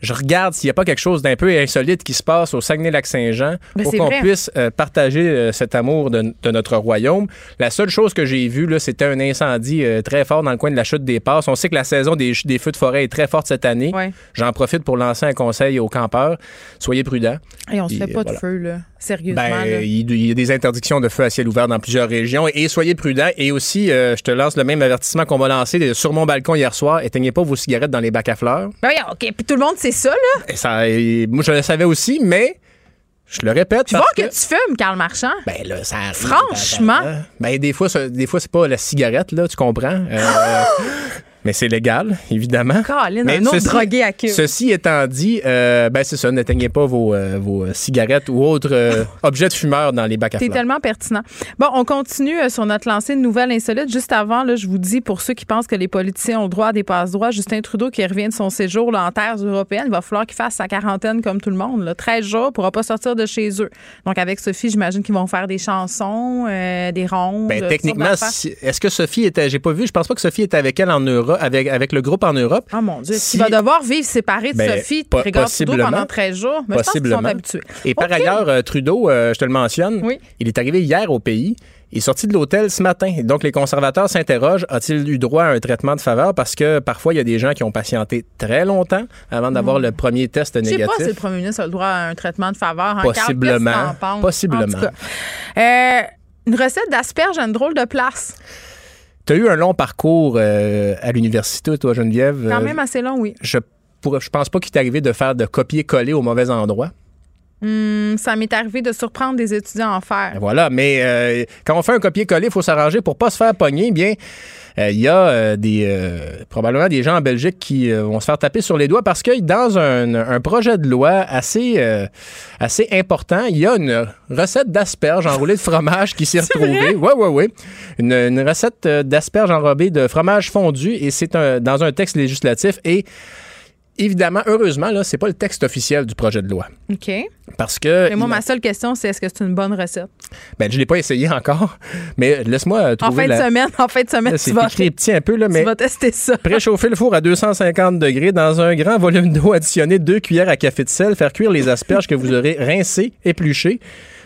je regarde s'il n'y a pas quelque chose d'un peu insolite qui se passe au Saguenay-Lac-Saint-Jean Ben, pour qu'on puisse euh, partager euh, cet amour de, de notre royaume. La seule chose que j'ai vue, là, c'était un incendie euh, très fort dans le coin de la chute des Passes. On sait que la saison des, des feux de forêt est très forte cette année. Ouais. J'en profite pour lancer un conseil aux campeurs. Soyez prudents. Et on se Et, fait pas voilà. de feu, là. Sérieusement, Ben, il il y a des interdictions de feu à ciel ouvert dans plusieurs régions et soyez prudents. Et aussi, euh, je te lance le même avertissement qu'on m'a lancé sur mon balcon hier soir. Éteignez pas vos cigarettes dans les bacs à fleurs. Ben oui, OK. Puis tout le monde sait ça, là. Et ça, et moi, je le savais aussi, mais je le répète. Tu vois parce que tu fumes, Karl Marchand? Ben là, ça arrive. Franchement. Ben, des fois, des fois c'est pas la cigarette, là, tu comprends? Euh, mais c'est légal, évidemment. Colin, Mais un autre ceci- drogué à queue. Ceci étant dit, euh, ben c'est ça, n'éteignez pas vos, euh, vos cigarettes ou autres euh, objets de fumeur dans les bacs à T'es tellement pertinent. Bon, on continue euh, sur notre lancée de nouvelles insolites. Juste avant, là, je vous dis, pour ceux qui pensent que les politiciens ont le droit à des passe-droits, Justin Trudeau qui revient de son séjour là, en terres européennes, il va falloir qu'il fasse sa quarantaine comme tout le monde. Là. 13 jours, pourra pas sortir de chez eux. Donc, avec Sophie, j'imagine qu'ils vont faire des chansons, des rondes. Ben, techniquement, si- est-ce que Sophie était. J'ai pas vu, je pense pas que Sophie était avec elle en Europe, avec, avec le groupe en Europe. Oh mon Dieu, Si- qu'il va devoir vivre séparé de Ben, Sophie, Trégor Trudeau possiblement. pendant 13 jours? Mais je pense qu'ils sont Possiblement. habitués. Et par ailleurs, euh, Trudeau, euh, je te le mentionne, il est arrivé hier au pays. Il est sorti de l'hôtel ce matin. Donc, les conservateurs s'interrogent a-t-il eu droit à un traitement de faveur? Parce que parfois, il y a des gens qui ont patienté très longtemps avant d'avoir le premier test Je sais négatif. pas si le premier ministre a le droit à un traitement de faveur. Hein, Carl, Possiblement. Possiblement. En tout cas. Euh, une recette d'asperges à une drôle de place. Tu as eu un long parcours euh, à l'université, toi, Geneviève? Quand Euh, même assez long, oui. je, pourrais- je pense pas qu'il t'est arrivé de faire de copier-coller au mauvais endroit. Hum, ça m'est arrivé de surprendre des étudiants en faire. Voilà, mais euh, quand on fait un copier-coller, il faut s'arranger pour pas se faire pogner. Bien, euh, il y a euh, des probablement des gens en Belgique qui vont se faire taper sur les doigts parce que dans un, un projet de loi assez assez important, il y a une recette d'asperges enroulées de fromage qui s'est retrouvée. Oui, oui, oui. Une, une recette d'asperges enrobées de fromage fondu et c'est un, dans un texte législatif et Évidemment, heureusement, là, c'est pas le texte officiel du projet de loi. OK. Parce que. Mais moi, ma seule question, c'est est-ce que c'est une bonne recette? ben, je l'ai pas essayé encore, mais laisse-moi euh, En trouver fin de semaine, en fin de semaine, Là, tu vas, écrit petit un peu, là, mais tu vas tester ça. préchauffer le four à 250 degrés dans un grand volume d'eau, additionner deux cuillères à café de sel, faire cuire les asperges que vous aurez rincées, épluchées.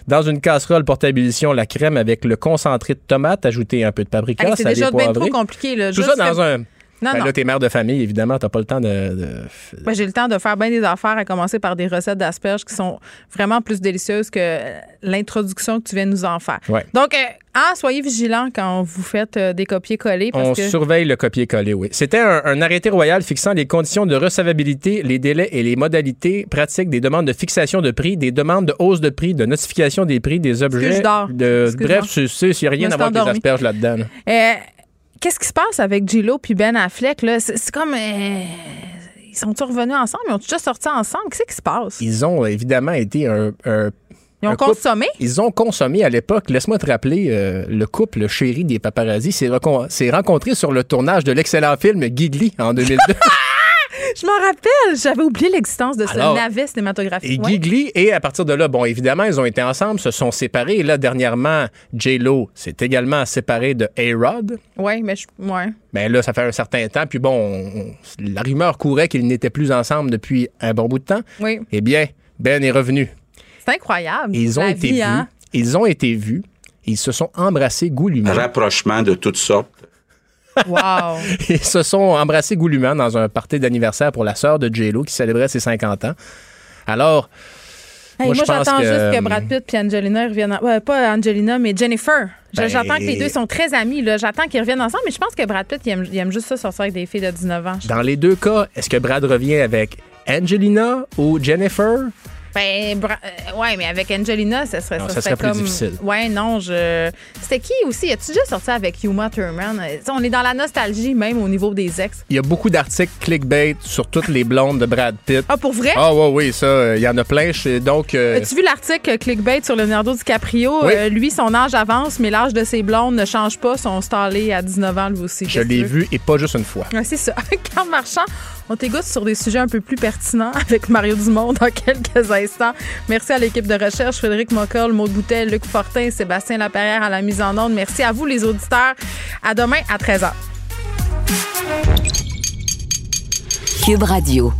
Dans une casserole, porte à ébullition la crème avec le concentré de tomate, ajouter un peu de paprika, Hey, c'est déjà bien trop compliqué. Là. Tout Juste ça dans que- un... Non, Ben non. Là, t'es mère de famille, évidemment, t'as pas le temps de... de- Ben, j'ai le temps de faire bien des affaires, à commencer par des recettes d'asperges qui sont vraiment plus délicieuses que l'introduction que tu viens de nous en faire. Ouais. Donc, euh, ah, soyez vigilants quand vous faites euh, des copier-coller. On que... surveille le copier-coller, oui. C'était un, un arrêté royal fixant les conditions de recevabilité, les délais et les modalités pratiques des demandes de fixation de prix, des demandes de hausse de prix, de notification des prix, des objets. je dors. de- bref, n'y a rien à voir avec les asperges là-dedans. là. Euh, Qu'est-ce qui se passe avec J-Lo puis Ben Affleck? là? C'est comme... euh, ils sont-ils revenus ensemble? Ils ont déjà sorti ensemble? Qu'est-ce qui se passe? Ils ont évidemment été un. un- Ils ont couple- consommé? Ils ont consommé à l'époque. Laisse-moi te rappeler, euh, le couple chéri des paparazzi s'est rencontré sur le tournage de l'excellent film Gigli en 2002. Je m'en rappelle. J'avais oublié l'existence de ce Alors, navet cinématographique. Et Ouais. Gigli, et à partir de là, bon, évidemment, ils ont été ensemble, se sont séparés. Et là, dernièrement, J-Lo s'est également séparée de A-Rod. Ouais, mais je... ouais. Ben là, ça fait un certain temps. Puis bon, on- on- la rumeur courait qu'ils n'étaient plus ensemble depuis un bon bout de temps. Oui. Eh bien, Ben est revenu. C'est incroyable. Ils ont La été vie, vus. hein? Ils ont été vus. Ils se sont embrassés goulûment. Rapprochement de toutes sortes. Wow. Ils se sont embrassés goulûment dans un party d'anniversaire pour la sœur de J-Lo qui célébrait ses 50 ans. Alors, Hey, moi, moi, je pense j'attends que, juste que euh, Brad Pitt et Angelina reviennent. en- ouais, pas Angelina, mais Jennifer. Je- Ben- J'attends que les deux sont très amis. là. J'attends qu'ils reviennent ensemble, mais je pense que Brad Pitt, il aime, il aime juste ça sortir avec des filles de 19 ans. dans les deux cas, est-ce que Brad revient avec Angelina ou Jennifer? Ben, euh, ouais, mais avec Angelina, ça serait, non, ça, serait, comme... plus difficile. Ouais, non, je. C'était qui aussi? As-tu déjà sorti avec Yuma Thurman? On est dans la nostalgie, même au niveau des ex. Il y a beaucoup d'articles clickbait sur toutes les blondes de Brad Pitt. Ah, pour vrai? Ah, ouais, oui, ça, il y en a plein. Donc. Euh... As-tu vu l'article clickbait sur Leonardo DiCaprio? Oui. Euh, lui, son âge avance, mais l'âge de ses blondes ne change pas. Son stallé à 19 ans, lui aussi. Je l'ai vu et pas juste une fois. Ouais, c'est ça. Carl Marchand, on t'égoutte sur des sujets un peu plus pertinents avec Mario Dumont dans quelques instants. Merci à l'équipe de recherche, Frédéric Mockel, Maud Boutet, Luc Fortin, Sébastien Laperrière à la mise en onde. Merci à vous, les auditeurs. À demain à 13h. Cube Radio.